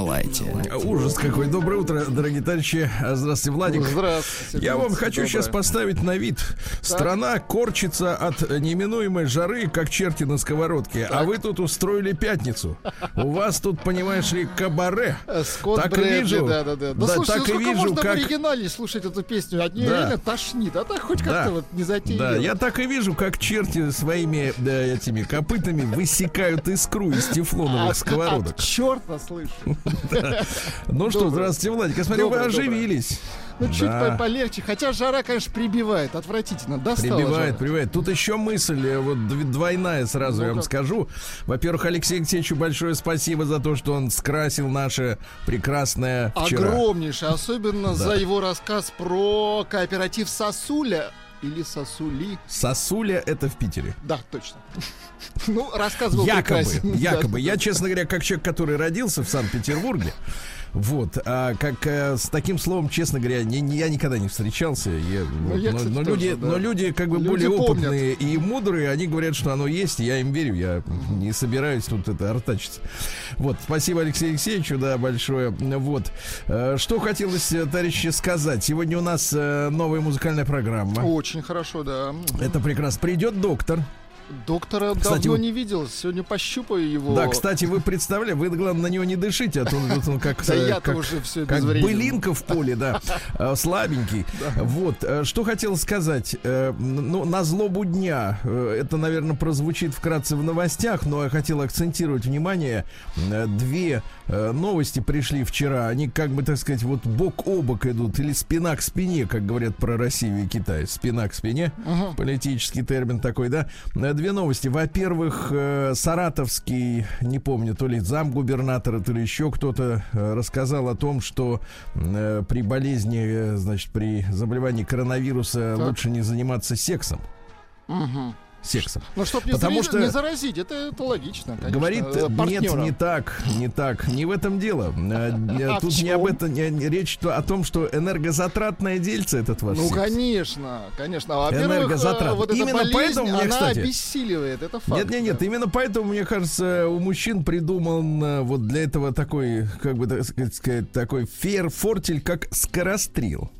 На лайте. Ужас какой. Доброе утро, дорогие товарищи. Здравствуйте, Владик. Здравствуйте. Я вам хочу Доброе. сейчас поставить на вид. Страна корчится от неминуемой жары, как черти на сковородке. А вы тут устроили пятницу. У вас тут, понимаешь ли, кабаре. Скотт Так и Брэдли, вижу. да, да, да. Да, Да, слушайте, так и сколько вижу, можно как- в оригинале слушать эту песню? От нее Да. реально тошнит. А так хоть Да. как-то вот не затеяно. Да, я так и вижу, как черти своими да, этими копытами высекают искру из тефлоновых сковородок. От черта слышу. Ну что, здравствуйте, Владик. Я смотрю, вы оживились. Ну, чуть Да. полегче. Хотя жара, конечно, прибивает. Отвратительно. Достала Прибивает, жара. прибивает. Тут еще мысль, э, вот дв- двойная сразу я вам скажу. Во-первых, Алексею Алексеевичу большое спасибо за то, что он скрасил наше прекрасное вчера. Огромнейший. Особенно Да. за его рассказ про кооператив Сосуля. Или Сосули. Сосуля это в Питере. Да, точно. Ну, рассказ был якобы, якобы. Я, честно говоря, как человек, который родился в Санкт-Петербурге, вот, а как э, с таким словом, честно говоря, не, не- я никогда не встречался. Я, вот, я, но, кстати, но тоже, люди, да. но люди как бы Люди более помнят. опытные и мудрые, они говорят, что оно есть, я им верю, я не собираюсь тут это артачиться. Вот, спасибо Алексею Алексеевичу, да, большое. Вот, Э, что хотелось, э, товарищи, сказать. Сегодня у нас новая музыкальная программа. Очень хорошо, да. Это прекрасно. Придет доктор. Доктора Кстати, давно вот- не видел. Сегодня пощупаю его. Да, кстати, вы представляете, вы, главное, на него не дышите, а то он, он как, Да э, я-то как, уже все как былинка в поле, да, э, слабенький. Вот, э, что хотел сказать. Ну, на злобу дня, это, наверное, прозвучит вкратце в новостях, но я хотел акцентировать внимание. Две новости пришли вчера, они как бы, так сказать, вот бок о бок идут, или спина к спине, как говорят про Россию и Китай. Спина к спине, политический термин такой, да. Две новости. Во-первых, э, Саратовский, не помню, то ли замгубернатора, то ли еще кто-то э, рассказал о том, что э, при болезни, значит, при заболевании коронавируса Так. лучше не заниматься сексом. Мгм. Сексом. Ну, чтобы не, Потому зарази- что- не заразить, это, это логично, конечно. Говорит, Э, нет, партнера. не так, не так, не в этом дело. Э, э, А в Тут не об этом, не- не- речь о том, что энергозатратное дельце этот ваш Ну, секс. конечно, конечно. Во-первых, Энергозатрат. э, вот эта Именно болезнь, поэтому мне, она кстати- обессиливает, это факт. Нет, нет, нет, именно поэтому, мне кажется, у мужчин придуман э, вот для этого такой, как бы так сказать, такой фейер-фортель, как скорострел.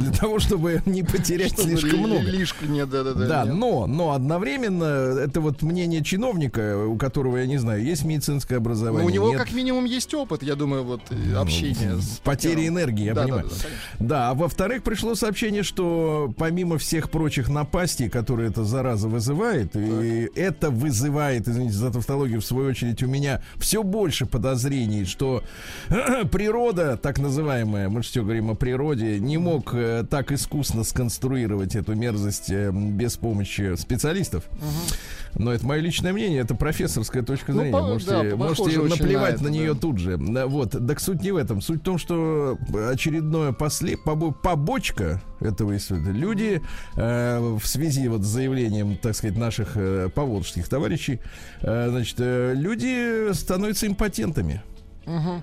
Для того, чтобы не потерять Чтобы слишком ли- много. Лишку нет, да-да-да. Да, нет. но, но одновременно это вот мнение чиновника, у которого, я не знаю, есть медицинское образование. Ну, у него нет. как минимум есть опыт, я думаю, вот э, общение с Потери энергии, я Да, да, понимаю. да, да, конечно. Да, а во-вторых, пришло сообщение, что помимо всех прочих напастей, которые эта зараза вызывает, и это вызывает, извините за тавтологию, в свою очередь, у меня все больше подозрений, что природа, так называемая, мы же все говорим о природе, не мог э, так искусно сконструировать эту мерзость э, без помощи специалистов. Но это мое личное мнение, это профессорская точка Ну, зрения. по- можете да, можете наплевать на на, нее да. тут же. Вот. Так суть не в этом. Суть в том, что очередное после... побо- побочка этого исследования. Люди э, в связи вот с заявлением, так сказать, наших э, поволжских товарищей, э, значит, э, люди становятся импотентами. Мгм.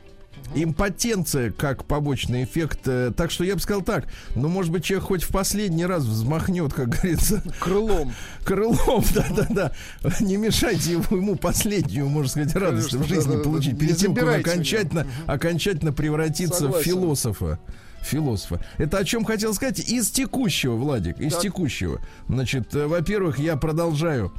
Импотенция как побочный эффект. э, Так что я бы сказал так. Ну, может быть, человек хоть в последний раз взмахнет, как говорится, Крылом. крылом, да-да-да. Не мешайте ему, ему последнюю, можно сказать, радость в жизни получить. Перед тем, как окончательно, окончательно превратиться Согласен. в философа. Философа. Это о чем хотел сказать? Из текущего, Владик, из Так. текущего. Значит, э, во-первых, я продолжаю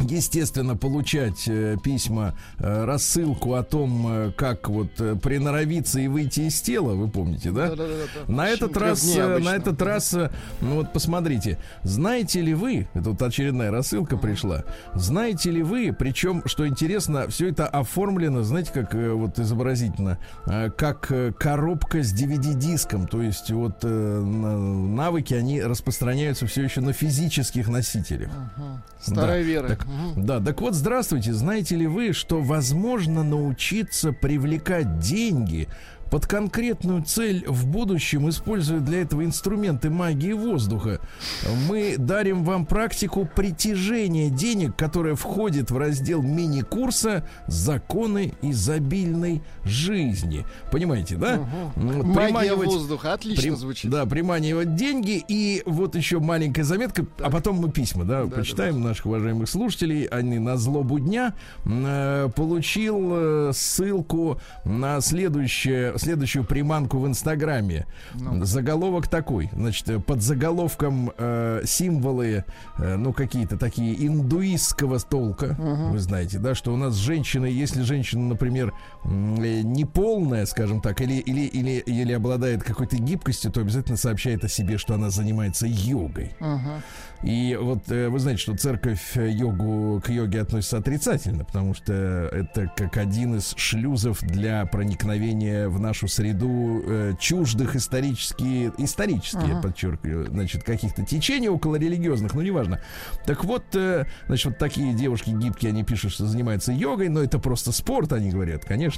естественно, получать э, письма, э, рассылку о том, э, как вот э, приноровиться и выйти из тела, вы помните, да? Да-да-да-да. На Очень этот раз, трех дней э, на этот раз, э, ну вот посмотрите, знаете ли вы, это вот очередная рассылка пришла, знаете ли вы, причем, что интересно, все это оформлено, знаете, как э, вот изобразительно, э, как э, коробка с DVD-диском, то есть вот э, на- навыки, они распространяются все еще на физических носителях. Мгм. Старая вера. Так, да, так вот, здравствуйте. Знаете ли вы, что возможно научиться привлекать деньги под конкретную цель в будущем, используя для этого инструменты магии воздуха, мы дарим вам практику притяжения денег, которая входит в раздел мини-курса «Законы изобильной жизни». Понимаете, да? Угу. Магия воздуха, отлично при, звучит. Да, приманивать деньги. И вот еще маленькая заметка, так. а потом мы письма, да, да почитаем да, наших уважаемых слушателей. Они на злобу дня э, получил э, ссылку на следующее, следующую приманку в Инстаграме. Ну. Заголовок такой, значит, под заголовком э, символы, э, ну, какие-то такие индуистского толка. Угу. Вы знаете, да, что у нас женщины, если женщина, например, неполная, скажем так, или, или, или, или обладает какой-то гибкостью, то обязательно сообщает о себе, что она занимается йогой. Угу. И вот э, вы знаете, что церковь йогу к йоге относится отрицательно, потому что это как один из шлюзов для проникновения в нашу среду э, чуждых исторические, исторические, ага. подчеркиваю, значит, каких-то течений около религиозных, ну неважно. Так вот, э, значит, вот такие девушки гибкие, они пишут, что занимаются йогой, но это просто спорт, они говорят, конечно.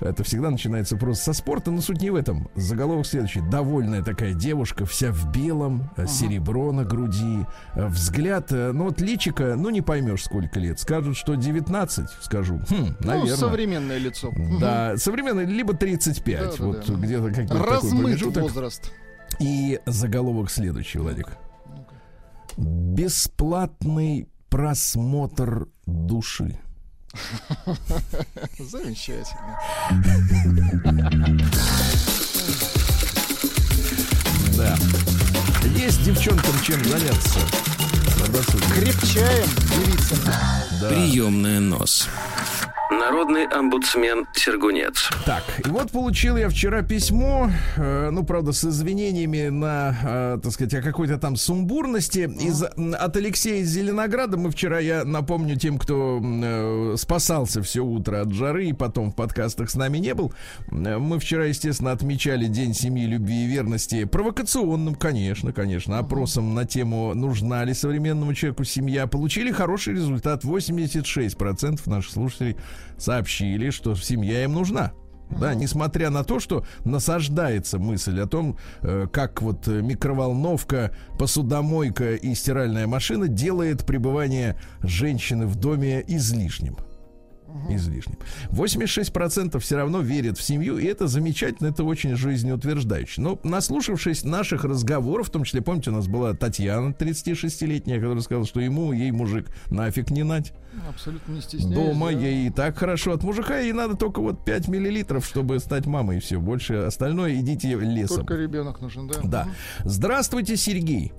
Это всегда начинается просто со спорта, но суть не в этом. Заголовок следующий. Довольная такая девушка, вся в белом, ага. серебро на груди, Э, взгляд, э, ну вот личика, ну не поймешь сколько лет. Скажут, что 19, скажу. Хм, наверное. Ну, современное лицо. Да, современное, либо 35. Да, вот да, где-то какой-то такой промежуток. возраст. И заголовок следующий, Владик. Бесплатный просмотр души. Замечательно. Да. Есть девчонкам чем заняться. Крепчаем, девицам. Да. Приемная нос. Народный омбудсмен Сергунец. Так, и вот получил я вчера письмо, э, ну, правда, с извинениями на, э, так сказать, о какой-то там сумбурности. Из, от Алексея из Зеленограда мы вчера, я напомню тем, кто э, спасался все утро от жары и потом в подкастах с нами не был, э, мы вчера, естественно, отмечали День семьи, любви и верности провокационным, конечно, конечно, опросом на тему, нужна ли современному человеку семья. Получили хороший результат. 86% наших слушателей сообщили, что семья им нужна. Да, несмотря на то, что насаждается мысль о том, э, как вот микроволновка, посудомойка и стиральная машина делает пребывание женщины в доме излишним излишним. 86% все равно верят в семью, и это замечательно, это очень жизнеутверждающе. Но наслушавшись наших разговоров, в том числе, помните, у нас была Татьяна, 36-летняя, которая сказала, что ему, ей мужик нафиг не нать. Абсолютно не стесняюсь. Дома да. ей и так хорошо от мужика, ей надо только вот 5 миллилитров, чтобы стать мамой, и все. Больше остальное идите лесом. Только ребенок нужен, да? Да. Здравствуйте, Сергей.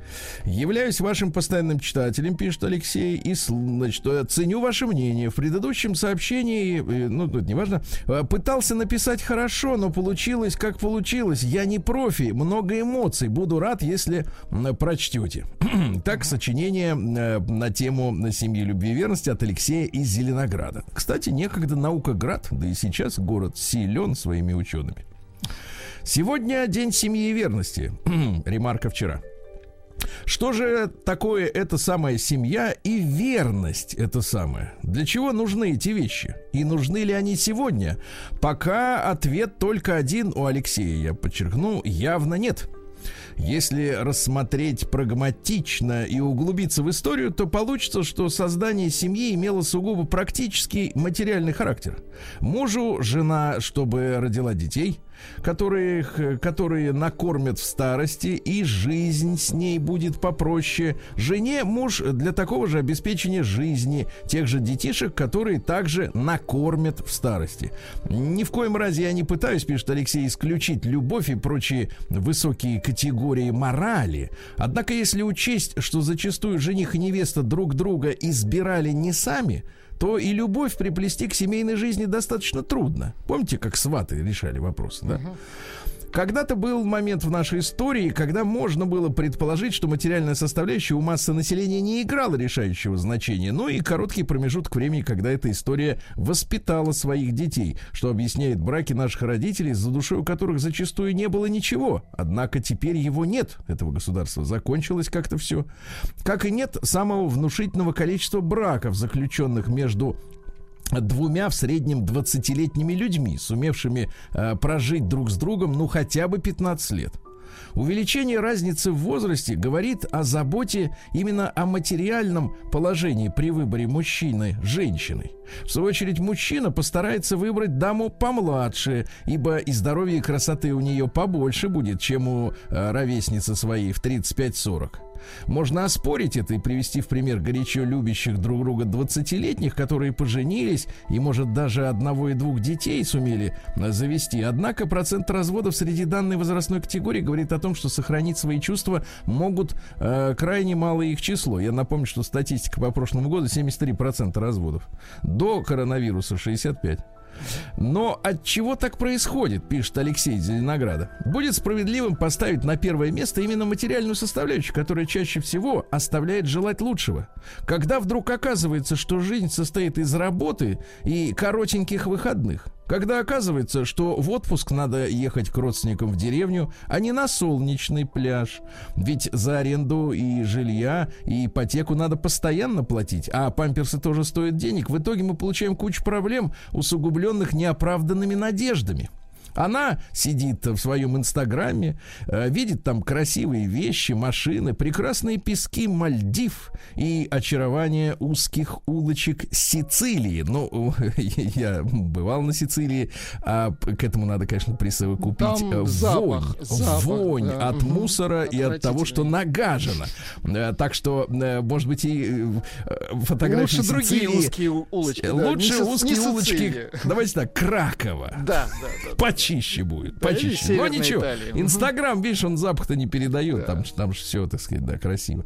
Являюсь вашим постоянным читателем, пишет Алексей, и, значит, ценю ваше мнение. В предыдущем сообщении э, ну, тут неважно, э, пытался написать хорошо, но получилось, как получилось. Я не профи, много эмоций. Буду рад, если прочтете. так, сочинение э, на тему семьи, любви и верности от Алексея из Зеленограда. Кстати, некогда Наукоград, да и сейчас город силен своими учеными. Сегодня день семьи и верности. Ремарка вчера. Что же такое эта самая семья и верность это самое? Для чего нужны эти вещи? И нужны ли они сегодня? Пока ответ только один у Алексея, я подчеркну, явно нет. Если рассмотреть прагматично и углубиться в историю, то получится, что создание семьи имело сугубо практический материальный характер. Мужу жена, чтобы родила детей – которые, которые накормят в старости, и жизнь с ней будет попроще. Жене муж для такого же обеспечения жизни тех же детишек, которые также накормят в старости. Ни в коем разе я не пытаюсь, пишет Алексей, исключить любовь и прочие высокие категории морали. Однако, если учесть, что зачастую жених и невеста друг друга избирали не сами, то и любовь приплести к семейной жизни достаточно трудно. Помните, как сваты решали вопросы, да? Uh-huh. Когда-то был момент в нашей истории, когда можно было предположить, что материальная составляющая у массы населения не играла решающего значения, но и короткий промежуток времени, когда эта история воспитала своих детей, что объясняет браки наших родителей, за душой у которых зачастую не было ничего. Однако теперь его нет, этого государства. Закончилось как-то все. Как и нет самого внушительного количества браков, заключенных между двумя в среднем 20-летними людьми, сумевшими э, прожить друг с другом ну хотя бы 15 лет. Увеличение разницы в возрасте говорит о заботе именно о материальном положении при выборе мужчины женщиной. В свою очередь, мужчина постарается выбрать даму помладше, ибо и здоровья и красоты у нее побольше будет, чем у э, ровесницы своей в 35-40. Можно оспорить это и привести в пример горячо любящих друг друга 20-летних, которые поженились и, может, даже одного и двух детей сумели э, завести. Однако процент разводов среди данной возрастной категории говорит о том, что сохранить свои чувства могут э, крайне малое их число. Я напомню, что статистика по прошлому году 73% разводов. До коронавируса 65%. Но от чего так происходит, пишет Алексей Зеленограда. Будет справедливым поставить на первое место именно материальную составляющую, которая чаще всего оставляет желать лучшего. Когда вдруг оказывается, что жизнь состоит из работы и коротеньких выходных, когда оказывается, что в отпуск надо ехать к родственникам в деревню, а не на солнечный пляж. Ведь за аренду и жилья, и ипотеку надо постоянно платить, а памперсы тоже стоят денег. В итоге мы получаем кучу проблем, усугубленных неоправданными надеждами. Она сидит в своем инстаграме, э, видит там красивые вещи, машины, прекрасные пески Мальдив и очарование узких улочек Сицилии. Ну, я бывал на Сицилии, а к этому надо, конечно, присовокупить Там э, вонь, запах, запах, вонь да. от мусора и от того, что нагажено. Э, Так что, может быть, и фотографии Лучше другие Сицилии- узкие у- улочки. да, Лучше Си- узкие улочки. Давайте так, Кракова. Да, да, да. Почище будет, почище. Но ничего. Инстаграм, видишь, он запах-то не передает, Да. там, там же все, так сказать, да, красиво.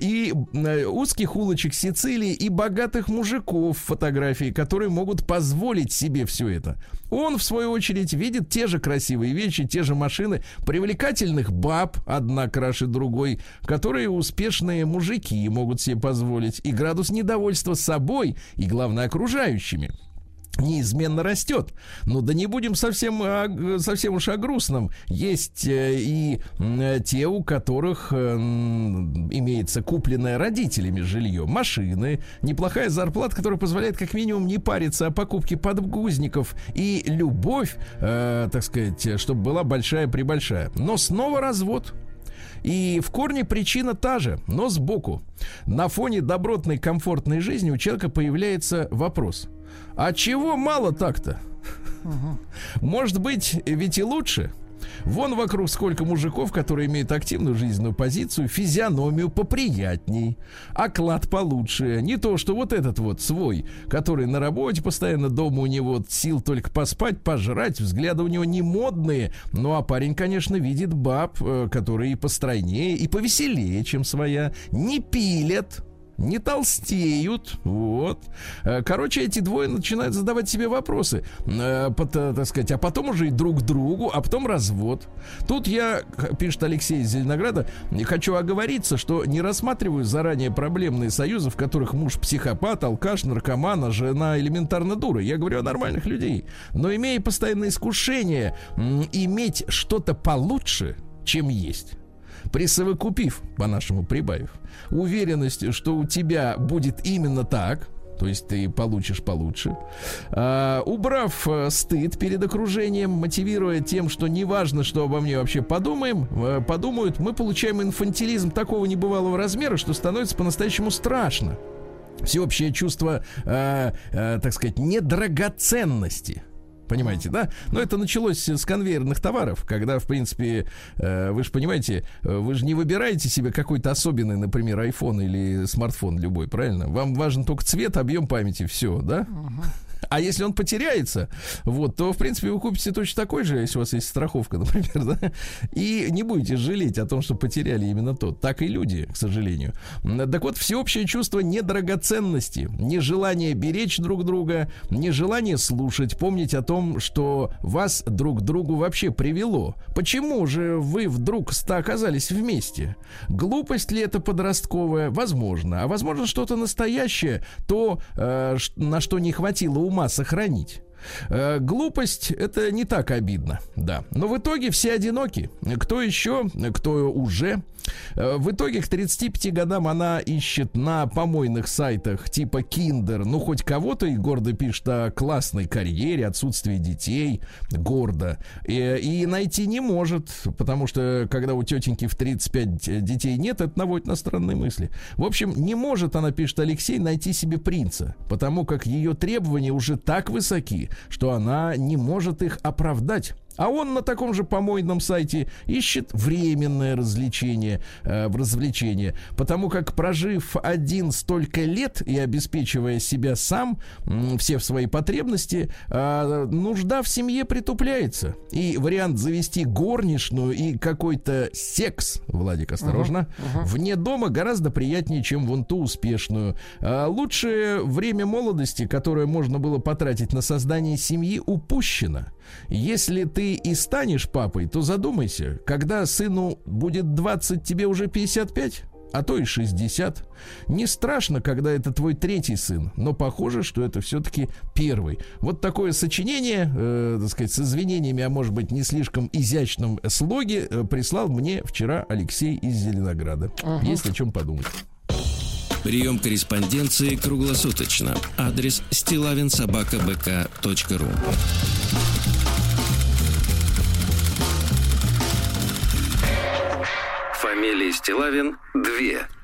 И э, узких улочек Сицилии и богатых мужиков фотографии, которые могут позволить себе все это. Он, в свою очередь, видит те же красивые вещи, те же машины, привлекательных баб, одна краше другой, которые успешные мужики могут себе позволить, и градус недовольства собой, и, главное, окружающими неизменно растет. Но да не будем совсем, а, совсем уж о грустном. Есть э, и э, те, у которых э, имеется купленное родителями жилье, машины, неплохая зарплата, которая позволяет как минимум не париться о покупке подгузников и любовь, так сказать, чтобы была большая-пребольшая. Но снова развод. И в корне причина та же, но сбоку. На фоне добротной комфортной жизни у человека появляется вопрос. А чего мало так-то? Может быть, ведь и лучше? Вон вокруг сколько мужиков, которые имеют активную жизненную позицию, физиономию поприятней, оклад получше. Не то, что вот этот вот свой, который на работе постоянно дома у него сил только поспать, пожрать, взгляды у него не модные. Ну а парень, конечно, видит баб, э, которые и постройнее, и повеселее, чем своя. Не пилят, не толстеют, вот. Э, Короче, эти двое начинают задавать себе вопросы, э, пот- э, так сказать, а потом уже и друг другу, а потом развод. Тут я, пишет Алексей из Зеленограда, хочу оговориться, что не рассматриваю заранее проблемные союзы, в которых муж психопат, алкаш, наркоман, а жена элементарно дура. Я говорю о нормальных людей. Но имея постоянное искушение иметь что-то получше, чем есть присовокупив, по-нашему прибавив, уверенность, что у тебя будет именно так, то есть ты получишь получше. А, убрав э, стыд перед окружением, мотивируя тем, что неважно, что обо мне вообще подумаем, э, подумают, мы получаем инфантилизм такого небывалого размера, что становится по-настоящему страшно. Всеобщее чувство, э, э, так сказать, недрагоценности. Понимаете, да? Но это началось с конвейерных товаров, когда, в принципе, э, вы же понимаете, э, вы же не выбираете себе какой-то особенный, например, iPhone или смартфон любой, правильно? Вам важен только цвет, объем памяти, все, да? А если он потеряется, вот, то, в принципе, вы купите точно такой же, если у вас есть страховка, например, да, и не будете жалеть о том, что потеряли именно тот. Так и люди, к сожалению. Так вот, всеобщее чувство недрагоценности, нежелание беречь друг друга, нежелание слушать, помнить о том, что вас друг другу вообще привело. Почему же вы вдруг оказались вместе? Глупость ли это подростковая? Возможно. А возможно, что-то настоящее, то, э, на что не хватило ума сохранить. Э, глупость это не так обидно, да. Но в итоге все одиноки. Кто еще, кто уже. Э, в итоге к 35 годам она ищет на помойных сайтах типа Kinder, ну хоть кого-то и гордо пишет о классной карьере, отсутствии детей, гордо. И, и найти не может, потому что когда у тетеньки в 35 детей нет, это наводит на странные мысли. В общем, не может, она пишет Алексей, найти себе принца, потому как ее требования уже так высоки, что она не может их оправдать. А он на таком же помойном сайте ищет временное развлечение, э, развлечение. Потому как, прожив один столько лет и обеспечивая себя сам, э, все свои потребности, э, нужда в семье притупляется. И вариант завести горничную и какой-то секс, Владик, осторожно, uh-huh, uh-huh. вне дома гораздо приятнее, чем вон ту успешную. Э, лучшее время молодости, которое можно было потратить на создание семьи, упущено. Если ты и станешь папой, то задумайся, когда сыну будет 20, тебе уже 55? а то и 60. Не страшно, когда это твой третий сын, но похоже, что это все-таки первый. Вот такое сочинение, э, так сказать, с извинениями, а может быть не слишком изящном слоге, э, прислал мне вчера Алексей из Зеленограда. Угу. Есть о чем подумать. Прием корреспонденции круглосуточно. Адрес стилавинсобакабк.ру Фамилия Стилавин 2 Л.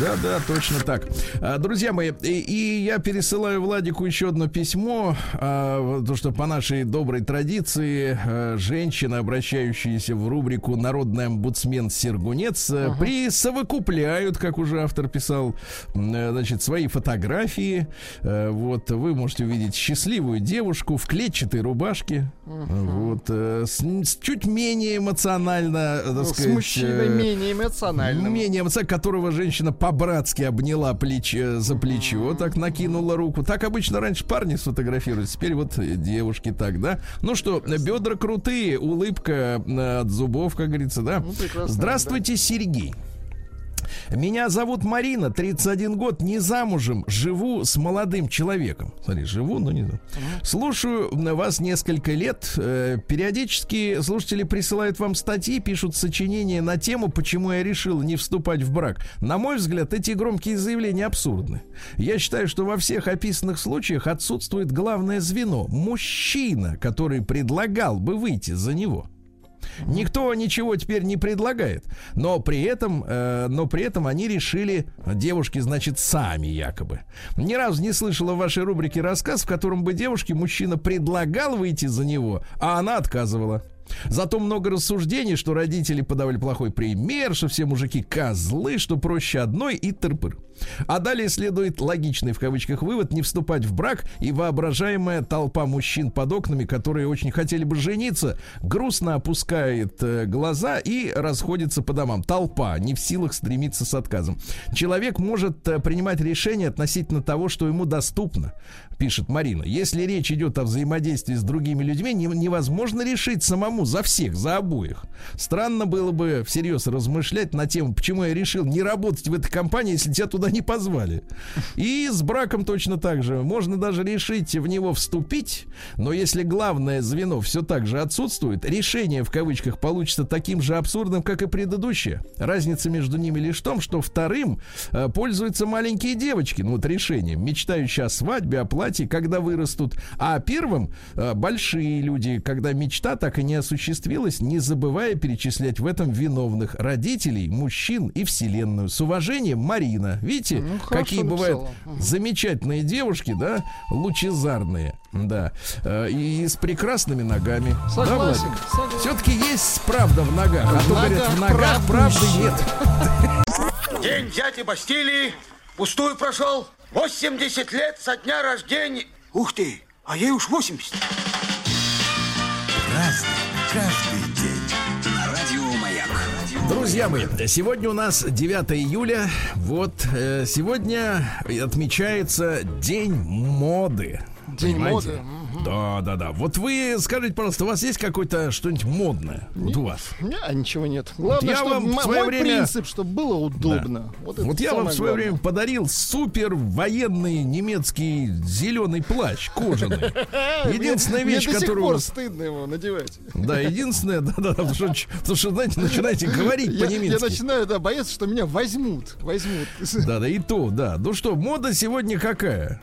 Да, да, точно так. А, друзья мои, и, и я пересылаю Владику еще одно письмо, а, то что по нашей доброй традиции а, женщины, обращающиеся в рубрику «Народный омбудсмен Сергунец», uh-huh. присовокупляют, как уже автор писал, значит, свои фотографии. Вот, вы можете увидеть счастливую девушку в клетчатой рубашке, uh-huh. вот, с, с чуть менее эмоционально, так ну, сказать... С мужчиной менее эмоциональным. Менее эмоционально, которого женщина по-братски обняла плечо, э, за плечо, так накинула руку. Так обычно раньше парни сфотографируются, теперь вот девушки так, да? Ну что, бедра крутые, улыбка э, от зубов, как говорится, да? Ну, Здравствуйте, да. Сергей. Меня зовут Марина, 31 год, не замужем, живу с молодым человеком. Смотри, живу, но не... Слушаю вас несколько лет. Э, периодически слушатели присылают вам статьи, пишут сочинения на тему, почему я решил не вступать в брак. На мой взгляд, эти громкие заявления абсурдны. Я считаю, что во всех описанных случаях отсутствует главное звено – мужчина, который предлагал бы выйти за него. Никто ничего теперь не предлагает. Но при этом, э, но при этом они решили, девушки, значит, сами якобы. Ни разу не слышала в вашей рубрике рассказ, в котором бы девушке мужчина предлагал выйти за него, а она отказывала. Зато много рассуждений, что родители подавали плохой пример, что все мужики козлы, что проще одной и тырпыр. А далее следует логичный в кавычках вывод не вступать в брак и воображаемая толпа мужчин под окнами, которые очень хотели бы жениться, грустно опускает э, глаза и расходится по домам. Толпа не в силах стремиться с отказом. Человек может э, принимать решения относительно того, что ему доступно, пишет Марина. Если речь идет о взаимодействии с другими людьми, не, невозможно решить самому за всех, за обоих. Странно было бы всерьез размышлять на тему, почему я решил не работать в этой компании, если тебя туда не позвали. И с браком точно так же. Можно даже решить в него вступить, но если главное звено все так же отсутствует, решение в кавычках получится таким же абсурдным, как и предыдущее. Разница между ними лишь в том, что вторым э, пользуются маленькие девочки, ну вот решением, мечтающие о свадьбе, о платье, когда вырастут, а первым э, большие люди, когда мечта так и не осуществилась, не забывая перечислять в этом виновных родителей, мужчин и вселенную. С уважением, Марина. Видите, видите, ну, какие бывают угу. замечательные девушки, да, лучезарные, да, э, и с прекрасными ногами. Согласен, да? Все-таки есть правда в ногах, а то говорят, в ногах правды нет. День дяди Бастилии пустую прошел. 80 лет со дня рождения. Ух ты, а ей уж 80. Разный, каждый Друзья мои, сегодня у нас 9 июля. Вот э, сегодня отмечается День моды. День Понимаете? моды. Да, да, да. Вот вы скажите, пожалуйста, у вас есть какое-то что-нибудь модное? Вот у вас. У меня ничего нет. Главное, я что вам в свое мой время- принцип, чтобы было удобно. Вот, это Вот я вам в свое главное. время подарил супер военный немецкий зеленый плащ кожаный. Единственная Мне вещь, до сих которую... пор стыдно его надевать. Да, единственное, да, да, потому что, потому что, знаете, начинаете говорить Я, я по-немецки. начинаю да, бояться, что меня возьмут. Возьмут. Да, да, и то, да. Ну что, мода сегодня какая?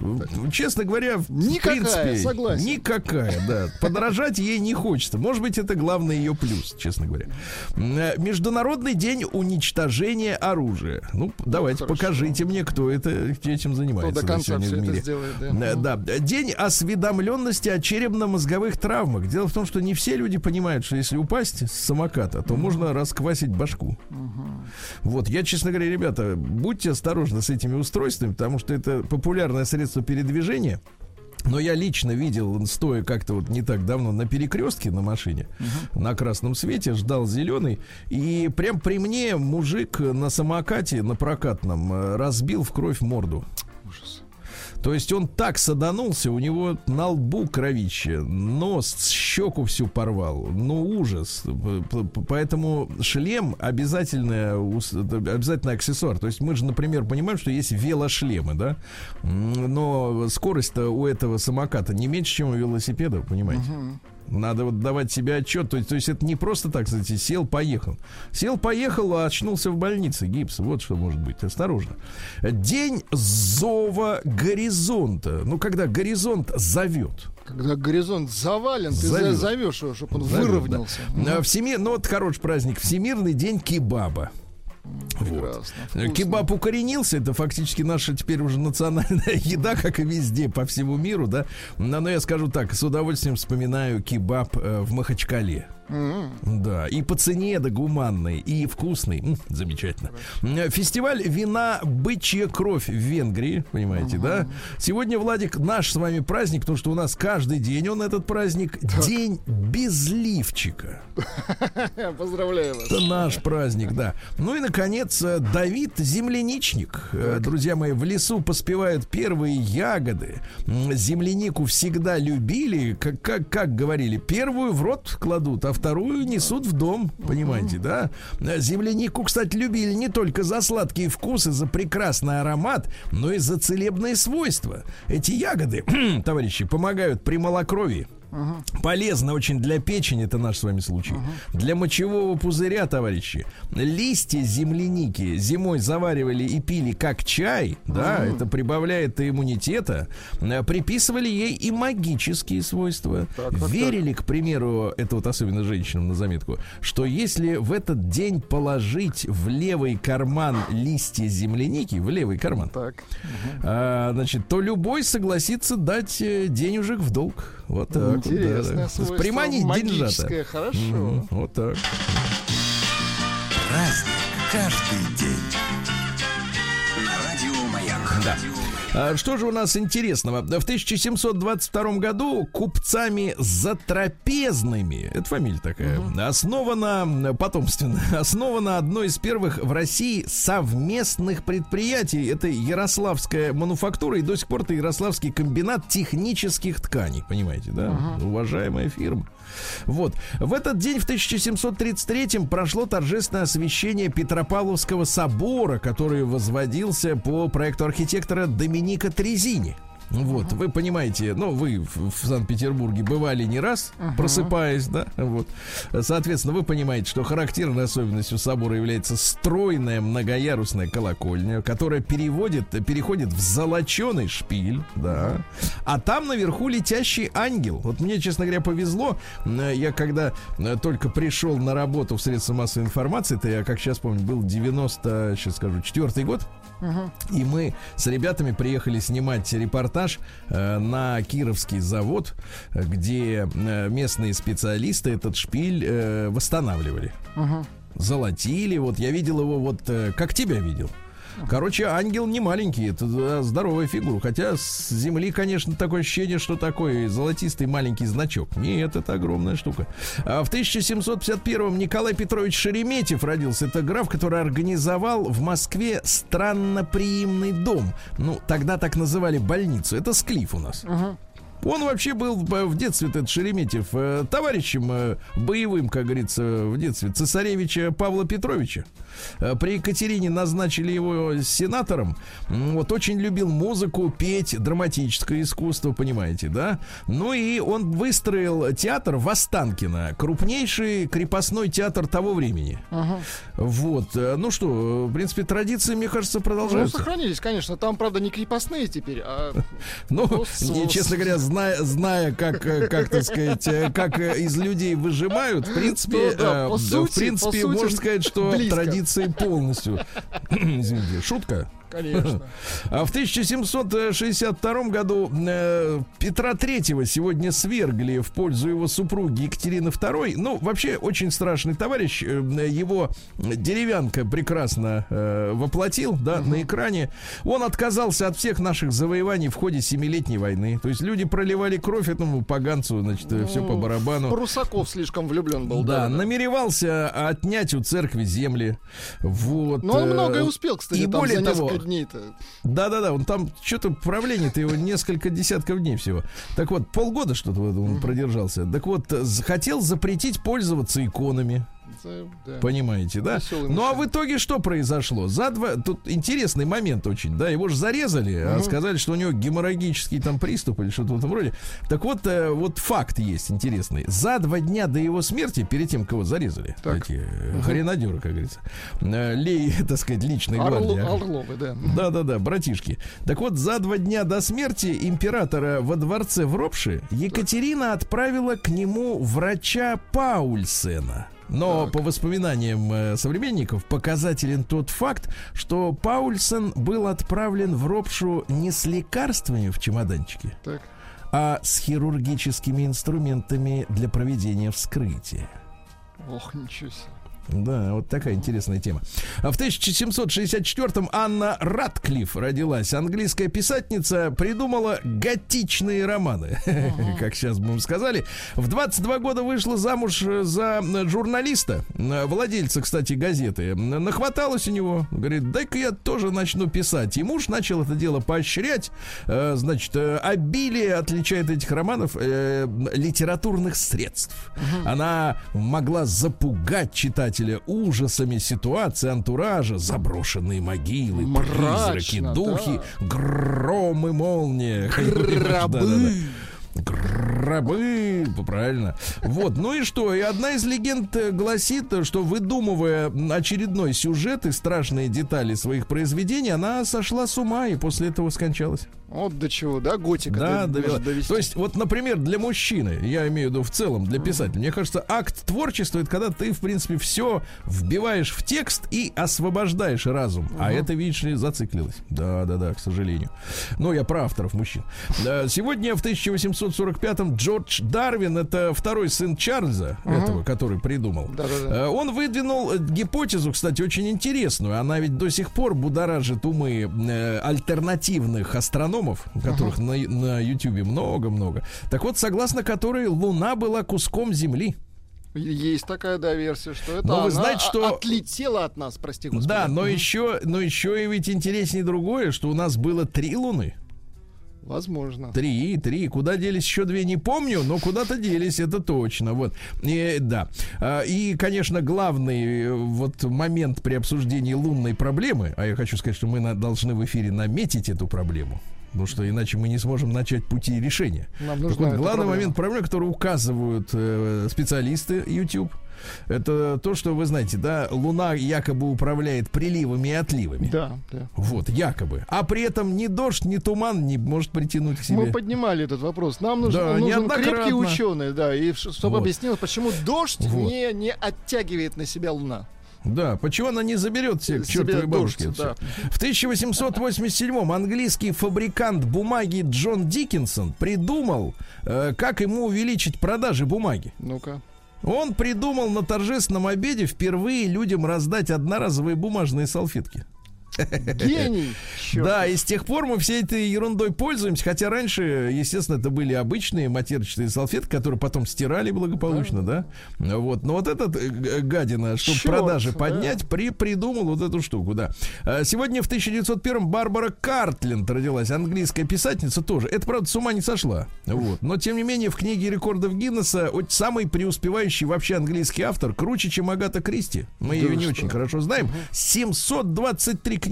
Честно говоря, в Никакая, принципе, согласен. Никакая, да. Подражать ей не хочется. Может быть, это главный ее плюс, честно говоря. Э, Международный день уничтожения оружия. Ну, давайте, Хорошо. покажите мне, кто это этим Кто занимается до да, конца все в это мире. сделает, да. Э, Да, день осведомленности о черепно-мозговых травмах. Дело в том, что не все люди понимают, что если упасть с самоката, то можно расквасить башку. Вот, я, честно говоря, ребята, будьте осторожны с этими устройствами, потому что это популярное средство передвижения. Но я лично видел, стоя как-то вот не так давно на перекрестке на машине, на красном свете, ждал зеленый, и прям при мне мужик на самокате, на прокатном, э, разбил в кровь морду. То есть он так саданулся, у него на лбу кровище, нос, щеку всю порвал. Ну, ужас. Поэтому шлем обязательно, обязательно аксессуар. То есть мы же, например, понимаем, что есть велошлемы, да? Но скорость-то у этого самоката не меньше, чем у велосипеда, понимаете? Надо вот давать себе отчет. То есть, то есть это не просто так, кстати, сел, поехал. Сел, поехал, а очнулся в больнице. Гипс. Вот что может быть. Осторожно. День зова горизонта. Ну, когда горизонт зовет. Когда горизонт завален, ты Зовет. за- зовешь его, чтобы он Зовет, выровнялся. да. А, Всемир... Ну, вот хороший праздник. Всемирный день кебаба. Прекрасно. Э, вкусно. Кебаб укоренился, это фактически наша теперь уже национальная еда, как и везде по всему миру, да. Но, но я скажу так, с удовольствием вспоминаю кебаб э, в Махачкале. Да, и по цене, да, гуманный, и вкусный. М, замечательно. М, Фестиваль вина «Бычья кровь» в Венгрии, понимаете, да? Сегодня, Владик, наш с вами праздник, потому что у нас каждый день он этот праздник. День безливчика. Поздравляю вас. Это наш праздник, да. Ну и, наконец, э, Давид Земляничник. Э, Друзья мои, в лесу поспевают первые ягоды. Землянику всегда любили, как, как, как говорили, первую в рот кладут, а вторую несут в дом. Понимаете, да? Землянику, кстати, любили не только за сладкие вкусы, за прекрасный аромат, но и за целебные свойства. Эти ягоды, товарищи, помогают при малокровии. Полезно очень для печени, это наш с вами случай. Для мочевого пузыря, товарищи. Листья земляники зимой заваривали и пили как чай, да, это прибавляет иммунитета. Э, Приписывали ей и магические свойства. Верили, к примеру, это вот особенно женщинам на заметку, что если в этот день положить в левый карман листья земляники, в левый карман, Так. а, значит, то любой согласится дать э, денежек в долг. Вот так. Интересное да. свойство. Приманить деньжата. Хорошо. Мгм, Вот так. Праздник каждый день. На радио Маяк. Да. А Что же у нас интересного? В 1722 году купцами затрапезными, это фамилия такая, основана, потомственно, основана одно из первых в России совместных предприятий. Это Ярославская мануфактура и до сих пор это Ярославский комбинат технических тканей, понимаете, да? Уважаемая фирма. Вот. В этот день, в 1733 прошло торжественное освящение Петропавловского собора, который возводился по проекту архитектора Доминика Трезини. Вот, вы понимаете, ну, вы в, в Санкт-Петербурге бывали не раз, просыпаясь, да, вот. Соответственно, вы понимаете, что характерной особенностью собора является стройная многоярусная колокольня, которая переводит, переходит в золоченый шпиль, да. А там наверху летящий ангел. Вот мне, честно говоря, повезло. Я когда только пришел на работу в средства массовой информации, это я, как сейчас помню, был 90, сейчас скажу, четвертый год. И мы с ребятами приехали снимать репортаж э, на Кировский завод, где э, местные специалисты этот шпиль э, восстанавливали. Золотили. Вот я видел его вот э, как тебя видел. Короче, ангел не маленький, это здоровая фигура. Хотя с земли, конечно, такое ощущение, что такой золотистый маленький значок. Нет, это огромная штука. А в 1751-м Николай Петрович Шереметьев родился. Это граф, который организовал в Москве странноприимный дом. Ну, тогда так называли больницу. Это склиф у нас. Он вообще был в детстве, этот Шереметьев, э, товарищем э, боевым, как говорится, в детстве цесаревича Павла Петровича. Э, при Екатерине назначили его сенатором. Вот очень любил музыку, петь, драматическое искусство, понимаете, да? Ну и он выстроил театр в Останкино, крупнейший крепостной театр того времени. Ага. Вот. Ну что, в принципе, традиции, мне кажется, Ну, продолжаются. сохранились, конечно. Там, правда, не крепостные теперь, а... Ну, честно говоря, зная, зная как, э, как, так сказать, э, как э, из людей выжимают, в принципе, Ну да, да, сути, в принципе, можно сказать, что близко. традиции полностью. Извините, шутка. Конечно. А в 1762 году э, Петра Третьего сегодня свергли в пользу его супруги Екатерины II. Ну, вообще, очень страшный товарищ. Э, Его деревянка прекрасно э, воплотил, да, на экране. Он отказался от всех наших завоеваний в ходе Семилетней войны. То есть люди проливали кровь этому поганцу, значит, все по Ну, барабану. Прусаков слишком влюблен был. Да, намеревался отнять у церкви земли. Вот. Но он э, многое успел, кстати, и там более за того, дней-то. да-да-да, он там что-то правление-то его несколько десятков дней всего. Так вот, полгода что-то он продержался. Так вот, э, хотел запретить пользоваться иконами. Да. Понимаете, да? Весёлый Ну а в итоге что произошло? За два... Тут интересный момент очень, да, его же зарезали, а сказали, что у него геморрагический там приступ или что-то в этом роде. Так вот, э, вот факт есть интересный. За два дня до его смерти, перед тем, кого зарезали, Так. эти э, хренадеры, как говорится, э, лей, так сказать, личной Орло- гвардии. Орловы, да. Да-да-да, братишки. Так вот, за два дня до смерти императора во дворце в Ропше Екатерина отправила к нему врача Паульсена. Но по воспоминаниям э, современников показателен тот факт, что Паульсен был отправлен в Ропшу не с лекарствами в чемоданчике, Так. а с хирургическими инструментами для проведения вскрытия. Ох, ничего себе. Да, вот такая интересная тема. А В 1764-м Анна Ратклифф родилась. Английская писательница придумала готичные романы, как сейчас бы мы сказали. В 22 года вышла замуж за журналиста, владельца, кстати, газеты. Нахваталась у него. Говорит, дай-ка я тоже начну писать. И муж начал это дело поощрять. Э, Значит, э, обилие отличает этих романов э, литературных средств. Она могла запугать читателя ужасами ситуации, антуража, заброшенные могилы, Мрачно, призраки, да. духи, гром и молния. Гробы. Да-да-да. Гробы, правильно. Вот, ну и что? И одна из легенд э, гласит, что выдумывая очередной сюжет и страшные детали своих произведений, она сошла с ума и после этого скончалась. Вот до чего, да, готика Да, до- довела. То есть, вот, например, для мужчины, я имею в виду в целом, для писателя, мне кажется, акт творчества это когда ты, в принципе, все вбиваешь в текст и освобождаешь разум. А это, видишь ли, зациклилось. Да, да, да, к сожалению. Но я про авторов мужчин. Сегодня в 1845-м Джордж Дарвин, это второй сын Чарльза, этого, который придумал. Да-да-да. Э, Он выдвинул э, гипотезу, кстати, очень интересную. Она ведь до сих пор будоражит умы э, альтернативных астрономов, которых на, на YouTube много-много. Так вот, согласно которой Луна была куском Земли. Есть такая, да, версия, что это Но вы она знаете, что- отлетела от нас, прости господи. Да, но еще, но еще и ведь интереснее другое, что у нас было три Луны. Возможно. Три, три. Куда делись еще две, не помню, но куда-то делись, это точно. Вот. И, да. А, И, конечно, главный э, вот момент при обсуждении лунной проблемы, а я хочу сказать, что мы должны в эфире наметить эту проблему. Потому что иначе мы не сможем начать пути решения. Нам Так нужна вот, эта главный проблема. момент проблемы, который указывают э, специалисты YouTube, это то, что вы знаете, да, Луна якобы управляет приливами и отливами. Да, да. Вот, якобы. А при этом ни дождь, ни туман не может притянуть к себе. Мы поднимали этот вопрос. Нам нужен, Да, нужен крепкий ученый, да, и чтобы Вот. объяснил, почему дождь Вот. не, не оттягивает на себя Луна. Да, почему она не заберет всех к Себе чертовой бабушке? дождь, да. В 1887-м английский фабрикант бумаги Джон Диккенсон придумал, э, как ему увеличить продажи бумаги. Ну-ка. Он придумал на торжественном обеде впервые людям раздать одноразовые бумажные салфетки. Гений. Чёрт. Да, и с тех пор мы всей этой ерундой пользуемся, хотя раньше, естественно, это были обычные матерчатые салфетки, которые потом стирали благополучно, да? Вот, но вот этот э, гадина, чтобы Чёрт, продажи да. поднять, при, придумал вот эту штуку, да. А Сегодня в 1901 Барбара Картленд родилась, английская писательница тоже. Это, правда, с ума не сошла. Вот. Но, тем не менее, в книге рекордов Гиннесса самый преуспевающий вообще английский автор, круче, чем Агата Кристи. Мы ее вы не что? очень хорошо знаем. 723 книги.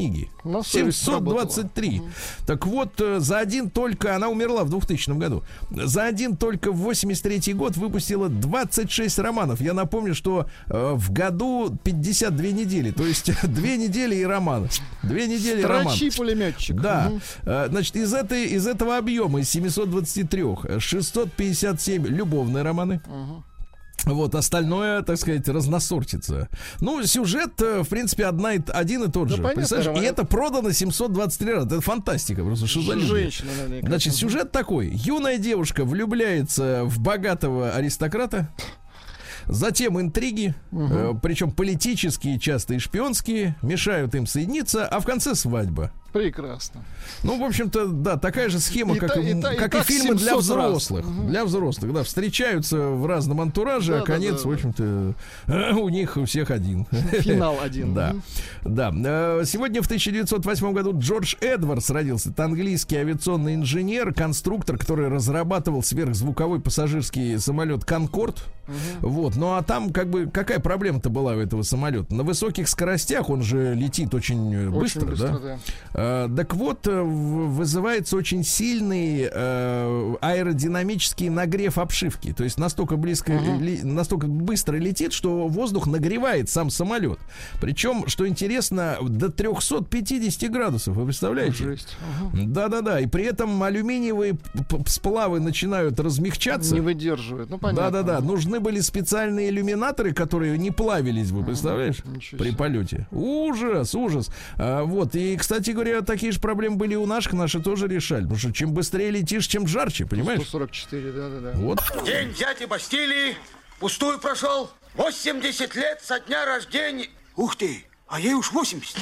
Совесть 723. Так вот, э, за один только, она умерла в 2000 году, за один только в 83 год выпустила 26 романов. Я напомню, что э, в году 52 недели, то есть две недели и роман. Две недели и роман. Строчи-пулеметчик. Да. Э, значит, из, этой, из этого объема, из 723, э, 657 любовные романы. Вот, остальное, так сказать, разносортится. Ну, сюжет, э, в принципе, одна и, один и тот Да же. понятно, Представляешь, и это продано 723 раза. Это фантастика, просто что за люди? Женщина, наверняка. Значит, сюжет такой. Юная девушка влюбляется в богатого аристократа. Затем интриги, э, причем политические, часто и шпионские, мешают им соединиться, а в конце свадьба. Прекрасно. Ну, в общем-то, да, такая же схема, И как, та- и, и та- и как и так фильмы для 700 раз. взрослых. Для взрослых, да, встречаются в разном антураже, а Да, да, конец, да, в да. общем-то, у них у всех один. Финал один. Да, да. Э, Сегодня в 1908 году Джордж Эдвардс родился. Это английский авиационный инженер, конструктор, который разрабатывал сверхзвуковой пассажирский самолет «Конкорд». Вот. Ну а там как бы какая проблема-то была у этого самолета? На высоких скоростях он же летит очень, э, Очень быстро, быстро, да? да. Э, Так вот, э, вызывается очень сильный э, аэродинамический нагрев обшивки. То есть настолько близко, э, ли- настолько быстро летит, что воздух нагревает сам самолет. Причем, что интересно, до 350 градусов. Вы представляете? Да-да-да. И при этом алюминиевые сплавы начинают размягчаться. Не выдерживает. Ну, понятно. Да-да-да. Нужны были специальные иллюминаторы, которые не плавились бы, представляешь? Ничего При полете. Ужас, ужас. А, вот. И, кстати говоря, такие же проблемы были и у наших, наши тоже решали. Потому что чем быстрее летишь, чем жарче, понимаешь? 144, да-да-да. Вот. День дяди Бастилии пустую прошел. 80 лет со дня рождения. Ух ты, а ей уж 80.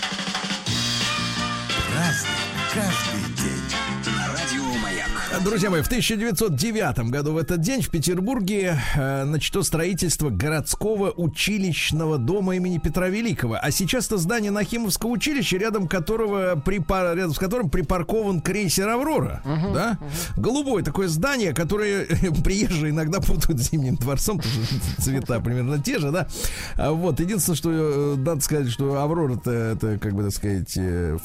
Друзья мои, в 1909 году в этот день в Петербурге э, начато строительство городского училищного дома имени Петра Великого. А сейчас это здание Нахимовского училища, рядом, которого припар... рядом с которым припаркован крейсер Аврора. да? Голубое такое здание, которое приезжие иногда путают с Зимним дворцом, цвета примерно те же, да. А Вот, единственное, что э, надо сказать, что Аврора-то это, как бы так сказать, э,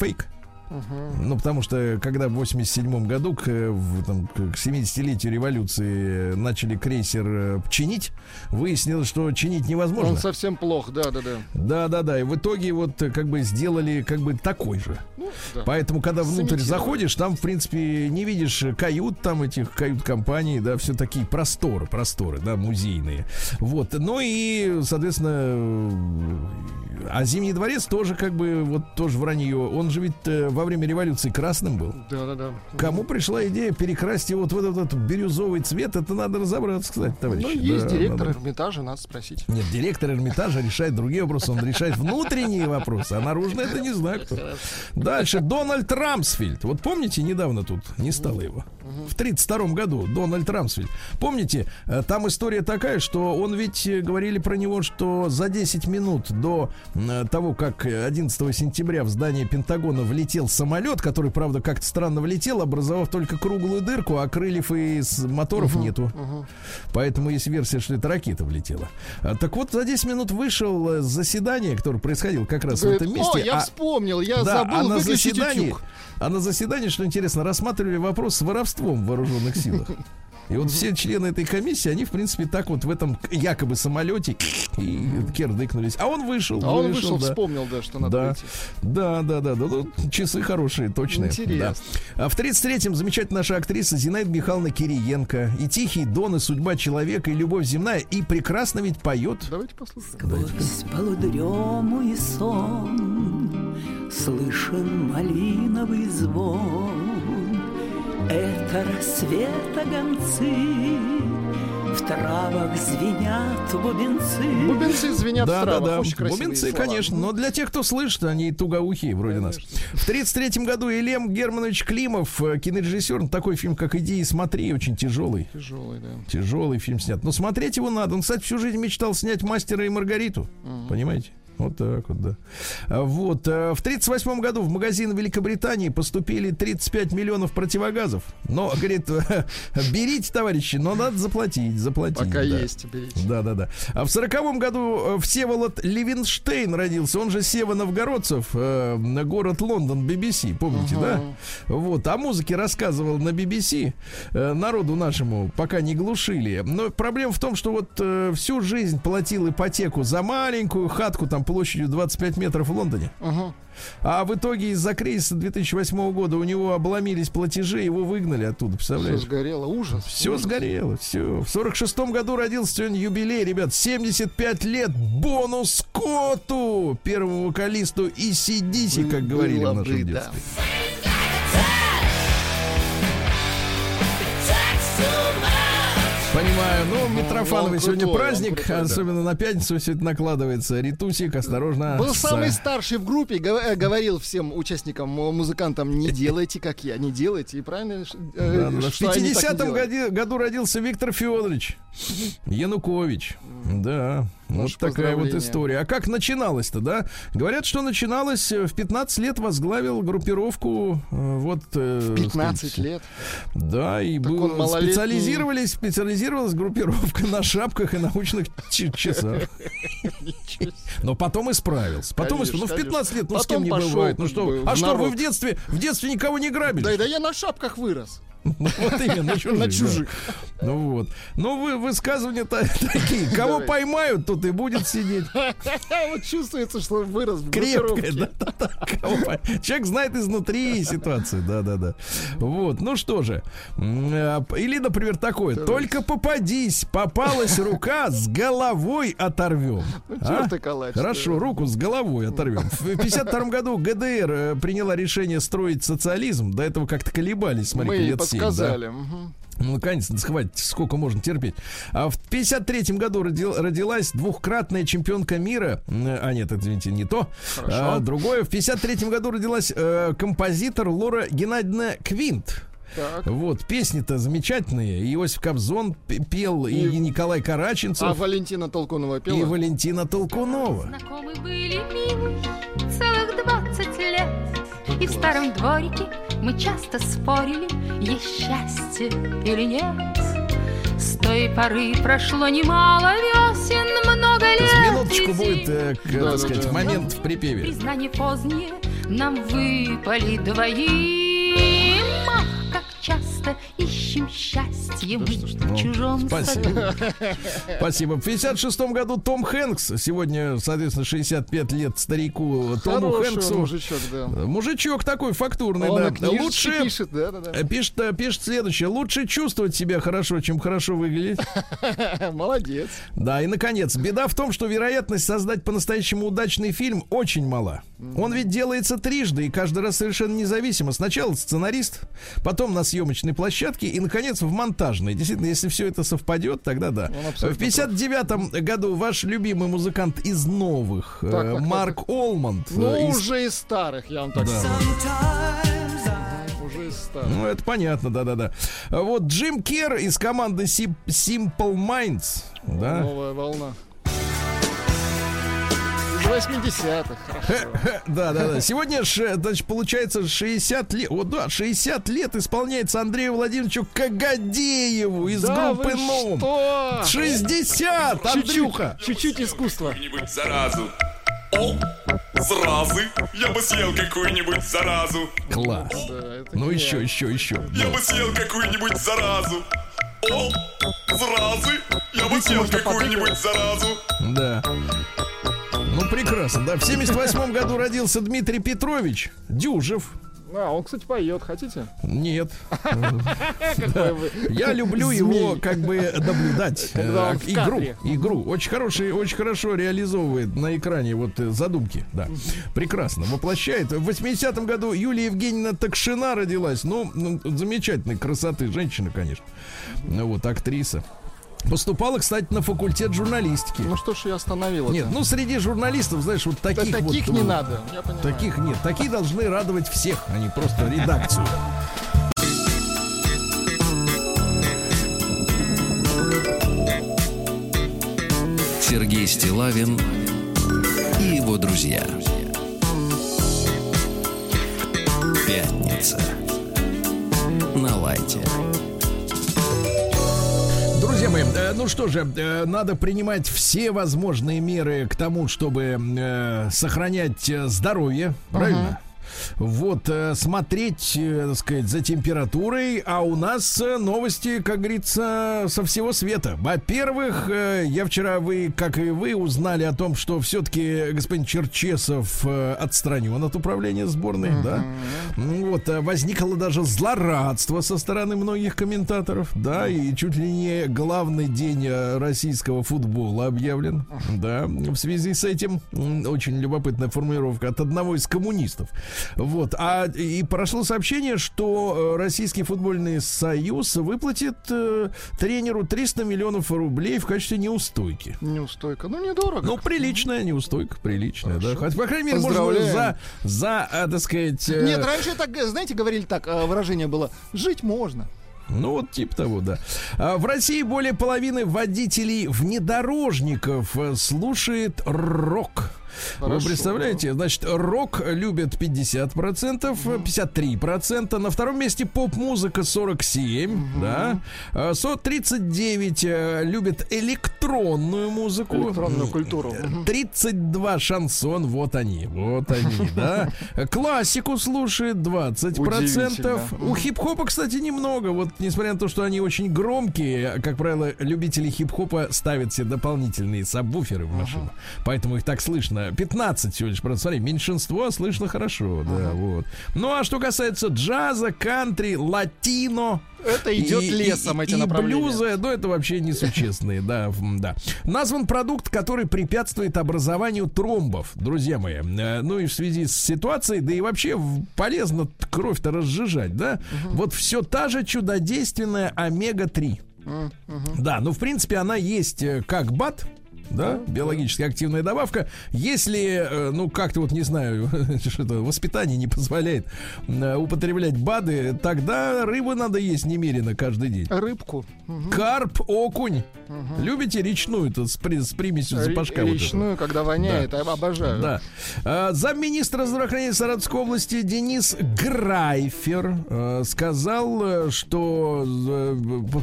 Ну, потому что, когда в 87 году к, в, там, к 70-летию революции начали крейсер э, чинить, выяснилось, что чинить невозможно. Он совсем плох, да-да-да. Да, да, да. И в итоге вот э, как бы сделали как бы такой же. Ну, да. Поэтому, когда внутрь заходишь, там, в принципе, не видишь кают там этих кают-компаний, да, все такие просторы, просторы, да, музейные. Вот. Ну и, соответственно, э, а Зимний дворец тоже как бы вот тоже вранье. Он же ведь э, во время революции красным был. Да-да-да. Кому пришла идея перекрасить его вот в этот, вот бирюзовый цвет, это надо разобраться, кстати, товарищи. Ну, есть Да, директор надо. Эрмитажа, надо спросить. Нет, директор Эрмитажа решает другие вопросы. Он решает внутренние вопросы, а наружные это не знаю кто. Дальше. Дональд Рамсфельд. Вот помните, недавно тут не стало его. В 32 году Дональд Рамсфельд. Помните, э, там история такая, что он ведь э, говорили про него, что за 10 минут до э, того, как э, 11 сентября в здание Пентагона влетел самолет, который, правда, как-то странно влетел, образовав только круглую дырку, а крыльев и моторов нету. Поэтому есть версия, что это ракета влетела. А, Так вот, за 10 минут вышел э, заседание, которое происходило как раз в Говорит, этом месте. О, я а- вспомнил, я да, забыл а на заседании, утюг. а на заседании, что интересно, рассматривали вопрос с воровством в вооруженных силах. И вот все члены этой комиссии, они, в принципе, так вот в этом якобы самолете и кердыкнулись. А он вышел. А он вышел, да. вспомнил, да, что надо Да. выйти. Да, да, да, да. Ну, часы хорошие, точные. Интересно. Да. А в 33-м замечательная наша актриса Зинаида Михайловна Кириенко. И «Тихий дон», и «Судьба человека», и «Любовь земная». И прекрасно ведь поет. Давайте послушаем. Сквозь полудрему и сон Слышен малиновый звон Это рассвета гонцы В травах звенят бубенцы. Бубенцы звенят в Да, да, травах. да. Очень красивые Бубенцы, слова. конечно. Но для тех, кто слышит, они тугоухие, вроде нас. В 33 году Елем Германович Климов, э, кинорежиссер, такой фильм, как «Иди и смотри», очень тяжелый. Тяжелый, да. Тяжелый фильм снят. Но смотреть его надо. Он, кстати, всю жизнь мечтал снять «Мастера и Маргариту». Понимаете? Вот так вот, да. А Вот. э, В 1938 году в магазин Великобритании поступили 35 миллионов противогазов. Но, говорит, берите, товарищи, но надо заплатить, заплатить. Пока да. есть, берите. Да, да, да. А в сороковом году э, Всеволод Левинштейн родился, он же Сева Новгородцев, э, город Лондон, BBC, помните, да? Вот, о музыке рассказывал на BBC, народу нашему пока не глушили. Но проблема в том, что вот всю жизнь платил ипотеку за маленькую хатку там площадью 25 метров в Лондоне. Ага. А в итоге из-за кризиса 2008 года у него обломились платежи, его выгнали оттуда, Все представляешь? сгорело. Ужас. Все ужас. сгорело, все. В сорок шестом году родился сегодня юбилей, ребят, 75 лет Бонус Скотту, первому вокалисту и Сидиси, как говорили Было в нашем бы, да. Понимаю, ну, Митрофановой он сегодня крутой, он праздник, крутой, да. особенно на пятницу все это накладывается. Ритусик, осторожно. Был с- самый старший в группе, э, говорил всем участникам, музыкантам, не делайте, как я, не делайте. И правильно, э, Да, да, да. В что они так и 50-м делают. году, году родился Виктор Федорович Янукович. Да, вот такая вот история. А как начиналось-то, да? Говорят, что начиналось э, в 15 лет возглавил группировку э, вот... э, 15 сказать, лет. Да, и Так был, малолетний. специализировались, специализировалась группировка на шапках и научных часах. Но потом исправился. Потом исправился. Ну, в 15 лет, ну, с кем не бывает. Ну что, а в что, вы в детстве, в детстве никого не грабили? Да, да я на шапках вырос. Вот именно, на чужих. Ну вот. Ну, вы высказывания-то такие. Кого поймают, тот и будет сидеть. Вот чувствуется, что вырос в группировке. да, Человек знает изнутри ситуацию, да, да, да. Вот, ну что же. Или, например, такое. Только попадись, попалась рука, с головой оторвем. чё А? Хорошо, руку с головой оторвем. В 52 году ГДР э, приняла решение строить социализм. До этого как-то колебались, ей лет семь, да. Ну, наконец, хватит, сколько можно терпеть. А в 53 году родил- родилась двухкратная чемпионка мира. А, нет, извините, не то. Хорошо. А, другое. В 53 году родилась э, композитор Лора Геннадьевна Квинт. Так. Вот, песни-то замечательные. И Иосиф Кобзон пел, и, И- Николай А Караченцев, Валентина Толкунова и пела? Валентина Толкунова. Знакомы были милы целых двадцать лет И в старом дворике мы часто спорили Есть счастье или нет С той поры прошло немало весен Много лет Сейчас минуточку будет, э, к, Да, так да, сказать, да. момент в припеве. Признание позднее нам выпали двоим Ах, как часто ищем счастье мы Ну, в чужом саду Спасибо. Спасибо. В 56 году Том Хэнкс. Сегодня, соответственно, 65 лет старику Тому Хороший Хэнксу. мужичок, да. Мужичок такой фактурный, Он да. Лучше пишет, да, да, э, пишет, пишет следующее. Лучше чувствовать себя хорошо, чем хорошо выглядеть. да. Молодец. Да, и наконец, беда в том, что вероятность создать по-настоящему удачный фильм очень мала. Он ведь делается трижды и каждый раз совершенно независимо. Сначала сценарист, потом на съемочной площадке и, наконец, в монтажной. Действительно, если все это совпадет, тогда да. В 59 году ваш любимый музыкант из новых, э, Так, так, Марк Олмонд. э, Ну, из- уже из старых, я вам так Да. скажу. Уже из старых. Ну, это понятно, да-да-да. Вот Джим Кер из команды Sim- Simple Minds. Да. Новая волна. Из 80-х, хорошо. Да, да, да. Сегодня, ш- значит, получается 60 лет. Вот да, 60 лет исполняется Андрею Владимировичу Кагадееву из Да группы НОМ. что? 60, Андрюха! Чуть-чуть, искусства. какую-нибудь заразу. О, заразы! Я бы съел какую-нибудь заразу. Класс. Да, Ну еще, еще, еще. Я бы съел какую-нибудь заразу. О, заразы! Я бы съел какую-нибудь заразу. Да. Прекрасно, да. В 78 году родился Дмитрий Петрович Дюжев. А, он, кстати, поет, хотите? Нет. Я люблю его как бы наблюдать. Э, игру. Игру. Очень хороший, очень хорошо реализовывает на экране вот э, задумки. Да. Прекрасно. Воплощает. В 80-м году Юлия Евгеньевна Такшина родилась. Ну, ну, замечательной красоты женщина, конечно. Ну вот, актриса. Поступала, кстати, на факультет журналистики. Ну что ж я остановил Нет, ну среди журналистов, знаешь, вот Да таких таких вот, не ну, надо. Я понимаю. Таких нет. Такие должны радовать всех, а не просто редакцию. Сергей Стилавин и его друзья. Пятница. На лайте. Друзья мои, э, ну что же, э, надо принимать все возможные меры к тому, чтобы э, сохранять здоровье, правильно? Вот, э, смотреть, э, так сказать, за температурой, а у нас э, новости, как говорится, со всего света. Во-первых, я вчера, вы, как и вы, узнали о том, что все-таки господин Черчесов отстранен от управления сборной, да? Ну Вот, возникло даже злорадство со стороны многих комментаторов, да, и чуть ли не главный день российского футбола объявлен, да, в связи с этим очень любопытная формулировка от одного из коммунистов. Вот, а и прошло сообщение, что э, Российский футбольный союз выплатит э, тренеру 300 миллионов рублей в качестве неустойки. Неустойка. Ну, недорого. Ну, приличная неустойка, приличная, да. Хотя, по крайней мере, можно за, за, а, так сказать... э, Нет, раньше так, знаете, говорили так, э, выражение было «жить можно». Ну, вот типа того, да. А, В России более половины водителей внедорожников слушает рок. Вы Хорошо. представляете? Значит, рок любят 50%, э, 53%. На втором месте поп-музыка 47%, да. А, со- 39 э, любят электронную музыку. Электронную культуру. Мгм. 32 шансон, вот они, вот они, да. Классику слушает 20%. Удивительно. У хип-хопа, кстати, немного. Вот, несмотря на то, что они очень громкие, как правило, любители хип-хопа ставят себе дополнительные сабвуферы в машину. Поэтому их так слышно. 15 всего лишь. Смотри, меньшинство слышно хорошо, да, вот. Ну, а что касается джаза, кантри, латино, Это идет и- лесом, и- эти и направления. блюзы, ну это вообще несущественные, да, да. Назван продукт, который препятствует образованию тромбов, друзья мои. Э, Ну и в связи с ситуацией, да и вообще полезно кровь-то разжижать, да. Вот все та же чудодейственная омега-3. Да, ну в принципе она есть э, как БАТ, да, биологически активная добавка. Если, э, ну, как-то вот не знаю, что-то воспитание не позволяет э, употреблять БАДы, тогда рыбу надо есть немерено каждый день. Рыбку. Карп, окунь. Любите речную-то с, при- с примесью запашка? вот этого? Речную, когда воняет, обожаю. Да. А, Замминистра здравоохранения Саратовской области Денис Грайфер э, сказал, что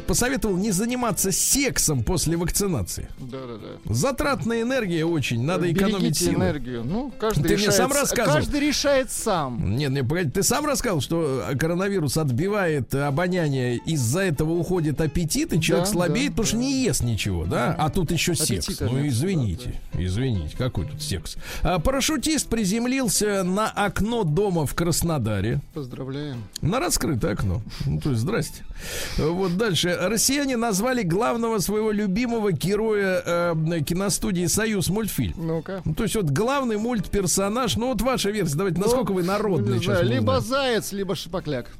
посоветовал не заниматься сексом после вакцинации. Да, да, да. Затратная энергия очень, надо экономить Берегите силы. энергию. Ну, каждый Ты мне решает, сам с- рассказывал. Каждый решает сам. Нет, нет, погоди, ты сам рассказал, что э, коронавирус отбивает э, обоняние, из-за этого уходит аппетит, и человек Да, слабеет, да, потому что не ест ничего, да? А тут еще секс. Аппетита Ну, извините, извините, какой тут секс. А, парашютист приземлился на окно дома в Краснодаре. Поздравляем. На раскрытое окно. Ну, то есть, здрасте. Вот дальше. Россияне назвали главного своего любимого героя э, киностудии «Союз мультфильм». Ну-ка. Ну, то есть вот главный мультперсонаж, ну вот ваша версия, давайте, насколько вы Ну, народный не сейчас знаю, Либо заяц, либо шипокляк.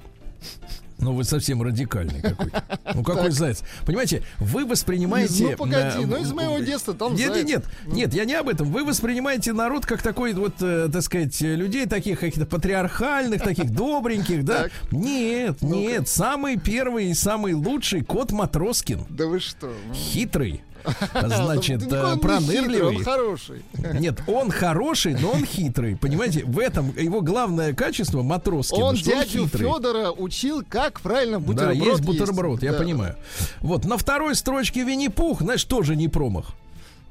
Ну вы совсем радикальный какой-то. Ну какой заяц? Понимаете, вы воспринимаете... Ну, погоди, ну, из моего детства там Нет, нет, заяц. нет, нет, я не об этом. Вы воспринимаете народ как такой вот, э, так сказать, людей таких каких-то патриархальных, таких добреньких, да? Так. Нет, нет, самый первый и самый лучший кот Матроскин. Да вы что? ну. Хитрый. Значит, Да никакой э, он пронырливый. Хороший. Нет, он хороший, но он хитрый. Понимаете, в этом его главное качество Матроскина. Он дядю. Федора учил, как правильно Да, бутерброд есть бутерброд, я Да. понимаю. Вот, на второй строчке Винни-Пух, знаешь, тоже не промах.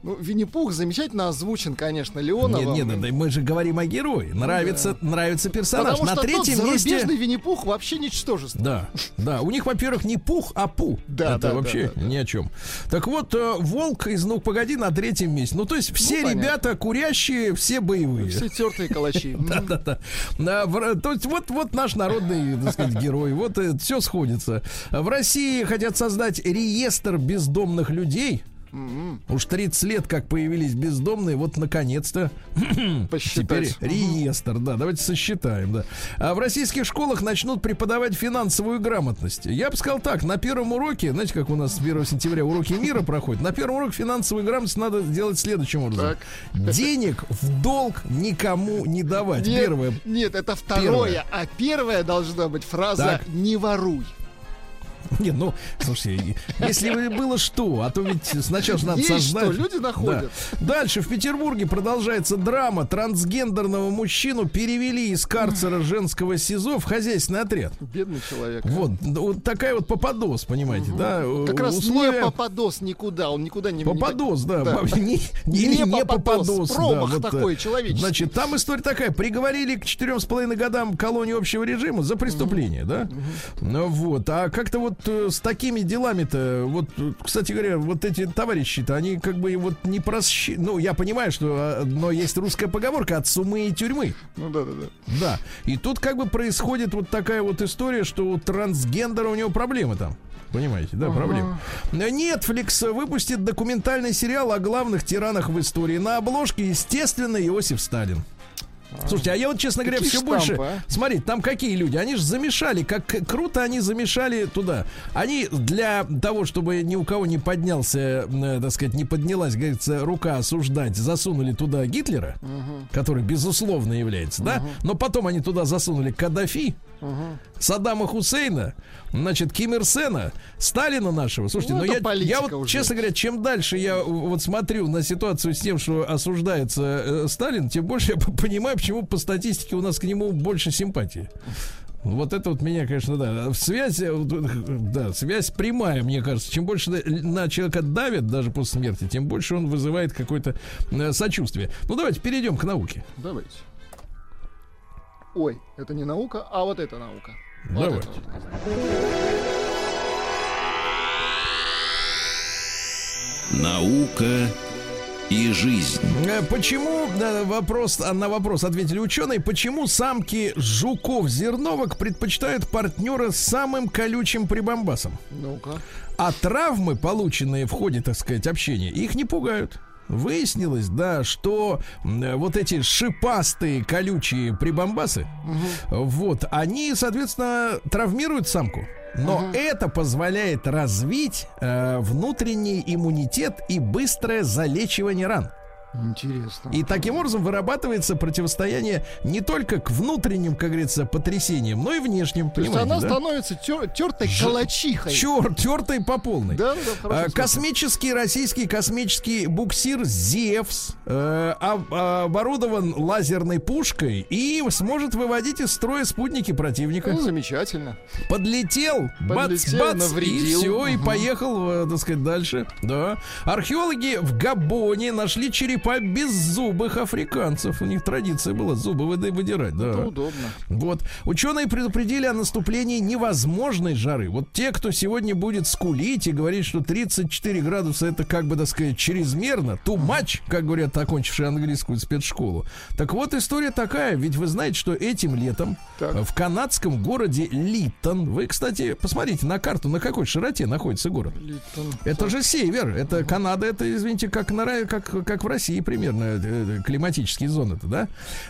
Ну, Винни-Пух замечательно озвучен, конечно, Леоновым. Нет, нет, да, мы же говорим о герое. Нравится, нравится персонаж. Потому на что третьем тот месте... Винни-Пух вообще ничтожество. Да, да. У них, во-первых, не пух, а пу. Да, Это да, вообще да, да, да. ни о чем. Так вот, э, волк из ну погоди на третьем месте. Ну, то есть все понятно. ребята курящие, все боевые. Все тертые калачи. Да, да, да. Да, в- То есть вот, вот наш народный, так сказать, герой. Вот все сходится. В России хотят создать реестр бездомных людей. Уж 30 лет, как появились бездомные, вот наконец-то теперь Посчитать. реестр, да, давайте сосчитаем, да. А в российских школах начнут преподавать финансовую грамотность. Я бы сказал так, на первом уроке, знаете, как у нас с 1 сентября уроки мира проходят, на первом уроке финансовую грамотность надо делать следующим образом. Так. Денег в долг никому не давать. Нет, Первое. нет, это второе. А первая должна быть фраза Так. «не воруй». Не, ну, слушайте, если бы было что, а то ведь сначала же надо Есть создать. что, люди находят. Да. Дальше в Петербурге продолжается драма. Трансгендерного мужчину перевели из карцера женского СИЗО в хозяйственный отряд. Бедный человек. Вот, да, вот такая вот попадос, понимаете, да? Как раз условия- не попадос никуда, он никуда не... Попадос, да. Да. Не, не, Не не попадос, попадос. да, промах вот, э, такой человеческий. Значит, там история такая. Приговорили к четырем с половиной годам колонии общего режима за преступление, да? Ну вот. А как-то вот э, с такими делами-то, вот, кстати говоря, вот эти товарищи-то, они как бы вот не просщи... Ну, я понимаю, что, а, но есть русская поговорка от сумы и тюрьмы. Ну да, да, да. Да. И тут как бы происходит вот такая вот история, что у трансгендера у него проблемы там. Понимаете, да, проблемы. Netflix выпустит документальный сериал о главных тиранах в истории. На обложке, естественно, Иосиф Сталин. Слушайте, а я вот, честно говоря, все больше... а? Смотрите, там какие люди? Они же замешали, как круто они замешали туда. Они для того, чтобы ни у кого не поднялся, э, так сказать, не поднялась, говорится, рука осуждать, засунули туда Гитлера, который, безусловно, является, да? Но потом они туда засунули Каддафи, Саддама Хусейна, значит, Ким Ир Сена, Сталина нашего. Слушайте, Ну, но это я, я вот, уже. честно говоря, чем дальше я вот смотрю на ситуацию с тем, что осуждается э, Сталин, тем больше я понимаю, почему по статистике у нас к нему больше симпатии. Вот это вот меня, конечно, да. Связь, э, вот, да, связь прямая, мне кажется. Чем больше на- на человека давят даже после смерти, тем больше он вызывает какое-то э, сочувствие. Ну, давайте перейдем к науке. Давайте. Ой, это не наука, а вот это наука. Вот Давайте. это вот. Наука и жизнь. Э, Почему, да, вопрос, а на вопрос ответили ученые, почему самки жуков-зерновок предпочитают партнера с самым колючим прибамбасом? Ну-ка. А травмы, полученные в ходе, так сказать, общения, их не пугают. Выяснилось, да, что вот эти шипастые колючие прибамбасы, вот, они, соответственно, травмируют самку. Но это позволяет развить э, внутренний иммунитет и быстрое залечивание ран. Интересно. И таким образом вырабатывается противостояние не только к внутренним, как говорится, потрясениям, но и внешним. То есть она да? становится тер- тертой Ж- калачихой. Чер, тертой по полной. Да, да, А. Космический российский космический буксир Зевс э, об- оборудован лазерной пушкой и сможет выводить из строя спутники противника. Ну, замечательно. Подлетел, бац, Подлетел, бац, и навредил. все, и Мгм. поехал, э, так сказать, дальше. Да. Археологи в Габоне нашли черепа беззубых африканцев. У них традиция была зубы выда- выдирать. Да. Это удобно. Вот. Ученые предупредили о наступлении невозможной жары. Вот те, кто сегодня будет скулить и говорить, что 34 градуса это как бы, так сказать, чрезмерно, too much, как говорят окончившие английскую спецшколу. Так вот, история такая. Ведь вы знаете, что этим летом Так. в канадском городе Литтон, вы, кстати, посмотрите на карту, на какой широте находится город. Литтон. Это же север, это Канада, это, извините, как, на, как, как в России примерно э, э, климатические зоны-то, да?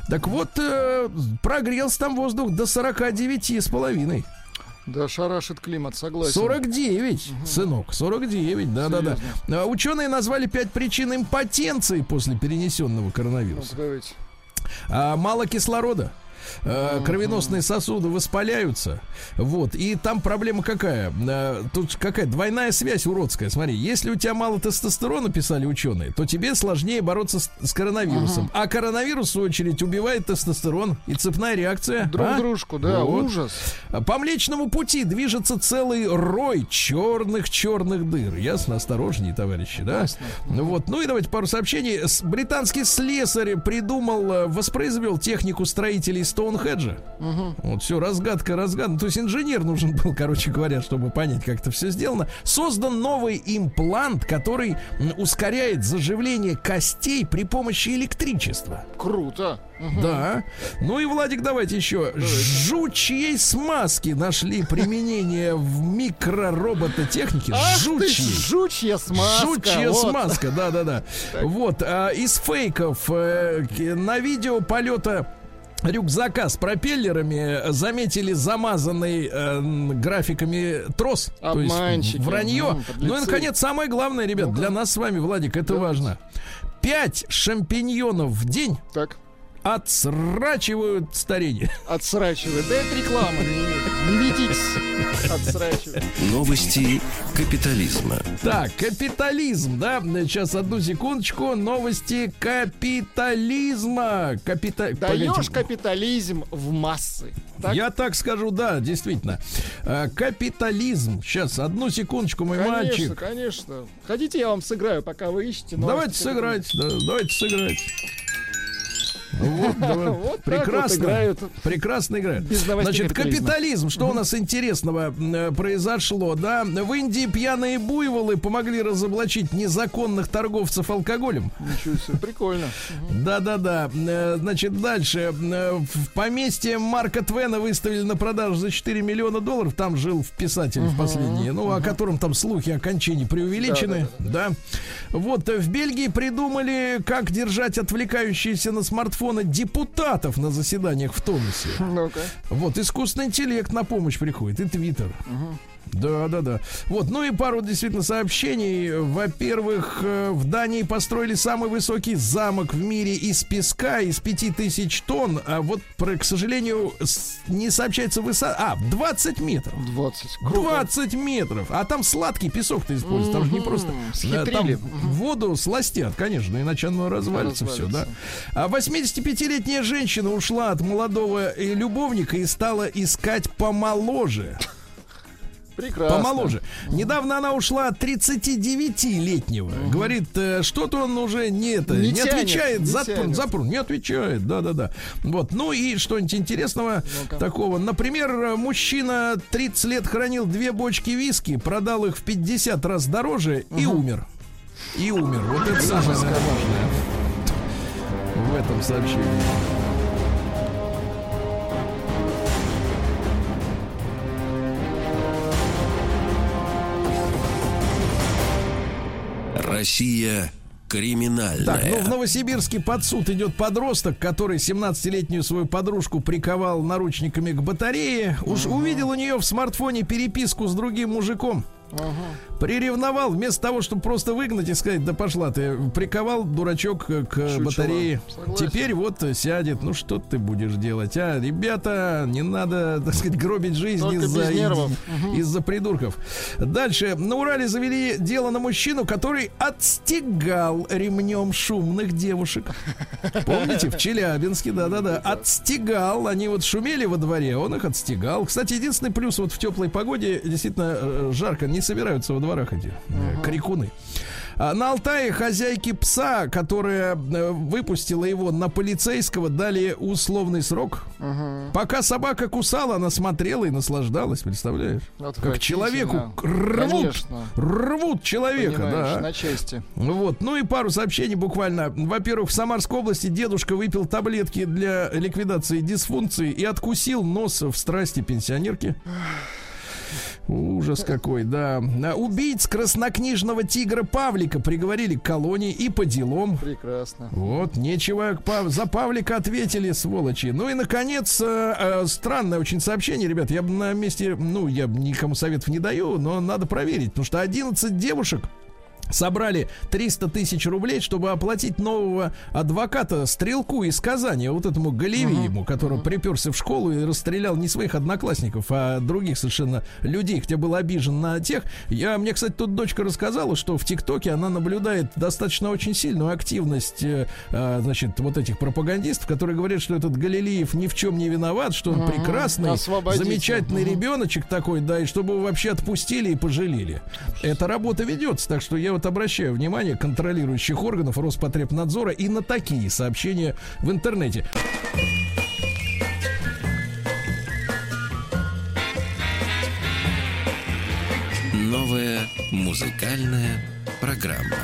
Так вот, э, прогрелся там воздух до 49 с половиной. Да, шарашит климат, согласен. 49, сынок, 49, да-да-да. А Ученые назвали пять причин импотенции после перенесенного Ну, коронавируса. давайте. А, мало кислорода. Э, Кровеносные сосуды воспаляются. Вот. И там проблема какая? Э, Тут какая двойная связь уродская. Смотри, если у тебя мало тестостерона, писали ученые, то тебе сложнее бороться с, с коронавирусом. А коронавирус, в свою очередь, убивает тестостерон. И цепная реакция. Друг а? дружку, да, Вот. ужас. По Млечному пути движется целый рой черных-черных дыр. Ясно? Осторожнее, товарищи, да? Ну вот. Ну и давайте пару сообщений. Британский слесарь придумал, э, воспроизвел технику строителей Стоунхеджа. Вот все, разгадка, разгадка. То есть инженер нужен был, короче говоря, чтобы понять, как это все сделано. Создан новый имплант, который ускоряет заживление костей при помощи электричества. Круто. Мгм. Да. Ну и, Владик, давайте еще. Жучьей смазки нашли применение в микроробототехнике. Ах ты, Жучьей. жучья смазка. Жучья вот. смазка, да-да-да. Вот, а, из фейков э, на видео полета рюкзака с пропеллерами заметили замазанный э, графиками трос. То есть Обманщики. вранье. Подлецы. ну и, наконец, самое главное, ребят, для нас с вами, Владик, это важно. Пять шампиньонов в день Так, отсрачивают старение. отсрачивает. Да это реклама. Не, ведитесь. Новости капитализма. Так, капитализм, да? Сейчас одну секундочку. Новости капитализма. Капита... Даешь капитализм в массы. Так? Я так скажу, да, действительно. Э, Капитализм. Сейчас, одну секундочку, мой Конечно, мальчик. конечно. Хотите, я вам сыграю, пока вы ищете. Давайте сыграть, да, давайте сыграть. Вот, прекрасно, играют. прекрасно играют. Значит, капитализм. Что у нас интересного э, произошло, да? В Индии пьяные буйволы помогли разоблачить незаконных торговцев алкоголем. Ничего себе, прикольно. Да-да-да. Э, Значит, дальше. Э, В поместье Марка Твена выставили на продажу за 4 миллиона долларов. Там жил в писатель в последние, ну, о котором там слухи о кончине преувеличены. Да. Вот, в Бельгии придумали, как держать отвлекающиеся на смартфоны депутатов на заседаниях в тонусе. Ну-ка. Вот, искусственный интеллект на помощь приходит, и Твиттер. Да, да, да. Вот, ну и пару действительно сообщений. Во-первых, э, в Дании построили самый высокий замок в мире из песка, из 5000 тонн. А вот, про- к сожалению, не сообщается высота. А, 20 метров. 20. Круто. 20 метров. А там сладкий песок-то используется. Там же не просто... Схитрили. Там воду сластят, конечно, иначе оно развалится все, да. Развалится. А 85-летняя женщина ушла от молодого э, любовника и стала искать помоложе. Прекрасно. Помоложе. Недавно она ушла от 39-летнего. Говорит, э, что-то он уже не это, Не не, тянет, отвечает. не запру, запру, не отвечает. Да, да, да. Вот. Ну и что-нибудь интересного Ну-ка. такого. Например, э, мужчина 30 лет хранил две бочки виски, продал их в 50 раз дороже и умер. И умер. Вот это самое важное в этом сообщении. Россия криминальная. Так, ну в Новосибирске под суд идет подросток, который 17-летнюю свою подружку приковал наручниками к батарее. Уж увидел у нее в смартфоне переписку с другим мужиком. Приревновал, вместо того, чтобы просто выгнать и сказать, да пошла ты, приковал дурачок к Чучело. батарее. Согласен. Теперь вот сядет. Ну что ты будешь делать, а? Ребята, не надо, так сказать, гробить жизнь из-за из-за придурков. Дальше. На Урале завели дело на мужчину, который отстегал ремнем шумных девушек. Помните, в Челябинске, да-да-да. Отстегал. Они вот шумели во дворе, он их отстегал. Кстати, единственный плюс вот в теплой погоде действительно э, жарко. Не собираются во дворах эти э, крикуны. А На Алтае хозяйки пса, которая э, выпустила его на полицейского, дали условный срок. Пока собака кусала, она смотрела и наслаждалась, представляешь? Как человеку рвут, Конечно. рвут человека, Понимаешь, да. на части. Вот, ну и пару сообщений буквально. Во-первых, в Самарской области дедушка выпил таблетки для ликвидации дисфункции и откусил нос в страсти пенсионерки. Ужас какой, да. А Убийц краснокнижного тигра Павлика приговорили к колонии и по делам. Прекрасно. Вот, нечего за Павлика ответили, сволочи. Ну и, наконец, э, э, странное очень сообщение, ребят. Я бы на месте, ну, я никому советов не даю, но надо проверить, потому что 11 девушек собрали 300 тысяч рублей, чтобы оплатить нового адвоката Стрелку из Казани, вот этому Галевиему, который приперся в школу и расстрелял не своих одноклассников, а других совершенно людей, хотя был обижен на тех. Я, мне, кстати, тут дочка рассказала, что в ТикТоке она наблюдает достаточно очень сильную активность, э, э, значит, вот этих пропагандистов, которые говорят, что этот Галилеев ни в чем не виноват, что он прекрасный, Освободите. замечательный ребеночек такой, да, и чтобы его вообще отпустили и пожалели. Эта работа ведется, так что я вот обращаю внимание контролирующих органов Роспотребнадзора и на такие сообщения в интернете. Новая музыкальная программа.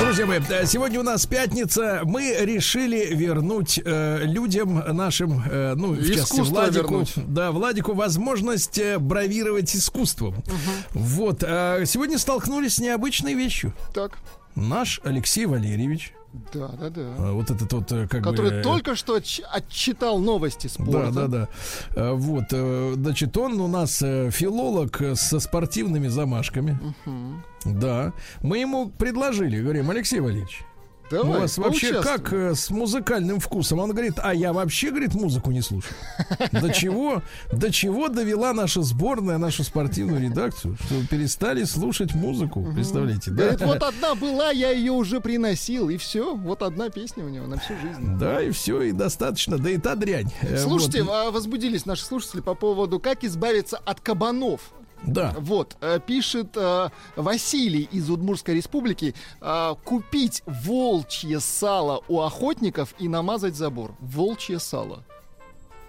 Друзья мои, э, сегодня у нас пятница. Мы решили вернуть э, людям нашим, э, ну, в частности, Владику, вернуть. да, Владику возможность э, бравировать искусством. Вот. а сегодня столкнулись с необычной вещью. Так. Наш Алексей Валерьевич, Да, да, да. э, вот этот вот, э, как Который бы... только что отч- отчитал новости Да, спорта. да, да. Э, Вот, э, значит, он у нас э, филолог э, со спортивными замашками. Да. Мы ему предложили, говорим, Алексей Валерьевич, Давай, у вас вообще как э, с музыкальным вкусом? Он говорит, а я вообще, говорит, музыку не слушаю. До чего, до чего довела наша сборная, нашу спортивную редакцию, что перестали слушать музыку, представляете, да? Говорит, вот одна была, я ее уже приносил, и все. Вот одна песня у него на всю жизнь. Да, и все, и достаточно, да и та дрянь. Э, Слушайте, вот. а возбудились наши слушатели по поводу, как избавиться от кабанов. Да. Вот, э, пишет э, Василий из Удмурской республики, э, купить волчье сало у охотников и намазать забор. Волчье сало.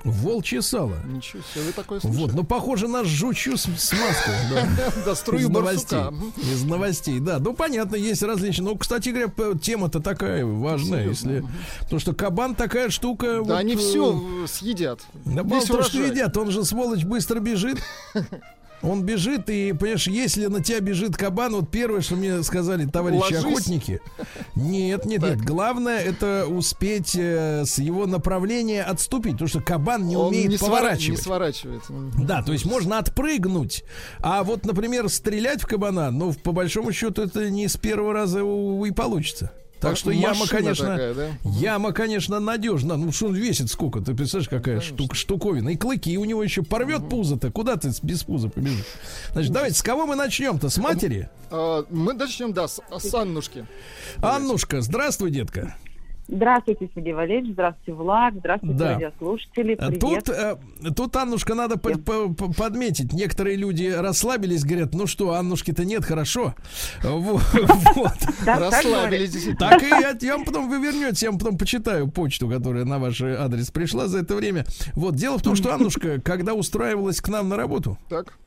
Волчье сало. Ничего себе, вы такое Вот, слышали? ну похоже на жучью смазку. Да. Да, Из струю новостей. барсука. Мгм. Из новостей, да. Ну, понятно, есть различные. Ну, кстати говоря, тема-то такая важная, если. Потому что кабан такая штука. Да, вот, они все съедят. Да мало что едят, он же, сволочь, быстро бежит. Он бежит, и, понимаешь, если на тебя бежит кабан, вот первое, что мне сказали товарищи Ложись. охотники. Нет, нет, нет. Главное это успеть э, с его направления отступить, потому что кабан не Он умеет не, поворачивать. не сворачивается. Мгм. Да, то есть можно отпрыгнуть. А вот, например, стрелять в кабана, ну, по большому счету, это не с первого раза и получится. Так что яма, конечно, такая, да? яма, конечно, надежна. Ну, что он весит сколько? Ты представляешь, какая штука, штуковина. И клыки у него еще порвет пузо-то. Куда ты без пуза побежишь? Значит, давайте, с кого мы начнем-то? С матери? А, мы начнем, да, с, с Аннушки. Аннушка, здравствуй, детка. Здравствуйте, Сергей Валерьевич, здравствуйте, Влад, здравствуйте, Да. радиослушатели, А привет. Тут, э, тут, Аннушка, надо по- по- по- подметить. Некоторые люди расслабились, говорят, ну что, Аннушки-то нет, хорошо. Вот. Расслабились. Так и я, вам потом вы вернете, я вам потом почитаю почту, которая на ваш адрес пришла за это время. Вот дело в том, что Аннушка, когда устраивалась к нам на работу, Так.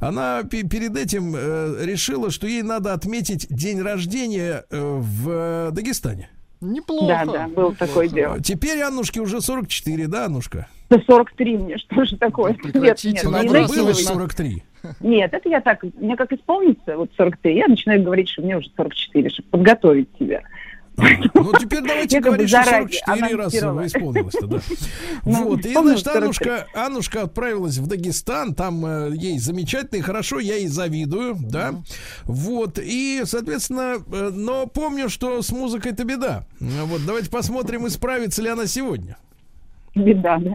она пе- перед этим э, решила, что ей надо отметить день рождения э, в э, Дагестане. Неплохо. Да, да, было такое дело. Теперь Аннушке уже 44, да, Аннушка? Да 43 мне, что же такое? Прекратите нет, нет, не Было накидывай. накидывайте. 43. Нет, это я так, мне как исполнится, вот 43, я начинаю говорить, что мне уже 44, чтобы подготовить себя. Ну, теперь давайте Я говорить, что заранее 44 раз анонсировала. исполнилось-то, да. Ну, Вот, и, исполнилось значит, 43. Аннушка, Аннушка отправилась в Дагестан, там э, ей замечательно и хорошо, я ей завидую, да. Вот, и, соответственно, э, но помню, что с музыкой-то беда. Ну, Вот, давайте посмотрим, исправится ли она сегодня. Беда, да.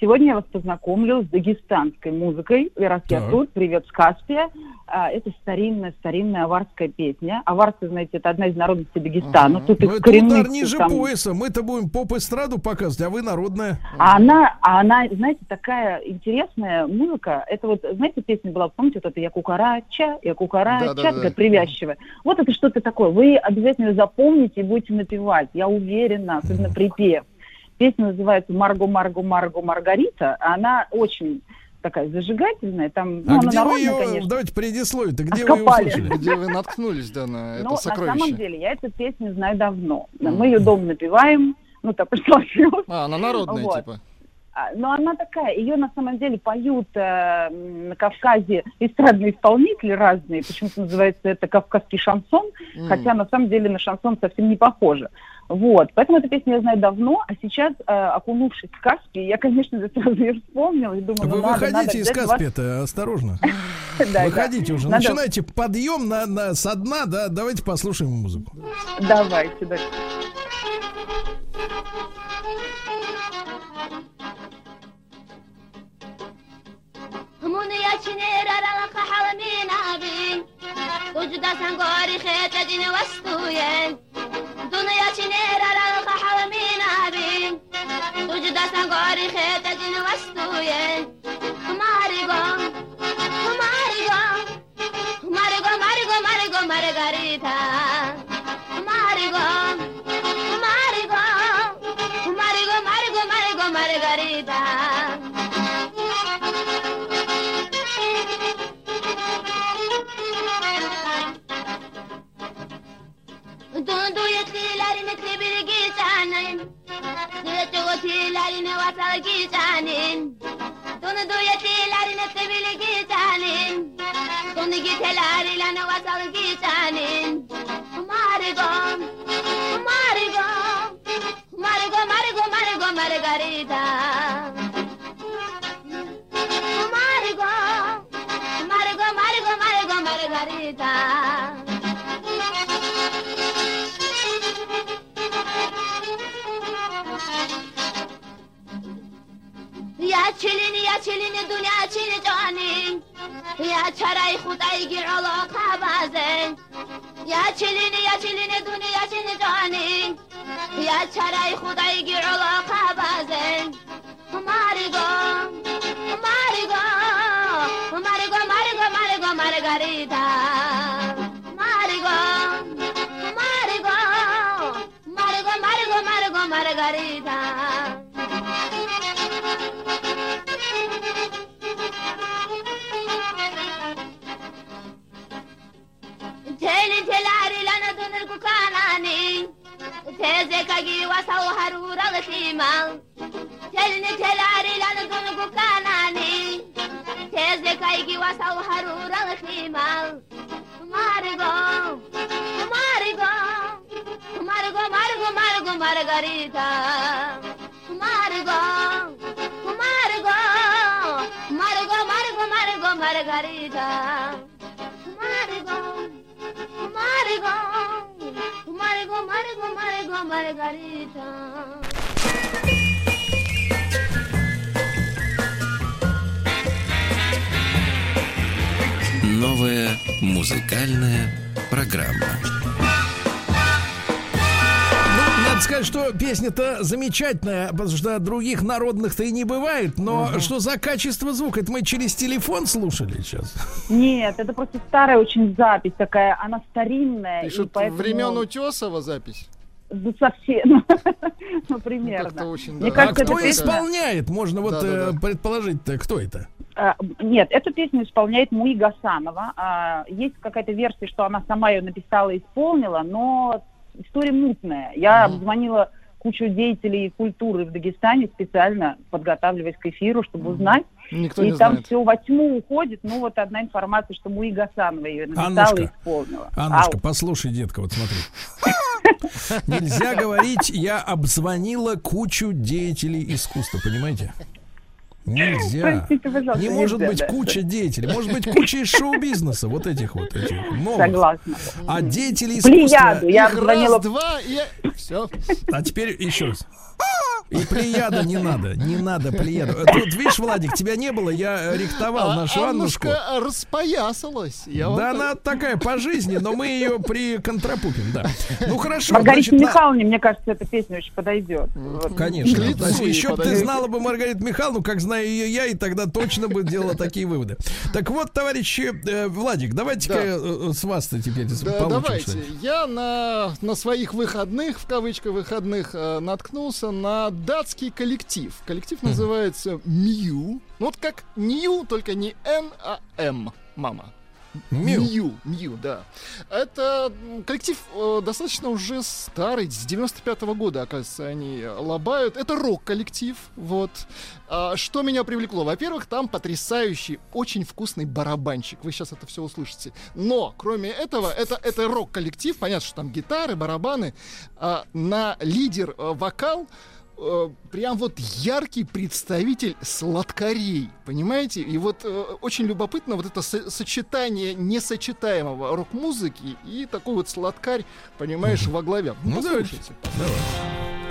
Сегодня я вас познакомлю с дагестанской музыкой. И раз я Так. тут, привет с Каспия. А, Это старинная, старинная аварская песня. Аварцы, знаете, это одна из народностей Дагестана. Тут Ну, их это удар коренных ниже там- пояса. Мы-то будем поп-эстраду показывать, а вы народная. А она, а она, знаете, такая интересная музыка. Это вот, знаете, песня была, помните, вот это «Я кукарача», «Я кукарача», Да-да-да. такая привязчивая. Вот это что-то такое. Вы обязательно её запомните и будете напевать. Я уверена, особенно припев. Песня называется «Марго, Марго, Марго, Маргарита». Она очень такая зажигательная. Там, ну, а она где вы народная, ее, конечно. давайте предисловие-то, где вы ее Откопали. услышали? Где вы наткнулись, да, на Но это Ну, на сокровище? самом деле я эту песню знаю давно. Мы ее дома напеваем. Ну, так сложилось. А, она народная, Вот. типа. А, Но она такая, ее на самом деле поют э, на Кавказе эстрадные исполнители разные, почему-то называется это кавказский шансон, М. хотя на самом деле на шансон совсем не похоже. Вот, поэтому эту песню я знаю давно, а сейчас, э, окунувшись в Каспий, я, конечно, же, сразу ее вспомнила и думала, Вы ну, надо, надо выходите из обязательно вас- осторожно. Выходите уже, Надо- начинайте подъем со дна, да, давайте послушаем музыку. Давайте, да. همونیا چنیر رلق حرمین آبین وجود سنگاری خیت دین وستوین دنیا چنیر رلق حرمین آبین وجود سنگاری خیت دین وستوین ماریگو ماریگو ماریگو ماریگو ماریگو مارگاریتا metri bir gitanim Nire çoğutilerine vasal gitanim Tonu duyetilerine tebili gitanim Tonu giteler ilane vasal gitanim Margo, margo Margo, margo, margo, margarita. Margo, margo, margo, margo, margarita. چلینی یا چلینی دنیا چلی جانی یا چرای خدای گیر علاقه قبازه یا چلینی یا چلینی دنیا چلی جانی یا چرای خدای گیر علاقه مارگا مارگا مارگا مارگا مارگا مارگا مارگاریتا تلاري لنا دنركو كاناني تيزي كاجي وساو هرورا غسيما تيلي تلاري لنا دنركو كاناني تيزي كاجي وساو هرورا غسيما مارغو مارغو مارغو مارغو مارغو مارغريتا مارغو مارغو مارغو مارغو مارغو مارغريتا Marigo, Новая музыкальная программа. Ну, надо сказать, что песня-то замечательная, потому что других народных-то и не бывает. Но что за качество звука? Это мы через телефон слушали сейчас. Нет, это просто старая очень запись такая, она старинная. и Пишут, поэтому- времен Утесова запись. Да совсем, ну, Как-то примерно. очень, Мне да. А кажется, кто это песня- исполняет? Можно вот Да-да-да. э, предположить-то, кто это? А, Нет, эту песню исполняет Муи Гасанова. А, Есть какая-то версия, что она сама ее написала и исполнила, но история мутная. Я обзвонила кучу деятелей культуры в Дагестане специально, подготавливаясь к эфиру, чтобы узнать. Никто и не там знает. все во тьму уходит. Ну, вот одна информация, что Муи Гасанова ее написала Аннушка, и исполнила. Аннушка, Ау. послушай, детка, вот смотри. Нельзя говорить, я обзвонила кучу деятелей искусства, понимаете? Нельзя. Простите, пожалуйста, Не может нельзя, быть да, куча деятелей. Может быть куча из шоу-бизнеса, вот этих вот этих новых. Согласна. А деятели искусства... Плеяду. Я Их раз, два, и... Все. А теперь еще раз. И плеяда не надо, не надо плеяду. Тут, видишь, Владик, тебя не было, я э, рихтовал А нашу Аннушку. Аннушка распоясалась. Я Да так- она такая по жизни, но мы ее приконтрапупим, да. Ну хорошо, Маргарите значит, на- Михайловне, мне кажется, эта песня очень подойдет. Вот. Конечно. Лицу Значит, еще бы ты знала бы Маргариту Михайловну, как знаю ее я, и тогда точно бы делала такие выводы. Так вот, товарищи, э, Владик, давайте-ка Да. э, с вас-то теперь Да, получим давайте. что-нибудь. Я на, на своих выходных, в кавычках выходных, э, наткнулся на датский коллектив. Коллектив называется Мью. Ну вот как Нью, только не Н, а М. Мама. Мью. Мью, Мью, да. Это коллектив э, достаточно уже старый, с 95 года, оказывается, они лобают. Это рок-коллектив, вот. А, что меня привлекло? Во-первых, там потрясающий, очень вкусный барабанщик. Вы сейчас это все услышите. Но, кроме этого, это, это рок-коллектив. Понятно, что там гитары, барабаны. А, на лидер-вокал э, прям вот яркий представитель сладкарей, понимаете? И вот э, очень любопытно вот это со- сочетание несочетаемого рок-музыки и такой вот сладкарь, понимаешь, во главе. Ну, давайте. послушайте. Давай. Музыка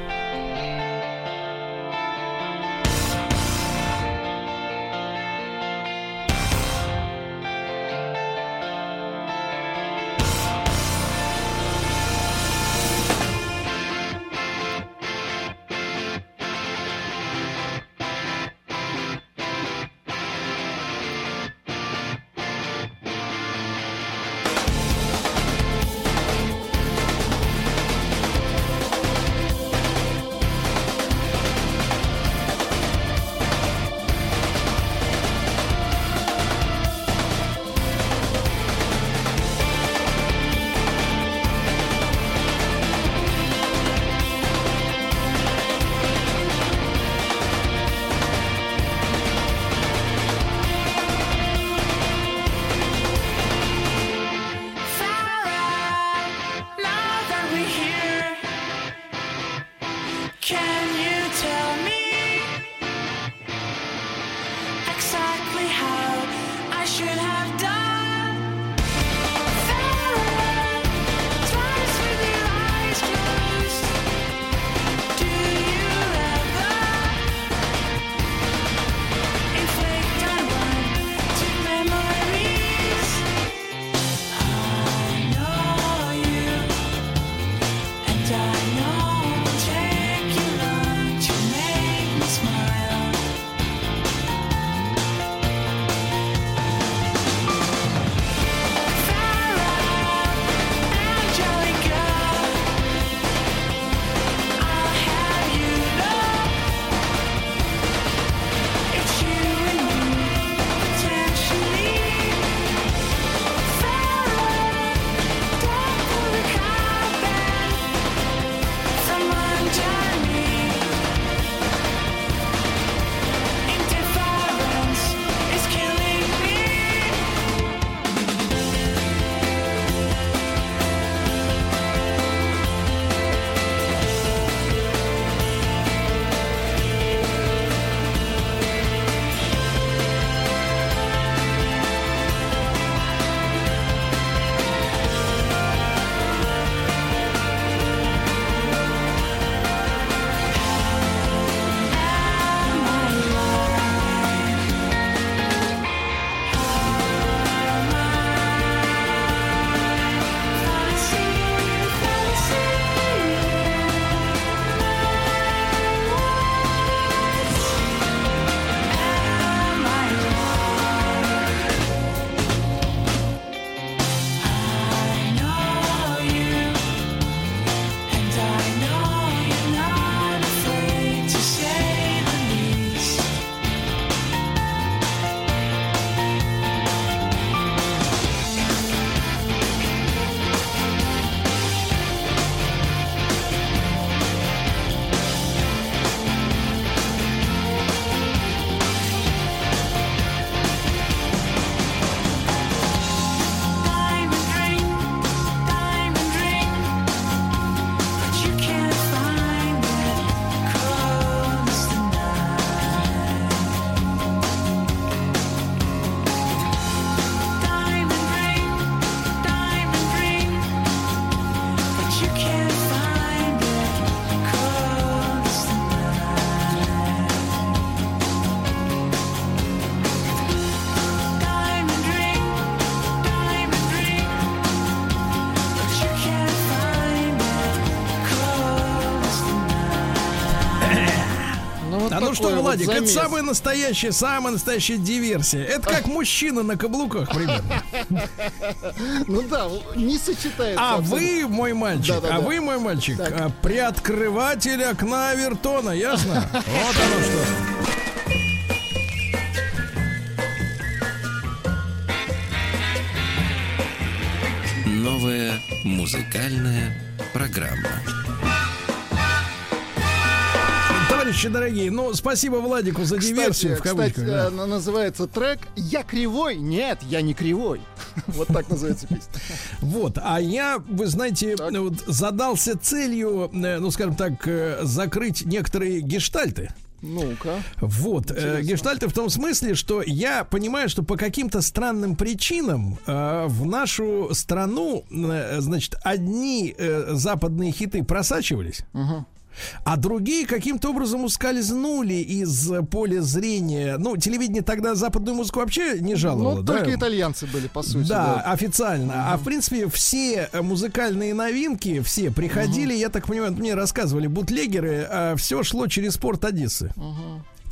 что, вот Владик, это замес. самая настоящая, самая настоящая диверсия. Это как мужчина на каблуках примерно. Ну да, не сочетается. А вы, мой мальчик, а вы, мой мальчик, а, приоткрыватель окна Авертона, ясно? Вот оно что. Товарищи дорогие, ну, спасибо Владику за диверсию, в кстати, кавычках. да. э, на- называется трек «Я кривой». Нет, я не кривой. Вот так называется песня. Вот, а я, вы знаете, Так. вот задался целью, э, ну, скажем так, э, закрыть некоторые гештальты. Ну-ка. Вот, э, гештальты в том смысле, что я понимаю, что по каким-то странным причинам э, в нашу страну, э, значит, одни э, западные хиты просачивались. А другие каким-то образом ускользнули из э, поля зрения. Ну, телевидение тогда западную музыку вообще не жаловало. Ну, да? только итальянцы были, по сути. Да, официально. А в принципе все э, музыкальные новинки, все приходили, я так понимаю, мне рассказывали бутлегеры, все шло через порт Одессы.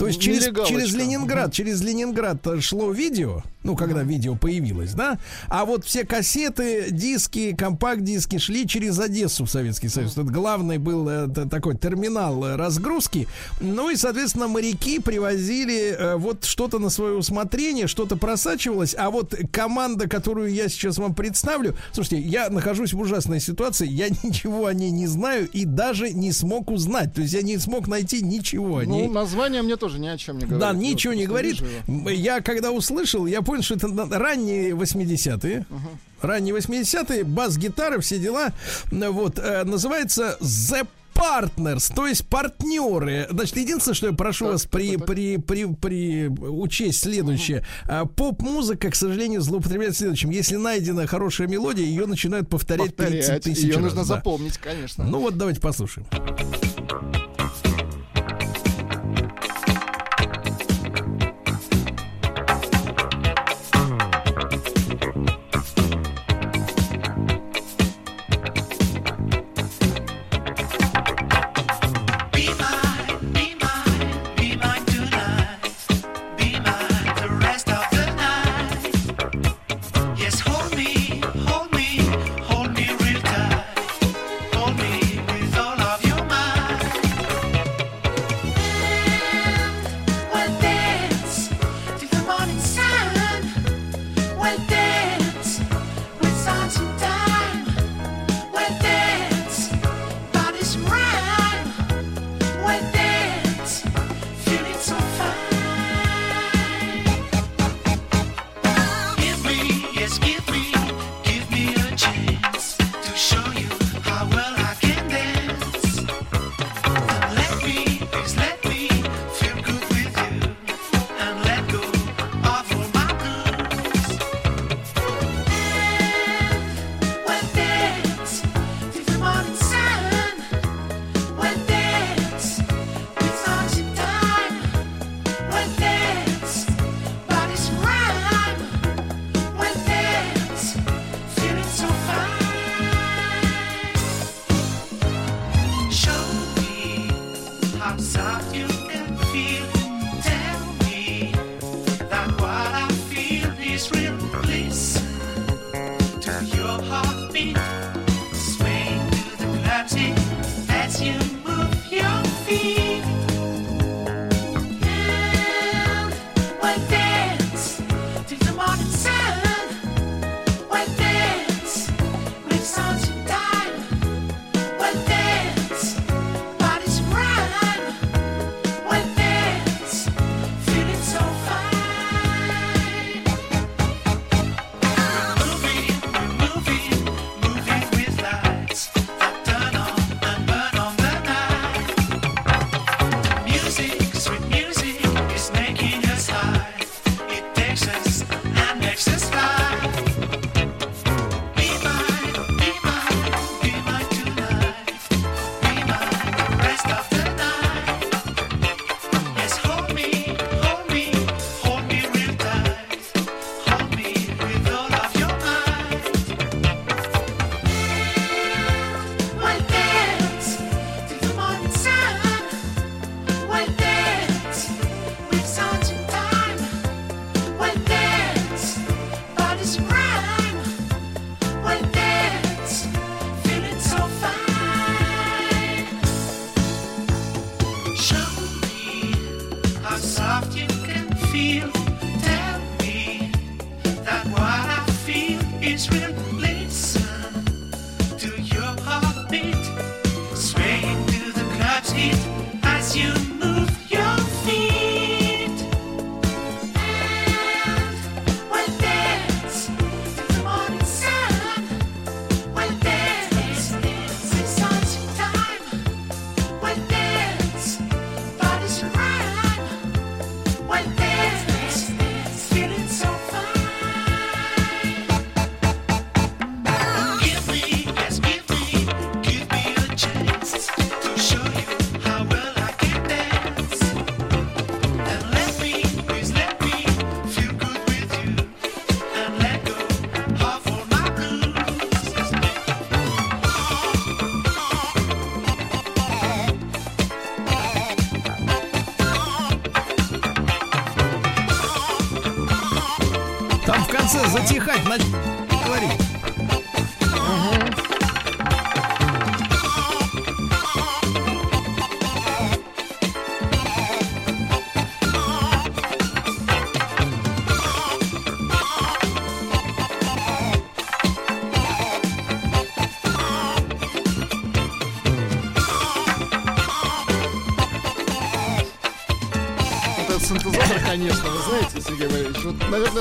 То есть через, через Ленинград, через Ленинград шло видео, ну, когда видео появилось, да, а вот все кассеты, диски, компакт-диски шли через Одессу в Советский Союз. Это главный был э, т- такой терминал э, разгрузки. Ну и, соответственно, моряки привозили э, вот что-то на свое усмотрение, что-то просачивалось, а вот команда, которую я сейчас вам представлю, слушайте, я нахожусь в ужасной ситуации, я ничего о ней не знаю и даже не смог узнать, то есть я не смог найти ничего о ней. Ну, название мне тоже ни о чем не говорит. Да, ничего не говорит. его. Я когда услышал, я понял, что это ранние 80-е. Ранние 80-е, бас-гитары, все дела. Вот, э, называется The Partners, то есть партнеры. Значит, единственное, что я прошу Так, вас при, так, при, при, при учесть следующее. А, Поп-музыка, к сожалению, злоупотребляет следующим. Если найдена хорошая мелодия, ее начинают повторять, 30 Повторять. тысяч Ее раз. нужно да. запомнить, конечно. Ну вот, давайте послушаем.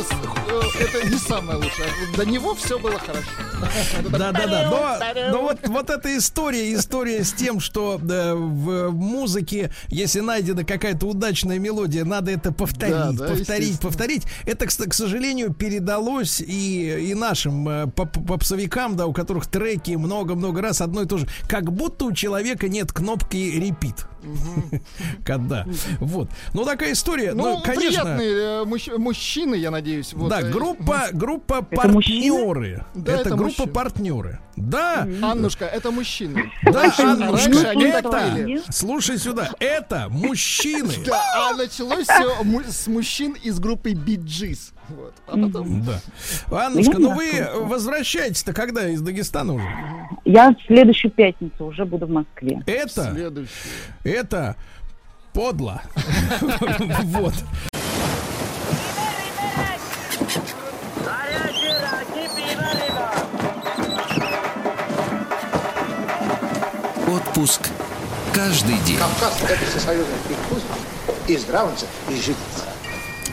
Вот, наверное, с- э, это не самое лучшее. До него все было хорошо. Да, да, да. Но, но вот, вот эта история, история с тем, что э, в музыке, если найдена какая-то удачная мелодия, надо это повторить, Да, да, повторить, повторить. Это, к сожалению, передалось и, и нашим э, поп- попсовикам, да, у которых треки много-много раз одно и то же. Как будто у человека нет кнопки repeat. Когда. Вот. Ну, такая история. Ну, Ну, конечно. приятные э, мужч- мужчины, я надеюсь. Вот, Да, э, группа, партнеры. Это группа партнеры. Да, Аннушка, это мужчины. да, Аннушка, это, слушай сюда, это мужчины. Да, а началось все с мужчин из группы Gees. Вот. А потом... Да. Аннушка, ну вы возвращаетесь-то когда из Дагестана уже? Я в следующую пятницу уже буду в Москве. Это, это подло. Вот. Отпуск каждый день. Кавказ – это всесоюзный вкус и здравница, и житница.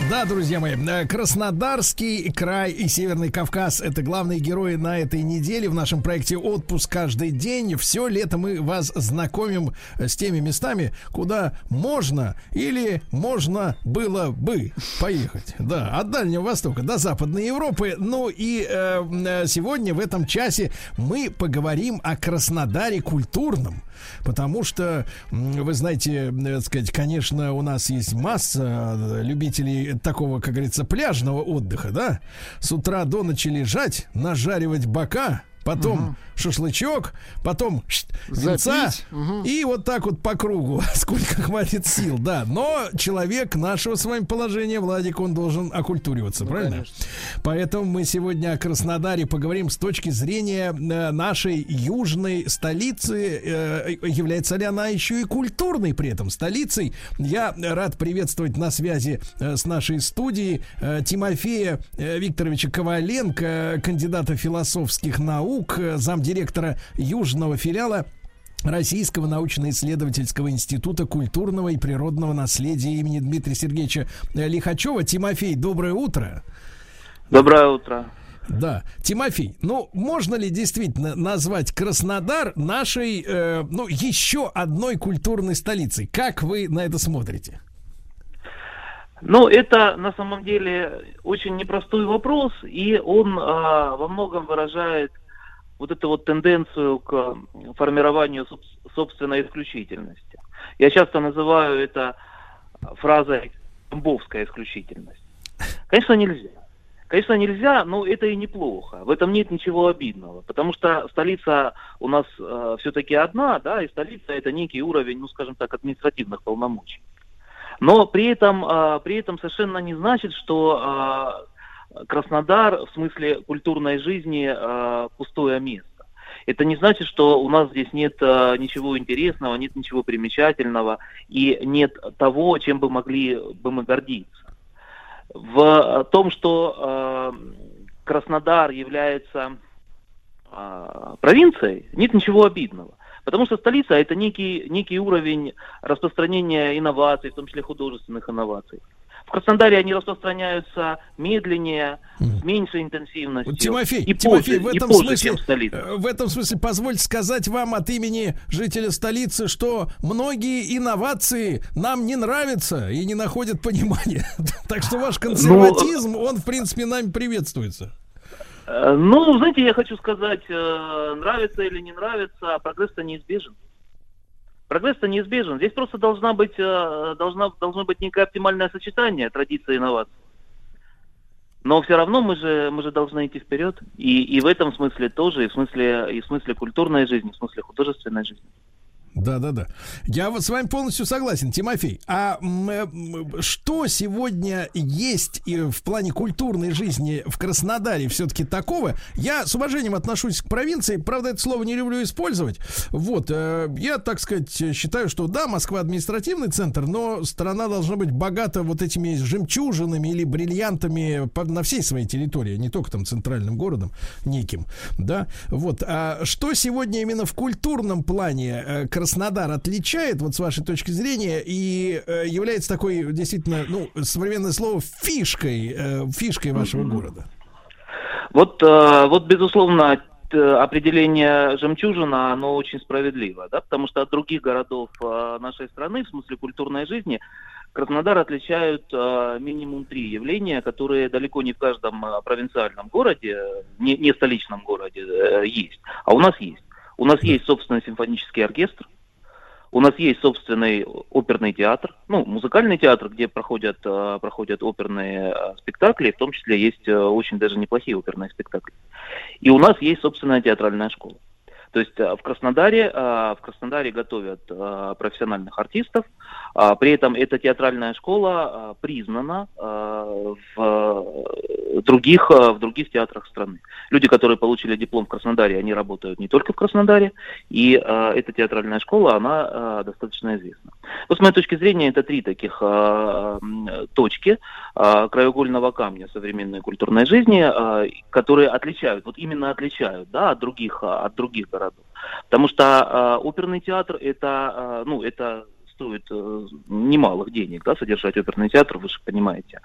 Да, друзья мои, э, Краснодарский край и Северный Кавказ – это главные герои на этой неделе в нашем проекте «Отпуск каждый день». Все лето мы вас знакомим с теми местами, куда можно или можно было бы поехать. Да, от Дальнего Востока до Западной Европы. Ну и э, э, сегодня в этом часе мы поговорим о Краснодаре культурном. Потому что, вы знаете, э, так сказать, конечно, у нас есть масса э, любителей такого, как говорится, пляжного отдыха, да? С утра до ночи лежать, нажаривать бока, потом шашлычок, потом Запить, мгм. и вот так вот по кругу, сколько хватит сил, да. Но человек нашего с вами положения, Владик, он должен окультуриваться, правильно? конечно. Поэтому мы сегодня о Краснодаре поговорим с точки зрения э, нашей южной столицы. Э, является ли она еще и культурной при этом столицей? Я рад приветствовать на связи э, с нашей студией Тимофея Викторовича Коваленко, кандидата философских наук, э, замдиректора южного филиала Российского научно-исследовательского института культурного и природного наследия имени Дмитрия Сергеевича э, Лихачева. Тимофей, доброе утро. Доброе утро. Да, Тимофей, ну можно ли действительно назвать Краснодар нашей, э, ну еще одной культурной столицей? Как вы на это смотрите? Ну, это на самом деле очень непростой вопрос, и он а, во многом выражает вот эту вот тенденцию к формированию соб- собственной исключительности. Я часто называю это фразой «тамбовская исключительность». Конечно, нельзя. Конечно, нельзя, но это и неплохо. В этом нет ничего обидного, потому что столица у нас все-таки одна, да, и столица это некий уровень, ну, скажем так, административных полномочий. Но при этом, а, при этом совершенно не значит, что а, Краснодар в смысле культурной жизни а, пустое место. Это не значит, что у нас здесь нет а, ничего интересного, нет ничего примечательного и нет того, чем бы могли бы мы гордиться. В том, что Краснодар является а, провинцией, нет ничего обидного. Потому что столица это некий, некий уровень распространения инноваций, в том числе художественных инноваций. В Краснодаре они распространяются медленнее, с меньшей интенсивностью. Тимофей, и Тимофей, позже, в и этом позже, смысле, э, в этом смысле позвольте сказать вам от имени жителя столицы, что многие инновации нам не нравятся и не находят понимания. Так что ваш консерватизм, он в принципе нами приветствуется. Э, Ну, знаете, я хочу сказать, э, нравится или не нравится, а прогресс-то неизбежен. Прогресс-то неизбежен. Здесь просто должна быть, э, должна, должно быть некое оптимальное сочетание традиции и инноваций. Но все равно мы же, мы же должны идти вперед. И, и в этом смысле тоже, и в смысле, и в смысле культурной жизни, и в смысле художественной жизни. Да, да, да. Я вот с вами полностью согласен, Тимофей. А э, что сегодня есть и в плане культурной жизни в Краснодаре все-таки такого? Я с уважением отношусь к провинции, правда, это слово не люблю использовать. Вот, э, я, так сказать, считаю, что да, Москва административный центр, но страна должна быть богата вот этими жемчужинами или бриллиантами на всей своей территории, а не только там центральным городом неким, да. Вот, а что сегодня именно в культурном плане э, Краснодар отличает, вот с вашей точки зрения, и э, является такой действительно, ну, современное слово фишкой, э, фишкой вашего города? Вот, э, вот безусловно, т- определение жемчужина, оно очень справедливо, да, потому что от других городов э, нашей страны, в смысле культурной жизни, Краснодар отличают э, минимум три явления, которые далеко не в каждом э, провинциальном городе, э, не, не столичном городе э, есть, а у нас есть. У нас есть собственный симфонический оркестр, у нас есть собственный оперный театр, ну, музыкальный театр, где проходят, э, проходят оперные э, спектакли, в том числе есть э, очень даже неплохие оперные спектакли. И у нас есть собственная театральная школа. То есть э, в Краснодаре, э, в Краснодаре готовят э, профессиональных артистов, а, при этом эта театральная школа признана в других, в других театрах страны. Люди, которые получили диплом в Краснодаре, они работают не только в Краснодаре, и эта театральная школа, она достаточно известна. Вот с моей точки зрения, это три таких точки краеугольного камня современной культурной жизни, которые отличают, вот именно отличают, да, от других, от других городов. Потому что э, оперный театр это, э, ну, это стоит э, немалых денег, да, содержать оперный театр, вы же понимаете.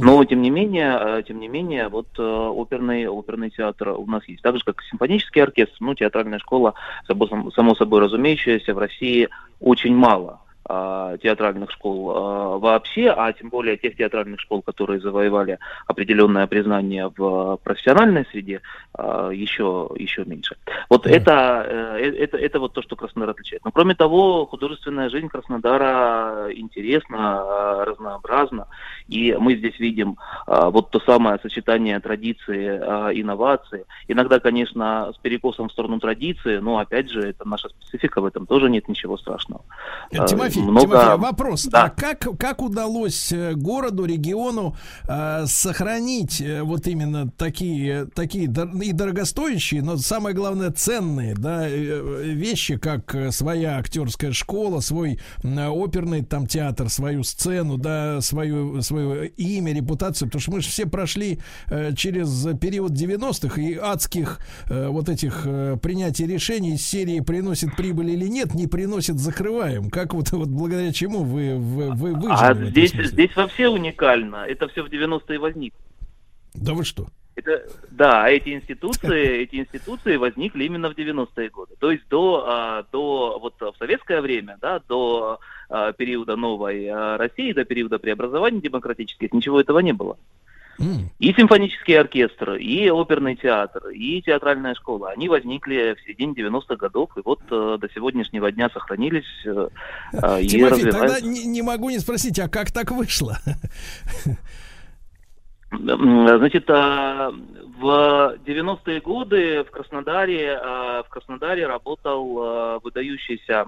Но тем не менее, э, тем не менее, вот э, оперный, оперный театр у нас есть. Так же, как симфонический оркестр, ну, театральная школа, само, собой разумеющаяся, в России очень мало театральных школ а, вообще, а тем более тех театральных школ, которые завоевали определенное признание в профессиональной среде, а, еще, еще меньше. Вот это, э, это, это вот то, что Краснодар отличает. Но кроме того, художественная жизнь Краснодара интересна, а, разнообразна, и мы здесь видим а, вот то самое сочетание традиции, а, инновации. Иногда, конечно, с перекосом в сторону традиции, но опять же, это наша специфика, в этом тоже нет ничего страшного. А, Тимофей, много- Тимофей, вопрос. Да. А как, как удалось э, городу, региону э, сохранить э, вот именно такие, такие и дорогостоящие, но самое главное ценные да, э, вещи, как э, своя актерская школа, свой оперный там театр, свою сцену, да, свою, свое имя, репутацию, потому что мы же все прошли э, через период 90-х и адских э, вот этих э, принятий решений из серии приносит прибыль или нет, не приносит, закрываем. Как вот, вот благодаря чему вы, вы, вы выжили А в этом здесь, здесь вообще уникально. Это все в 90-е возникло. Да вы что? Это, да, эти институции, эти институции возникли именно в 90-е годы. То есть до, а, до вот в советское время, да, до а, периода новой а, России, до периода преобразований демократических, ничего этого не было. И симфонический оркестр, и оперный театр, и театральная школа, они возникли в середине 90-х годов, и вот э, до сегодняшнего дня сохранились э, э, и Тимофей, тогда не, не могу не спросить, а как так вышло? М, Значит, а, в 90-е годы в Краснодаре, а, в Краснодаре работал выдающийся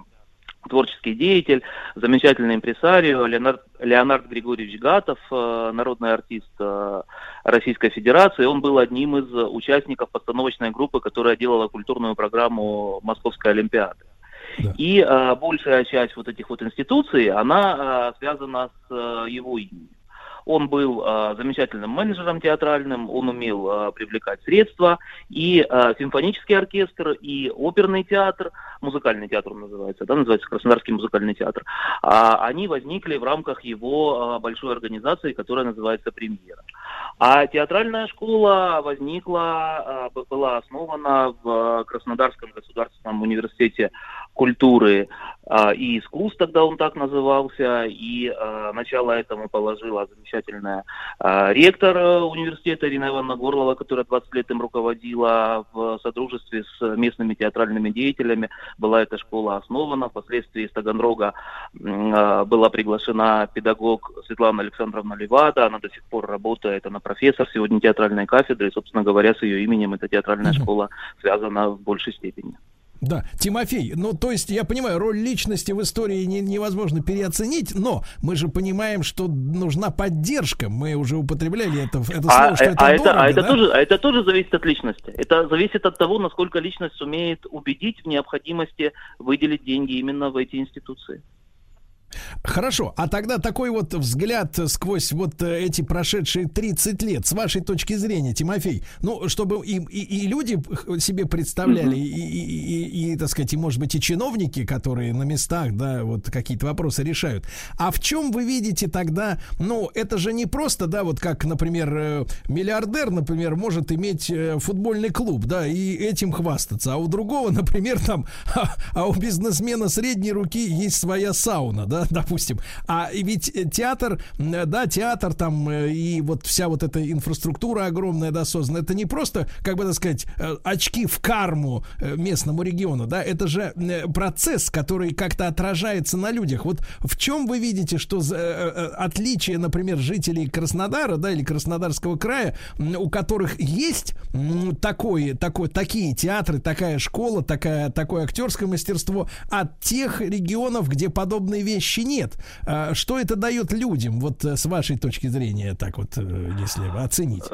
творческий деятель, замечательный импресарио Леонард, Леонард Григорьевич Гатов, э, народный артист э, Российской Федерации. Он был одним из участников постановочной группы, которая делала культурную программу Московской Олимпиады. И э, большая часть вот этих вот институций, она э, связана с э, его именем. Он был э, замечательным менеджером театральным, он умел э, привлекать средства, и э, симфонический оркестр, и оперный театр, музыкальный театр он называется, да, называется Краснодарский музыкальный театр, а, они возникли в рамках его э, большой организации, которая называется «Премьера». А театральная школа возникла, б- была основана в Краснодарском государственном университете культуры а, и искусств, тогда он так назывался, и а, начало этому положила замечательная а, ректор э, университета Ирина Ивановна Горлова, которая 20 лет им руководила в содружестве с местными театральными деятелями. Была эта школа основана, впоследствии из Таганрога а, была приглашена педагог Светлана Александровна Левада, она до сих пор работает, она профессор сегодня театральной кафедры, и, собственно говоря, с ее именем эта театральная школа связана в большей степени. Да, Тимофей, ну то есть я понимаю, роль личности в истории не- невозможно переоценить, но мы же понимаем, что нужна поддержка. Мы уже употребляли это, это слово, А, что э, это а это, дорого, а это да? тоже, а это тоже зависит от личности. Это зависит от того, насколько личность сумеет убедить в необходимости выделить деньги именно в эти институции. Хорошо, а тогда такой вот взгляд сквозь вот э, эти прошедшие 30 лет, с вашей точки зрения, Тимофей, ну, чтобы и, и, и люди себе представляли, и, и, и, и, так сказать, и, может быть, и чиновники, которые на местах, да, вот какие-то вопросы решают. А в чем вы видите тогда, ну, это же не просто, да, вот как, например, э, миллиардер, например, может иметь э, футбольный клуб, да, и этим хвастаться, а у другого, например, там, а у бизнесмена средней руки есть своя сауна, да, допустим. А ведь э, театр, м, да, театр там э, и вот вся вот эта инфраструктура огромная, да, создана, это не просто, как бы так сказать, э, очки в карму э, местному региону, да, это же э, процесс, который как-то отражается на людях. Вот в чем вы видите, что э, э, отличие, например, жителей Краснодара, да, или Краснодарского края, у которых есть такое, такое, такие театры, такая школа, такая, такое актерское мастерство, от тех регионов, где подобные вещи нет. А, Что это дает людям, вот э, с вашей точки зрения, так вот, э, если оценить?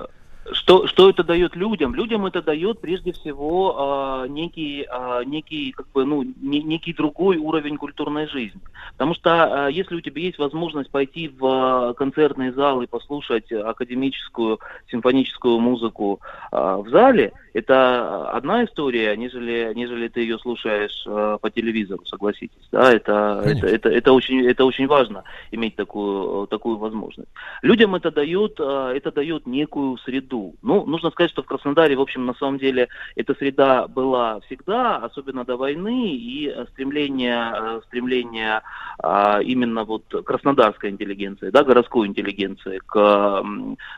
Что, что это дает людям? Людям это дает прежде всего а, некий, а, некий, как бы, ну, не- некий другой уровень культурной жизни. Потому что а, если у тебя есть возможность пойти в а, концертный зал и послушать академическую симфоническую музыку а, в зале, это одна история, нежели, нежели ты ее слушаешь а, по телевизору, согласитесь. Да? Это, это, это, это, очень, это очень важно иметь такую, такую возможность. Людям это дает, а, это дает некую среду. Ну, нужно сказать, что в Краснодаре, в общем, на самом деле, эта среда была всегда, особенно до войны, и э, стремление, э, стремление а, именно вот краснодарской интеллигенции, да, городской интеллигенции к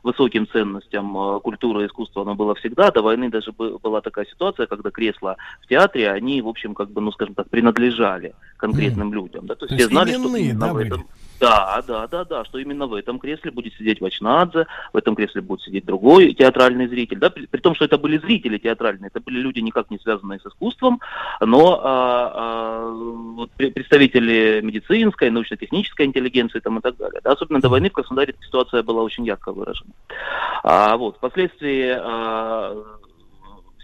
высоким ценностям э, культуры и искусства, оно было всегда. До войны даже бы- была такая ситуация, когда кресла в театре, они, в общем, как бы, ну, скажем так, принадлежали конкретным людям. Да? То есть То все есть знали, что да, этом... Да, да, да, да, что именно в этом кресле будет сидеть Вачнадзе, в этом кресле будет сидеть другой театральный зритель, да, при, при том, что это были зрители театральные, это были люди никак не связанные с искусством, но а, а, вот пре- представители медицинской, научно-технической интеллигенции там и так далее. Да, особенно до войны в Краснодаре ситуация была очень ярко выражена. А, вот, впоследствии а,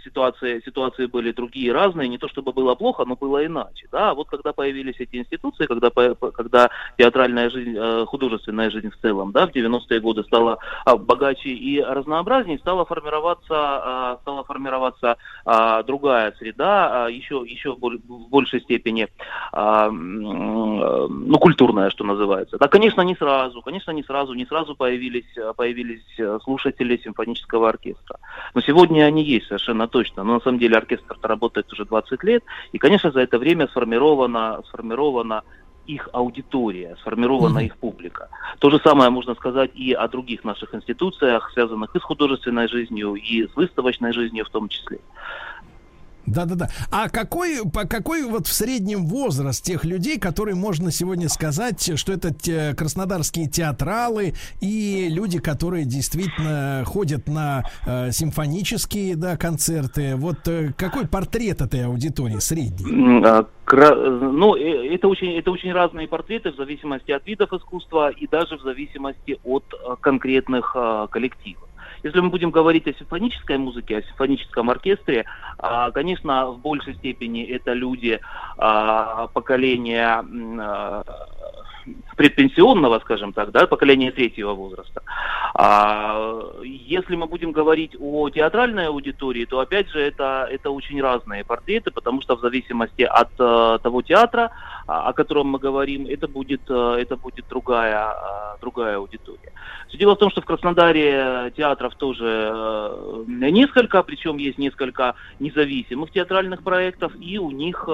ситуации, ситуации были другие, разные, не то чтобы было плохо, но было иначе. Да? Вот когда появились эти институции, когда, когда театральная жизнь, э, художественная жизнь в целом, да, в 90-е годы стала а, богаче и разнообразнее, стала формироваться, а, стала формироваться а, другая среда, еще, еще в боль- в большей степени ну, культурная, что называется. Да, конечно, не сразу, конечно, не сразу, не сразу появились, появились э, слушатели симфонического оркестра. Но сегодня они есть совершенно точно. Но на самом деле оркестр работает уже 20 лет, и, конечно, за это время сформирована, сформирована их аудитория, сформирована их публика. То же самое можно сказать и о других наших институциях, связанных и с художественной жизнью, и с выставочной жизнью в том числе. Да-да-да. А какой, по какой вот в среднем возраст тех людей, которые можно сегодня сказать, что это те краснодарские театралы и люди, которые действительно ходят на э, симфонические да, концерты? Вот э, какой портрет этой аудитории средний? А, Ну, э, это очень, это очень разные портреты в зависимости от видов искусства и даже в зависимости от э, конкретных э, коллективов. Если мы будем говорить о симфонической музыке, о симфоническом оркестре, а, конечно, в большей степени это люди а, поколения а, предпенсионного, скажем так, да, поколения третьего возраста. А если мы будем говорить о театральной аудитории, то опять же это, это очень разные портреты, потому что в зависимости от э, того театра, о котором мы говорим, это будет, э, это будет другая, э, другая аудитория. Все дело в том, что в Краснодаре театров тоже э, несколько, причем есть несколько независимых театральных проектов, и у них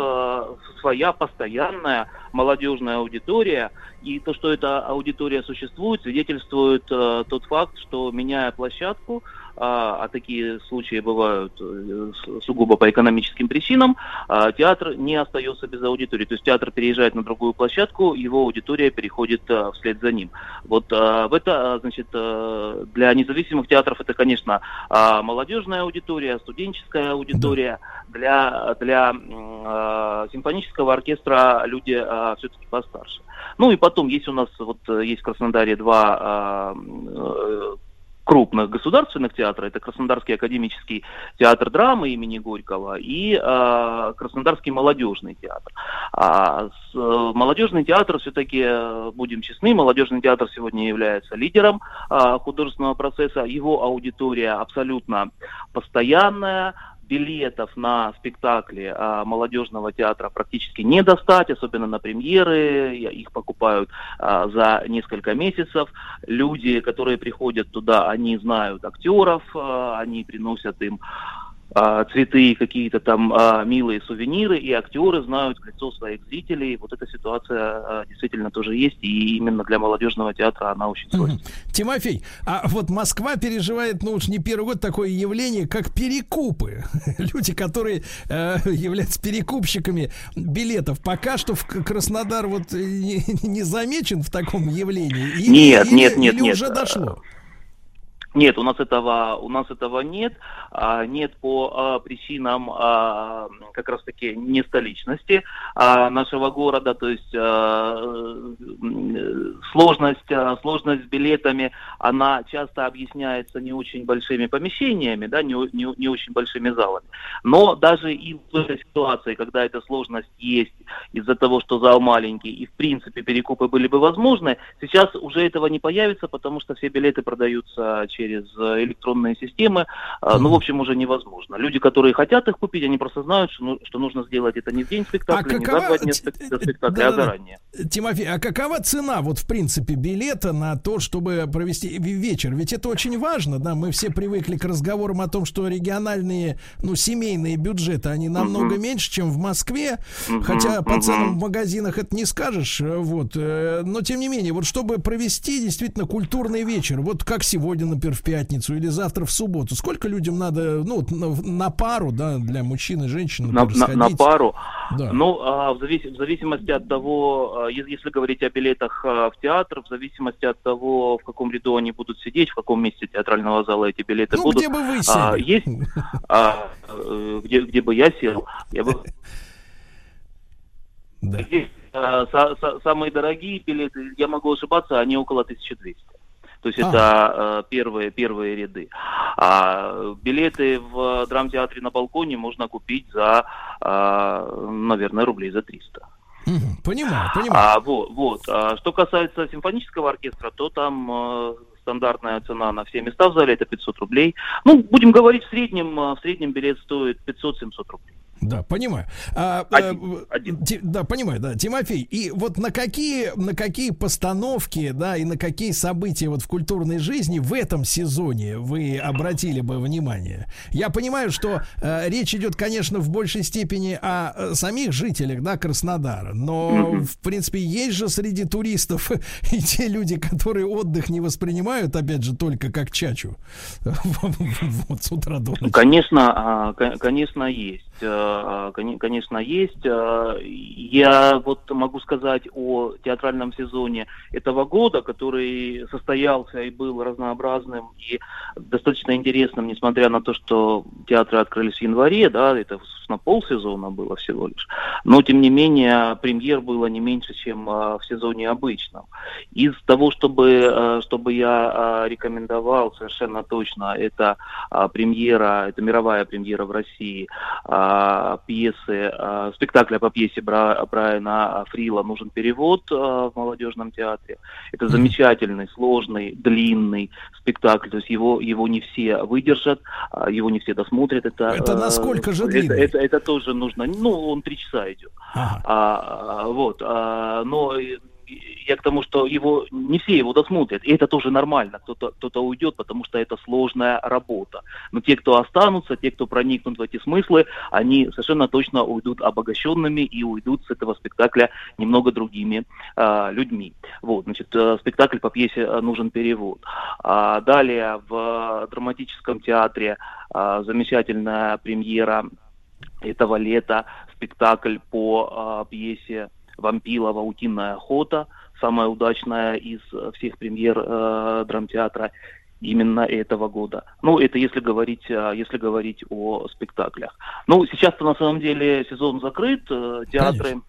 своя постоянная молодежная аудитория. И то, что эта аудитория существует, свидетельствует тот факт, что меняя площадку, а, а такие случаи бывают э, сугубо по экономическим причинам, а, театр не остается без аудитории. То есть театр переезжает на другую площадку, его аудитория переходит а, вслед за ним. Вот а, в это, значит, а, для независимых театров это, конечно, а, молодежная аудитория, студенческая аудитория. Для, для а, симфонического оркестра люди все-таки постарше. Ну и потом есть у нас, вот э, есть в Краснодаре два а, э, крупных государственных театра. Это Краснодарский академический театр драмы имени Горького и э, Краснодарский молодежный театр. А с- э, молодежный театр все-таки, э, будем честны, молодежный театр сегодня является лидером э, художественного процесса. Его аудитория абсолютно постоянная, билетов на спектакли а, молодежного театра практически не достать, особенно на премьеры. Их покупают а, за несколько месяцев. Люди, которые приходят туда, они знают актеров, а, они приносят им а, цветы какие-то там а, милые сувениры, и актеры знают лицо своих зрителей. Вот эта ситуация а, действительно тоже есть, и именно для молодежного театра она очень сложная. Тимофей, а вот Москва переживает, ну уж не первый год, такое явление, как перекупы. Люди, которые э, являются перекупщиками билетов. Пока что в Краснодар вот э, не, не замечен в таком явлении. Или- Нет, или- нет, нет, или нет. уже дошло. Нет, у нас этого, у нас этого нет. А, нет по а, причинам а, как раз таки не столичности а, нашего города. То есть а, сложность, а, сложность с билетами, она часто объясняется не очень большими помещениями, да, не, не, не очень большими залами. Но даже и в этой ситуации, когда эта сложность есть из-за того, что зал маленький и в принципе перекупы были бы возможны, сейчас уже этого не появится, потому что все билеты продаются через э, электронные системы. А, Ну, в общем, уже невозможно. Люди, которые хотят их купить, они просто знают, что, ну- что нужно сделать это не в день спектакля, не за какова- два дня до спектакля, а заранее. Тимофей, а какова цена, вот в принципе, билета на то, чтобы провести ве- вечер? Ведь это очень важно, да, мы все привыкли к разговорам о том, что региональные, ну, семейные бюджеты, они намного Мгм. меньше, чем в Москве, Мгм, хотя по ценам в магазинах это не скажешь, э, вот, э, но тем не менее, вот чтобы провести действительно культурный вечер, вот как сегодня, например, в пятницу или завтра в субботу, сколько людям надо, ну, на, пару, да, для мужчин и женщин, на, например, на- на пару. Да. Ну, а, в, завис- в зависимости от того, а, если говорить о билетах а, в театр, в зависимости от того, в каком ряду они будут сидеть, в каком месте театрального зала эти билеты Ну, будут. где бы вы а, сели? есть, а, где, где бы я сел, я бы... Здесь, а, са- са- самые дорогие билеты, я могу ошибаться, они около 1200. То есть это э, первые, первые ряды. А билеты в драмтеатре на балконе можно купить за, а, наверное, рублей за 300. Мгм, Понимаю, понимаю. А, вот, вот. А, что касается симфонического оркестра, то там э, стандартная цена на все места в зале это 500 рублей. Ну, будем говорить, в среднем, э, в среднем билет стоит 500-700 рублей. Да, понимаю. А, э, Ти- да, понимаю, да, Тимофей. И вот на какие, на какие постановки, да, и на какие события вот в культурной жизни в этом сезоне вы обратили бы внимание? Я понимаю, что э, речь идет, конечно, в большей степени о э, самих жителях, да, Краснодара, но, Мгм. в принципе, есть же среди туристов и те люди, которые отдых не воспринимают, опять же, только как чачу. Вот с утра до ночи. Конечно, а, ко- конечно, есть. А, коне- Конечно, есть. А, Я вот могу сказать о театральном сезоне этого года, который состоялся и был разнообразным и достаточно интересным, несмотря на то, что театры открылись в январе, да, это на полсезона было всего лишь. Но, тем не менее, премьер было не меньше, чем в сезоне обычном. Из того, чтобы, чтобы я рекомендовал совершенно точно, это премьера, это мировая премьера в России пьесы, а, спектакля по пьесе Бра- Брайана Фрила «Нужен перевод» а, в молодежном театре. Это замечательный, сложный, длинный спектакль, то есть его, его не все выдержат, а, его не все досмотрят. Это, Это а, насколько же это- длинный? Это, это тоже нужно, ну, он три часа идет. Ага. А, а, вот, а, но э, я к тому, что его не все его досмотрят, и это тоже нормально. Кто-то кто уйдет, потому что это сложная работа. Но те, кто останутся, те, кто проникнут в эти смыслы, они совершенно точно уйдут обогащенными и уйдут с этого спектакля немного другими а, людьми. Вот, значит, э, спектакль по пьесе э, нужен перевод. А, далее в драматическом театре а, замечательная премьера этого лета спектакль по а, пьесе Вампилова «Утиная охота», самая удачная из э, всех премьер э, драмтеатра именно этого года. Ну, это если говорить, э, если говорить о спектаклях. Ну, сейчас-то на самом деле сезон закрыт, э, театры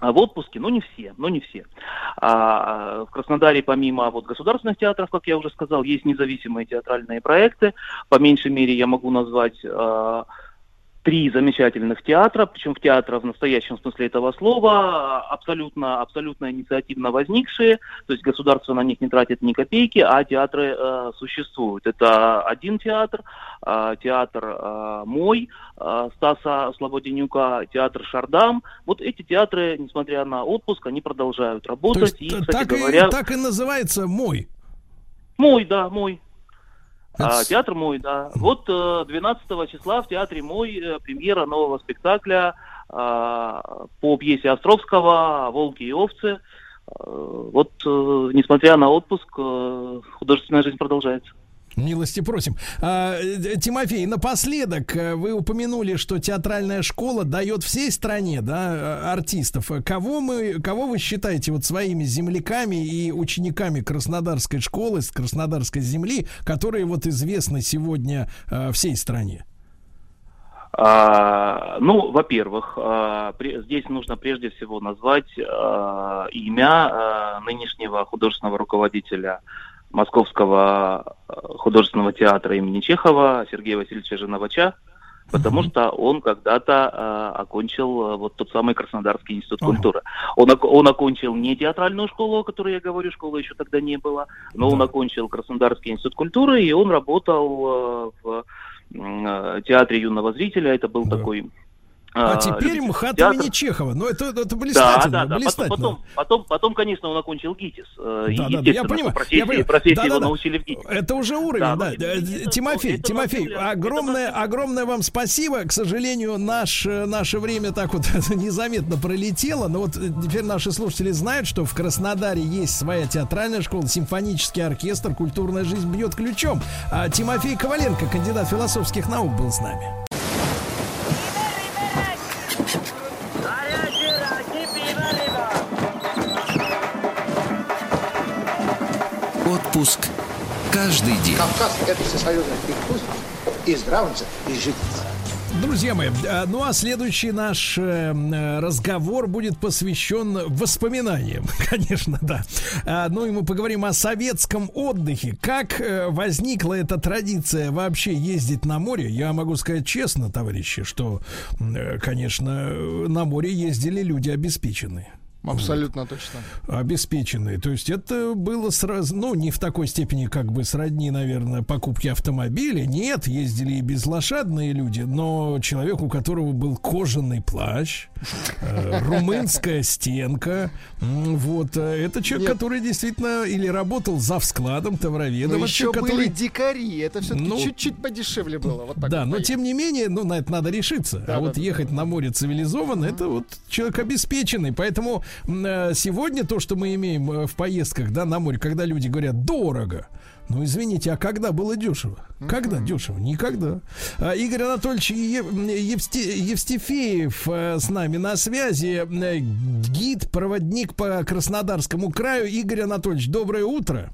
а, в отпуске, но не все, но не все. А, в Краснодаре помимо вот государственных театров, как я уже сказал, есть независимые театральные проекты. По меньшей мере я могу назвать а, три замечательных театра, причем в театра в настоящем смысле этого слова, абсолютно, абсолютно инициативно возникшие, то есть государство на них не тратит ни копейки, а театры э, существуют. Это один театр, э, театр э, мой, э, Стаса Слободенюка, театр Шардам. Вот эти театры, несмотря на отпуск, они продолжают То работать. есть и, кстати так, говоря, и, так и называется мой. мой, да, мой. А, театр мой, да. Вот э, 12 числа в театре мой э, премьера нового спектакля а, по пьесе Островского «Волки и овцы». Э, Вот, э, несмотря на отпуск, э, художественная жизнь продолжается. Милости просим. А, э, Тимофей, напоследок э, вы упомянули, что театральная школа дает всей стране да, э, артистов. Кого, мы, кого вы считаете вот своими земляками и учениками Краснодарской школы, с Краснодарской земли, которые вот известны сегодня всей стране? А, ну, во-первых, а, здесь нужно прежде всего назвать а, имя а, нынешнего художественного руководителя Московского а, художественного театра имени Чехова Сергея Васильевича Женовача, потому что он когда-то а, окончил а, вот тот самый Краснодарский институт культуры. Он, он окончил не театральную школу, о которой я говорю, школы еще тогда не было, но он окончил Краснодарский институт культуры, и он работал а, в э, театре юного зрителя. Это был такой... А, а, теперь МХАТ театр. имени Чехова. Ну, это, это Да, блистательно. да, да. Потом, блистательно. потом, потом, потом, конечно, он окончил ГИТИС. Э, и, Да, да, да, я понимаю. профессии, я понимаю. профессии Да, его да, да. научили в ГИТИСе. Это уже уровень, Да, да. Э, это- Тимофей, это Тимофей, наш огромное, огромное вам спасибо. К сожалению, наш, э, наше время так вот незаметно пролетело. Но вот теперь наши слушатели знают, что в Краснодаре есть своя театральная школа, симфонический оркестр, культурная жизнь бьет ключом. А Тимофей Коваленко, кандидат философских наук, был с нами. Отпуск каждый день. Кавказ – это всесоюзный и здравница, и жить. Друзья мои, э, ну а следующий наш э, э, разговор будет посвящен воспоминаниям, конечно, да. А, Ну и мы поговорим о советском отдыхе. Как э, возникла эта традиция вообще ездить на море? Я могу сказать честно, товарищи, что, конечно, на море ездили люди обеспеченные. Абсолютно точно. Обеспеченные. То есть это было сразу, ну, не в такой степени, как бы сродни, наверное, покупки автомобиля. Нет, ездили и безлошадные люди, но человек, у которого был кожаный плащ, э, румынская стенка, вот, э, это человек, Нет. который действительно или работал за складом, товароведом, еще человек, были который... дикари, это все-таки Ну, чуть-чуть подешевле было. Вот Да, вот но поехать. тем не менее, ну, на это надо решиться. Да, а да, вот да, ехать на море цивилизованно, это вот человек обеспеченный. Поэтому сегодня то, что мы имеем э, в поездках, да, на море, когда люди говорят дорого. Ну, извините, а когда было дешево? Когда дешево? Никогда. А, Игорь Анатольевич Е- Евсте- Евстифеев э, с нами на связи. Э, Гид, проводник по Краснодарскому краю. Игорь Анатольевич, доброе утро.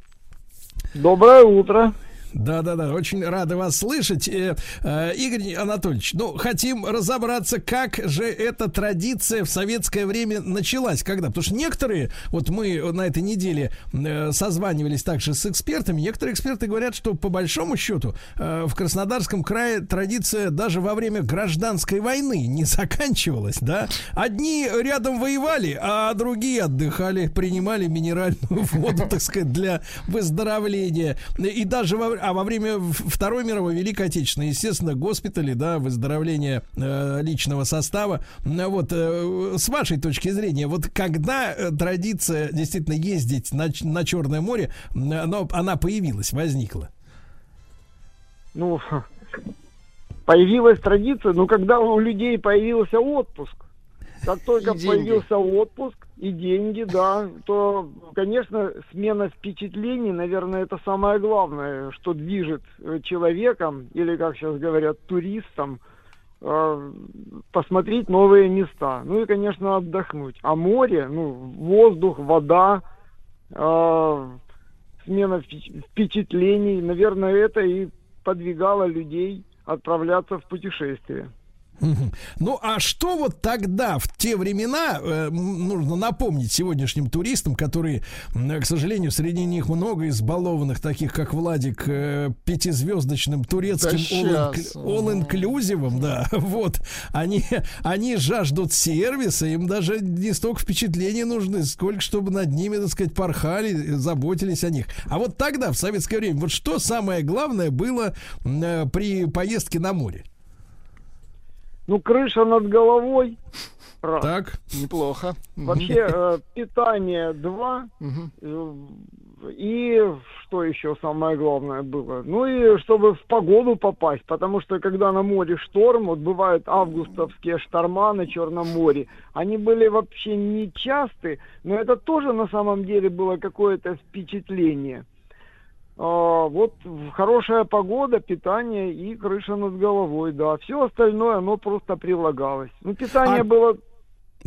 Доброе утро. Да, да, да, очень рады вас слышать. Э, э, Игорь Анатольевич, ну, хотим разобраться, как же эта традиция в советское время началась, когда? Потому что некоторые, вот мы на этой неделе э, созванивались также с экспертами, некоторые эксперты говорят, что по большому счету в Краснодарском крае традиция даже во время гражданской войны не заканчивалась, да? Одни рядом воевали, а другие отдыхали, принимали минеральную воду, так сказать, для выздоровления. И даже во, а во время Второй мировой Великой Отечественной, естественно, госпитали, да, выздоровление э, личного состава. Вот э, с вашей точки зрения, вот когда э, традиция действительно ездить на, на Черное море, она, она появилась, возникла? Ну, появилась традиция, но когда у людей появился отпуск, как только И деньги. появился отпуск и деньги, да, то, конечно, смена впечатлений, наверное, это самое главное, что движет э, человеком, или, как сейчас говорят, туристом, э, посмотреть новые места. Ну и, конечно, отдохнуть. А море, ну, воздух, вода, э, смена впечат- впечатлений, наверное, это и подвигало людей отправляться в путешествие. Ну, а что вот тогда, в те времена, э, нужно напомнить сегодняшним туристам, которые, м, к сожалению, среди них много избалованных, таких как Владик, э, пятизвездочным турецким Да all-inclusive, да, вот, они, они жаждут сервиса, им даже не столько впечатлений нужны, сколько чтобы над ними, так сказать, порхали, э, заботились о них. А вот тогда, в советское время, вот что самое главное было э, при поездке на море? Ну, крыша над головой. Раз. Так. Неплохо. Вообще, э, питание два. Э, И что еще самое главное было? Ну и чтобы в погоду попасть, потому что когда на море шторм, вот бывают августовские шторма на Черном море, они были вообще не часты, но это тоже на самом деле было какое-то впечатление. А, вот хорошая погода, питание и крыша над головой, да. Все остальное, оно просто прилагалось. Ну, питание А- было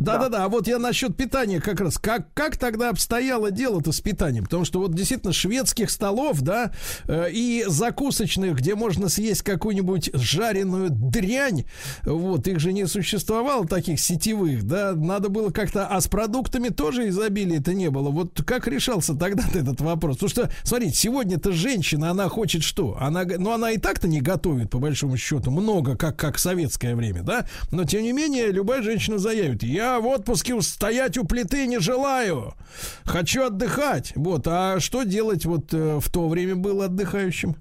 Да-да-да, а вот я насчет питания как раз. Как, как тогда обстояло дело-то с питанием? Потому что вот действительно шведских столов, да, э, и закусочных, где можно съесть какую-нибудь жареную дрянь, вот, их же не существовало, таких сетевых, да, надо было как-то, а с продуктами тоже изобилия-то не было. Вот как решался тогда этот вопрос? Потому что, смотрите, сегодня-то женщина, она хочет что? Она, ну, она и так-то не готовит, по большому счету, много, как, как в советское время, да, но, тем не менее, любая женщина заявит, я в отпуске стоять у плиты не желаю, хочу отдыхать, вот, а что делать вот э, в то время было отдыхающим?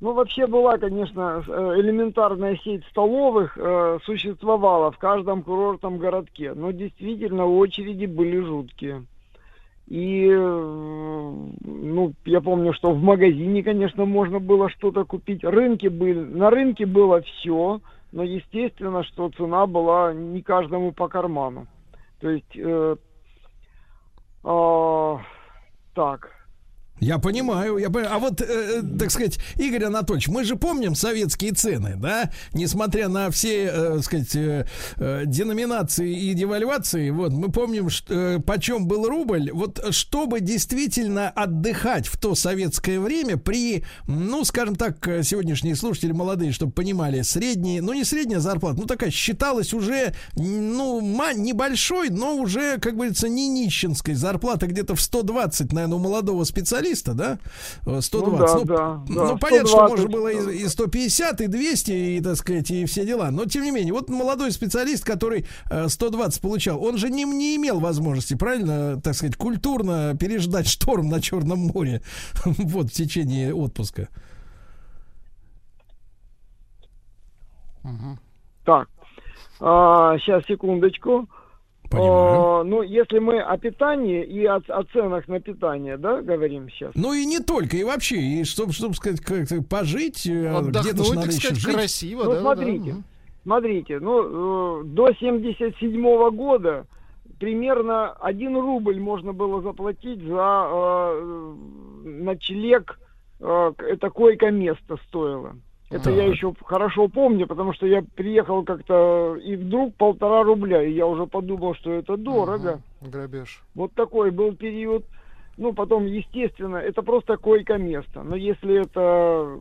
Ну, вообще была, конечно, э, элементарная сеть столовых э, существовала в каждом курортном городке, но действительно очереди были жуткие. И, э, ну, я помню, что в магазине, конечно, можно было что-то купить. Рынки были, на рынке было все, но естественно, что цена была не каждому по карману. То есть, э, а, так, Я понимаю, я понимаю. А вот, э, э, так сказать, Игорь Анатольевич, мы же помним советские цены, да? Несмотря на все, э, так сказать, э, э, деноминации и девальвации, вот, мы помним, что, э, почем был рубль. Вот, чтобы действительно отдыхать в то советское время при, ну, скажем так, э, сегодняшние слушатели молодые, чтобы понимали, средние, ну, не средняя зарплата, ну, такая считалась уже, ну, небольшой, но уже, как говорится, не нищенской. Зарплата где-то в 120, наверное, у молодого специалиста, да? Э, 120. Ну да, да, ну, да, понятно, что 120, можно было и, и 150, и 200, и, так сказать, и все дела. Но, тем не менее, вот молодой специалист, который э, 120 получал, он же не, не имел возможности, правильно, так сказать, культурно переждать шторм на Черном море вот в течение отпуска. Так, сейчас, секундочку. Понимаю. А, ну, если мы о питании и о, о ценах на питание, да, говорим сейчас. Ну и не только, и вообще, и чтобы, чтобы сказать, как-то пожить, э, где-то так надо еще сказать, жить. красиво, Ну, да, да, да. смотрите, смотрите, ну, э, до 77 года примерно 1 рубль можно было заплатить за э, ночлег, э, это койко-место стоило. Это я Так. еще хорошо помню, потому что я приехал как-то, и вдруг полтора рубля, и я уже подумал, что это дорого. Мгм. Грабеж. Вот такой был период. Ну, потом, естественно, это просто койко-место. Но если это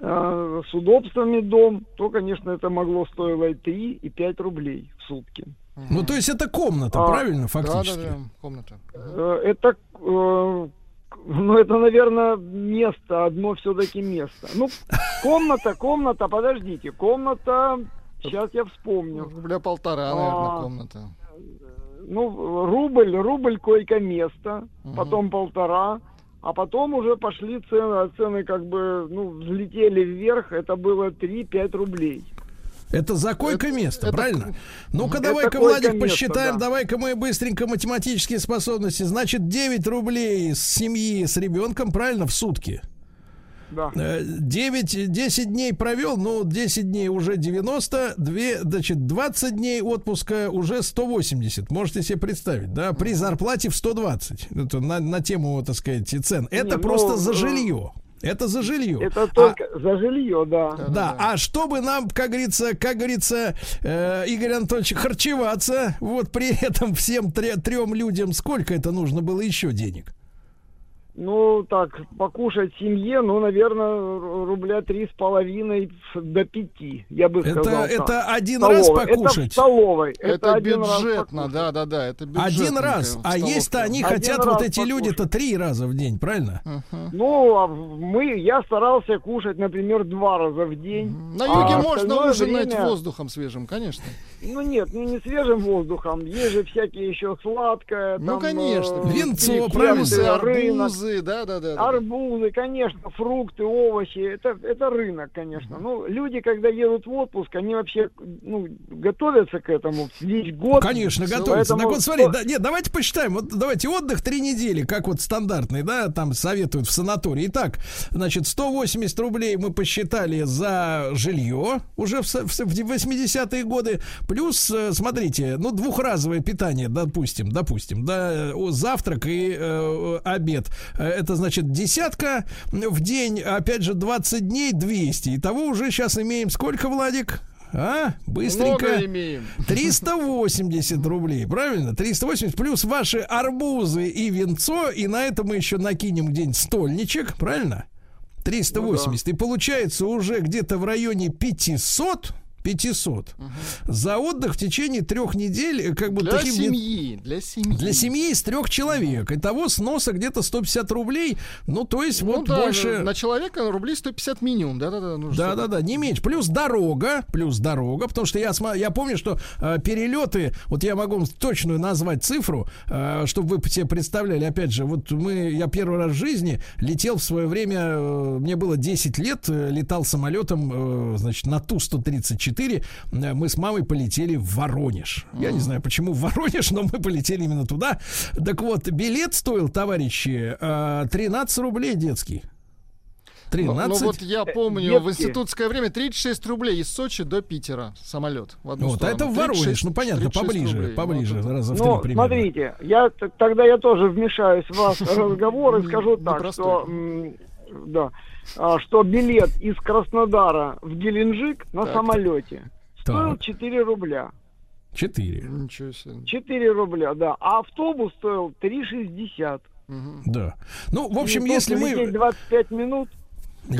э, с удобствами дом, то, конечно, это могло стоить 3 и 5 рублей в сутки. Ну, то есть это комната, А, правильно, Да, фактически? да, да, комната. Э, Это, э, ну, это, наверное, место, одно все-таки место. Ну, комната, комната, подождите, комната, сейчас я вспомню. Рубля полтора, наверное, А, комната. Ну, рубль, рубль койко-место, потом полтора, а потом уже пошли цены, а цены как бы, ну, взлетели вверх, это было 3-5 рублей. Это за койко-место, правильно? Ну-ка, Это давай-ка, Владик, посчитаем, да. давай-ка мы быстренько математические способности. Значит, 9 рублей с семьи с ребенком, правильно, в сутки? Да. 9, 10 дней провел, ну, 10 дней уже 90, 2, значит, 20 дней отпуска уже 180. Можете себе представить, да, при зарплате в 120. Это на, на тему, так сказать, цен. Это Не, просто ну, за э, жилье. Это за жилье. Это А- только за жилье, да. да, а чтобы нам, как говорится, как говорится, э, Игорь Анатольевич, харчеваться, вот при этом всем тре- трем людям, сколько это нужно было еще денег? Ну, так, покушать семье, ну, наверное, рубля три с половиной до пяти, я бы Это- сказал. так. это один Столовой. раз Это покушать? в столовой. Это, один раз бюджетно, да, да, да, это бюджетно. Один раз, а есть-то они Один хотят, вот эти люди-то три раза в день, правильно? Ну, а мы, я старался кушать, например, два раза в день. На юге А можно ужинать время- воздухом свежим, конечно. Ну нет, ну не свежим воздухом. Есть же всякие еще сладкое. Ну, там, конечно. э, Винцо, перекресты, правильно. рынок. Арбузы, да, да, да. Арбузы, конечно, фрукты, овощи, это, это рынок, конечно. Ну, люди, когда едут в отпуск, они вообще, ну, готовятся к этому весь год. Конечно, готовится. Поэтому Так вот, смотри, да, нет, давайте посчитаем. Вот давайте отдых три недели, как вот стандартный, да, там советуют в санатории. Итак, значит, 180 рублей мы посчитали за жилье уже в, в, в 80-е годы. Плюс, э, смотрите, ну, двухразовое питание, допустим, допустим, да, завтрак и э, обед. Это, значит, десятка в день, опять же, 20 дней 200. Итого уже сейчас имеем сколько, Владик? А? Быстренько. Много имеем. 380 рублей, правильно? 380 плюс ваши арбузы и венцо, и на это мы еще накинем где-нибудь стольничек, правильно? 380. И получается уже где-то в районе 500 500. Угу. За отдых в течение трех недель, э, как бы для таким семьи, для семьи, для семьи из трех человек. Итого сноса где-то 150 рублей. Ну то есть ну, вот да, больше на человека рублей 150 минимум, да, да, да. Да, да, да, не меньше. Плюс дорога, плюс дорога, потому что я я помню, что э, перелеты, вот я могу вам точную назвать цифру, э, чтобы вы себе представляли. Опять же, вот мы, я первый раз в жизни летел в свое время, э, мне было 10 лет, э, летал самолетом, э, значит, на Ту 134 4 э, мы с мамой полетели в Воронеж. Я не знаю, почему в Воронеж, но мы полетели именно туда. Так вот, билет стоил, товарищи, э, 13 рублей детский. 13. Ну, ну вот я э, помню, Детки. в институтское время 36 рублей из Сочи до Питера самолет. В одну вот, а это в Воронеж, ну понятно, поближе, рублей. поближе, вот. раза в ну, три смотрите, я, тогда я тоже вмешаюсь в ваш разговор и скажу ну, так, что... Да, что билет из Краснодара в Геленджик на Так. самолете стоил Так. 4 рубля. Четыре. Ничего себе. 4 рубля, да. А автобус стоил 3,60. Да. Ну, в общем, И тут если мы... лететь 25 минут.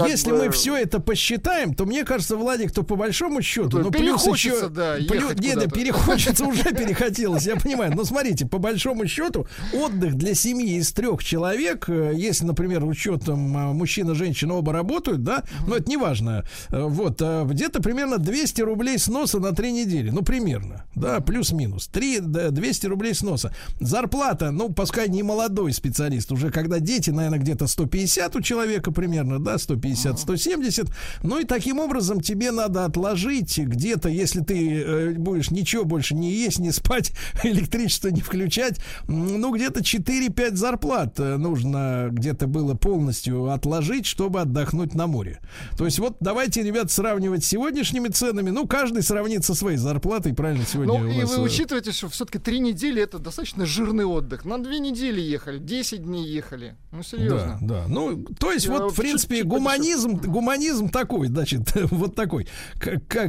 Если бы- мы все это посчитаем, то мне кажется, Владик, то по большому счету, ну плюс еще, да, плюс- не, да, перехочется уже перехотелось, я понимаю. Но смотрите, по большому счету, отдых для семьи из трех человек, э, если, например, учетом э, мужчина, женщина оба работают, да, но это не важно. Э, Вот э, где-то примерно 200 рублей сноса на три недели, ну примерно, да, плюс-минус, 3, да, 200 рублей сноса. Зарплата, ну, пускай не молодой специалист, уже когда дети, наверное, где-то 150 у человека примерно, да, 150-170. Ну и таким образом тебе надо отложить где-то, если ты э, будешь ничего больше не есть, не спать, электричество не включать, ну где-то 4-5 зарплат э, нужно где-то было полностью отложить, чтобы отдохнуть на море. То есть вот давайте, ребят, сравнивать с сегодняшними ценами. Ну, каждый сравнит со своей зарплатой, правильно, сегодня Ну, и вас, вы э, учитываете, что все-таки три недели это достаточно жирный отдых. На две недели ехали, 10 дней ехали. Ну, серьезно. Да, да. Ну, то есть Я вот, в принципе, гуманно гуманизм, гуманизм такой, значит, вот такой,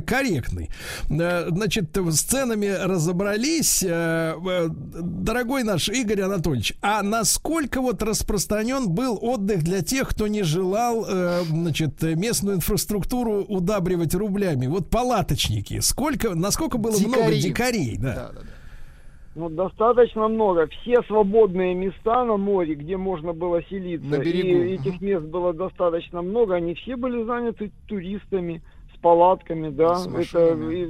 корректный. Э, Значит, с ценами разобрались. Э, э, Дорогой наш Игорь Анатольевич, а насколько вот распространен был отдых для тех, кто не желал, значит, местную инфраструктуру удабривать рублями? Вот палаточники, сколько, насколько было много Дикари. дикарей, да? Ну, достаточно много. Все свободные места на море, где можно было селиться, На берегу. и этих мест было достаточно много, они все были заняты туристами, с палатками, да. С Это, машинами. и,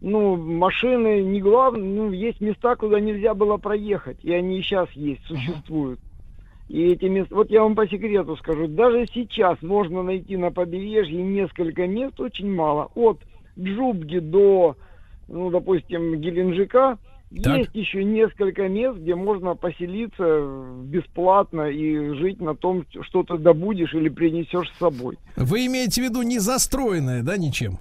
ну, машины не главное, ну, есть места, куда нельзя было проехать, и они и сейчас есть, существуют. И эти места, вот я вам по секрету скажу, даже сейчас можно найти на побережье несколько мест, очень мало, от Джубги до, ну, допустим, Геленджика, Так. есть еще несколько мест, где можно поселиться бесплатно и жить на том, что ты добудешь или принесешь с собой. Вы имеете в виду не застроенное, да, ничем?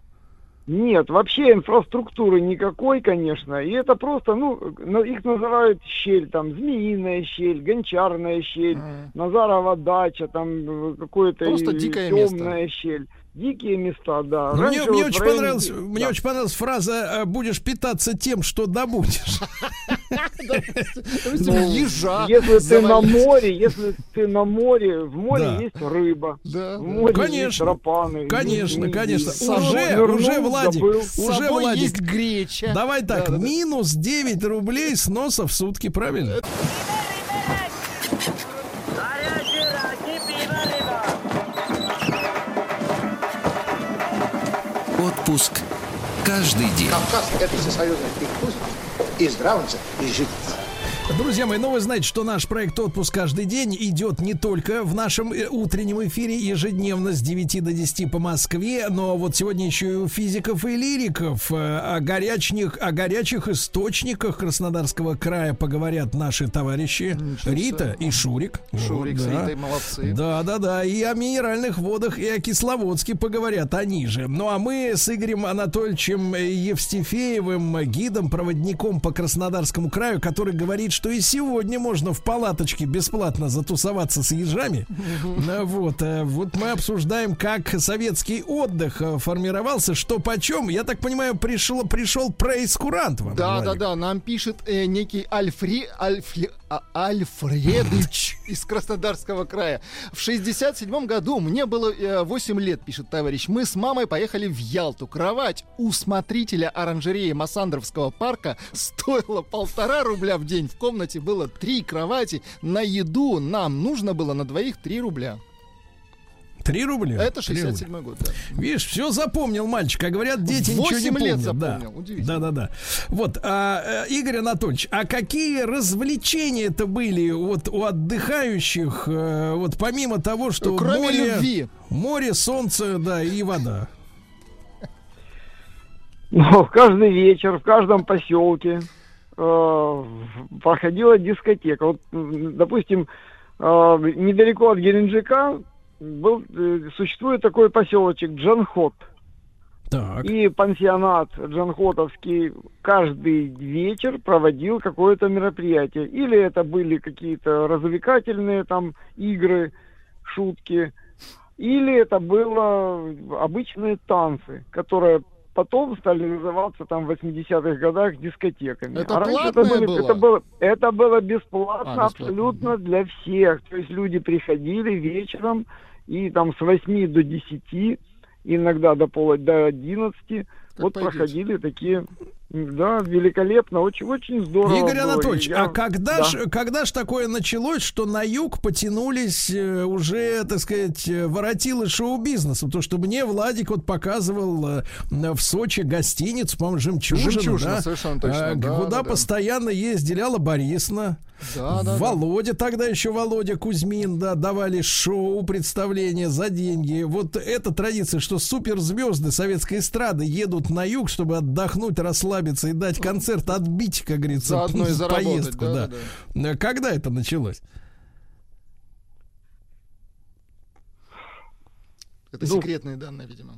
Нет, вообще инфраструктуры никакой, конечно. И это просто, ну, их называют щель, там, змеиная щель, гончарная щель, Назарова дача, там, э, какое-то темная щель. Дикие места, да. Ну, мне, мне вот очень районе- понравилась, мне да. очень понравилась фраза э, «будешь питаться тем, что добудешь». Ну, ежа Если ты на море, если ты на море, в море есть рыба. В море есть Конечно. тропаны. Конечно, конечно. Уже, уже, Владик. С уже, Владик. есть греча. Давай так, минус 9 рублей сноса в сутки, правильно? Отпуск каждый день. Кавказ – это всесоюзный перекус и здравница, и жить. Друзья мои, ну вы знаете, что наш проект «Отпуск каждый день» идет не только в нашем э, утреннем эфире ежедневно с 9 до 10 по Москве, но вот сегодня еще и у физиков и лириков э, о горячих, о горячих источниках Краснодарского края поговорят наши товарищи Рита и Шурик. Шурик Вот, с да. Ритой молодцы. Да, да, да. И о минеральных водах, и о Кисловодске поговорят они же. Ну а мы с Игорем Анатольевичем Евстифеевым, гидом, проводником по Краснодарскому краю, который говорит, что и сегодня можно в палаточке бесплатно затусоваться с ежами. Ну, Вот, э, вот мы обсуждаем, как советский отдых э, формировался, что почем. Я так понимаю, пришел, пришел прейскурант вам. Да, да, Владик. да, нам пишет э, некий Альфри, Альфли, а- из Краснодарского края. В 67 году мне было э, 8 лет, пишет товарищ. Мы с мамой поехали в Ялту. Кровать у смотрителя оранжереи Массандровского парка стоила полтора рубля в день. В комнате было три кровати. На еду нам нужно было на двоих 3 рубля. Три рубля? Это Три рубля. 67 год, да. Видишь, все запомнил мальчик, а говорят, дети ничего не лет помнят. Да. запомнил, удивительно. да, да, да. Вот, а, э, Игорь Анатольевич, а какие развлечения это были вот у отдыхающих, э, вот помимо того, что Кроме море, любви. море, солнце, да, и вода. Ну, каждый вечер в каждом поселке э, проходила дискотека. Вот, допустим, э, недалеко от Геленджика был, э, существует такой поселочек Джанхот. Так. И пансионат Джанхотовский каждый вечер проводил какое-то мероприятие. Или это были какие-то развлекательные там игры, шутки, или это было обычные танцы, которые потом стали называться там в 80-х годах дискотеками. Это А раньше платное были- было? это было? Это было бесплатно, А, бесплатно. абсолютно для всех. То есть люди приходили вечером и там с 8 до 10, иногда до пола до 11, вот пойдете. проходили такие, да, великолепно, очень, очень здорово. Игорь было. Анатольевич, Я- а когда да. ж, когда ж такое началось, что на юг потянулись э, уже, так сказать, э, воротилы шоу-бизнеса? То, что мне Владик вот показывал э, в Сочи гостиницу, по-моему, «Жемчужина», «Жемчужина», да? совершенно точно, А, да, куда да, да. постоянно ездили Алла Борисовна, Да, да, да. Володя, тогда еще Володя Кузьмин, да, давали шоу, представления за деньги. Вот эта традиция, что суперзвезды советской эстрады едут на юг, чтобы отдохнуть, расслабиться и дать концерт, отбить, как говорится, Заодно и заработать, поездку. да, Да, да, Э, Когда это началось? Это Ну, секретные данные, видимо.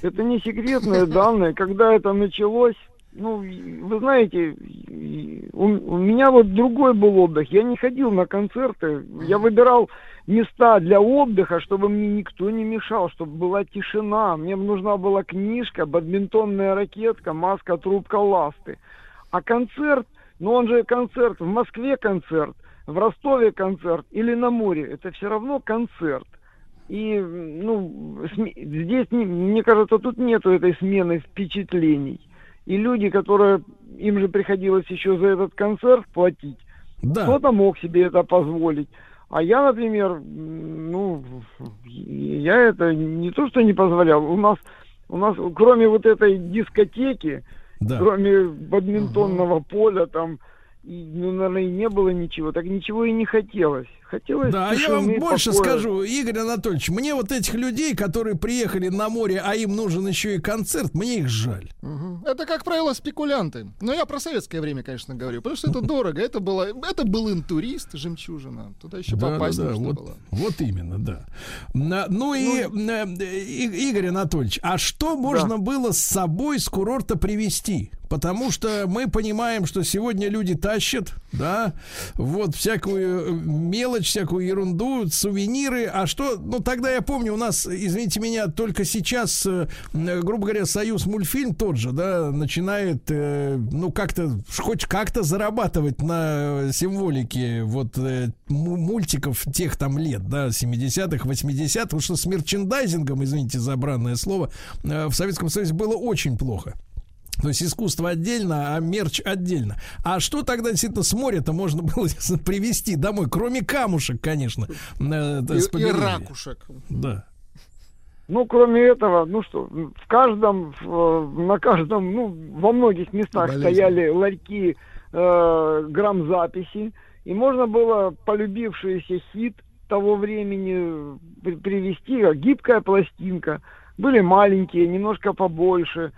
Это не секретные данные. Когда это началось, ну, вы знаете, у, у меня вот другой был отдых. Я не ходил на концерты. Я выбирал места для отдыха, чтобы мне никто не мешал, чтобы была тишина. Мне нужна была книжка, бадминтонная ракетка, маска, трубка, ласты. А концерт, ну он же концерт, в Москве концерт, в Ростове концерт или на море, это все равно концерт. И, ну, здесь, не- мне кажется, тут нету этой смены впечатлений. И люди, которые, им же приходилось еще за этот концерт платить, Да. кто-то мог себе это позволить. А я, например, ну, я это не то, что не позволял. У нас, у нас, кроме вот этой дискотеки, Да. кроме бадминтонного поля, там, и, ну, наверное, и не было ничего. Так ничего и не хотелось. Хотелось Да, а я вам больше покоя. скажу, Игорь Анатольевич, мне вот этих людей, которые приехали на море, а им нужен еще и концерт, мне их жаль. Мгм. Это, как правило, спекулянты. Но я про советское время, конечно, говорю. Потому что это дорого. Это, было, это был интурист, жемчужина. Туда еще Да, попасть да, да, нужно вот, было. вот именно, да. На- ну и, э, И- Игорь Анатольевич, а что можно было с собой с курорта привезти? Потому что мы понимаем, что сегодня люди тащат, да, вот всякую э, мелочь, всякую ерунду, сувениры. А что, ну тогда я помню, у нас, извините меня, только сейчас, э, э, грубо говоря, Союз мультфильм тот же, да, начинает, ну как-то, хоть как-то зарабатывать на символике вот му- мультиков тех там лет, да, 70-х, 80-х, потому что с мерчендайзингом, извините за бранное слово, в Советском Союзе было очень плохо. То есть искусство отдельно, а мерч отдельно. А что тогда действительно с моря-то можно было привезти домой, кроме камушек, конечно, э, И, с и ракушек. Да. Ну, кроме этого, ну что, в каждом, в- на каждом, ну, во многих местах Болезнь. стояли ларьки э, грамзаписи, и можно было полюбившийся хит того времени при- привезти, как гибкая пластинка. Были маленькие, немножко побольше.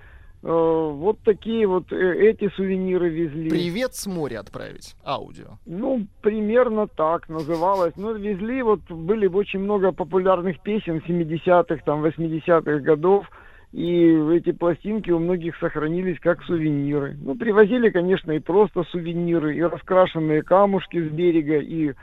Э, вот такие вот э, эти сувениры везли. Привет с моря отправить. Аудио. Ну, примерно так называлось. Ну, везли, вот были очень много популярных песен 70-х, там, 80-х годов. И эти пластинки у многих сохранились как сувениры. Ну, привозили, конечно, и просто сувениры, и раскрашенные камушки с берега, и,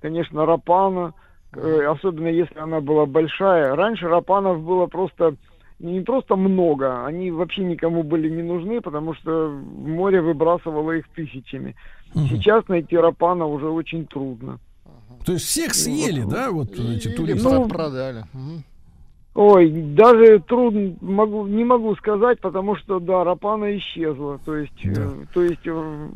конечно, рапана, э, особенно если она была большая. Раньше рапанов было просто не просто много, они вообще никому были не нужны, потому что море выбрасывало их тысячами. Сейчас найти рапана уже очень трудно. То есть всех съели, да, вот эти Или туристы? Ну, продали. Мгм. Ой, даже трудно могу не могу сказать, потому что да, рапана исчезла. То есть, э, то есть э,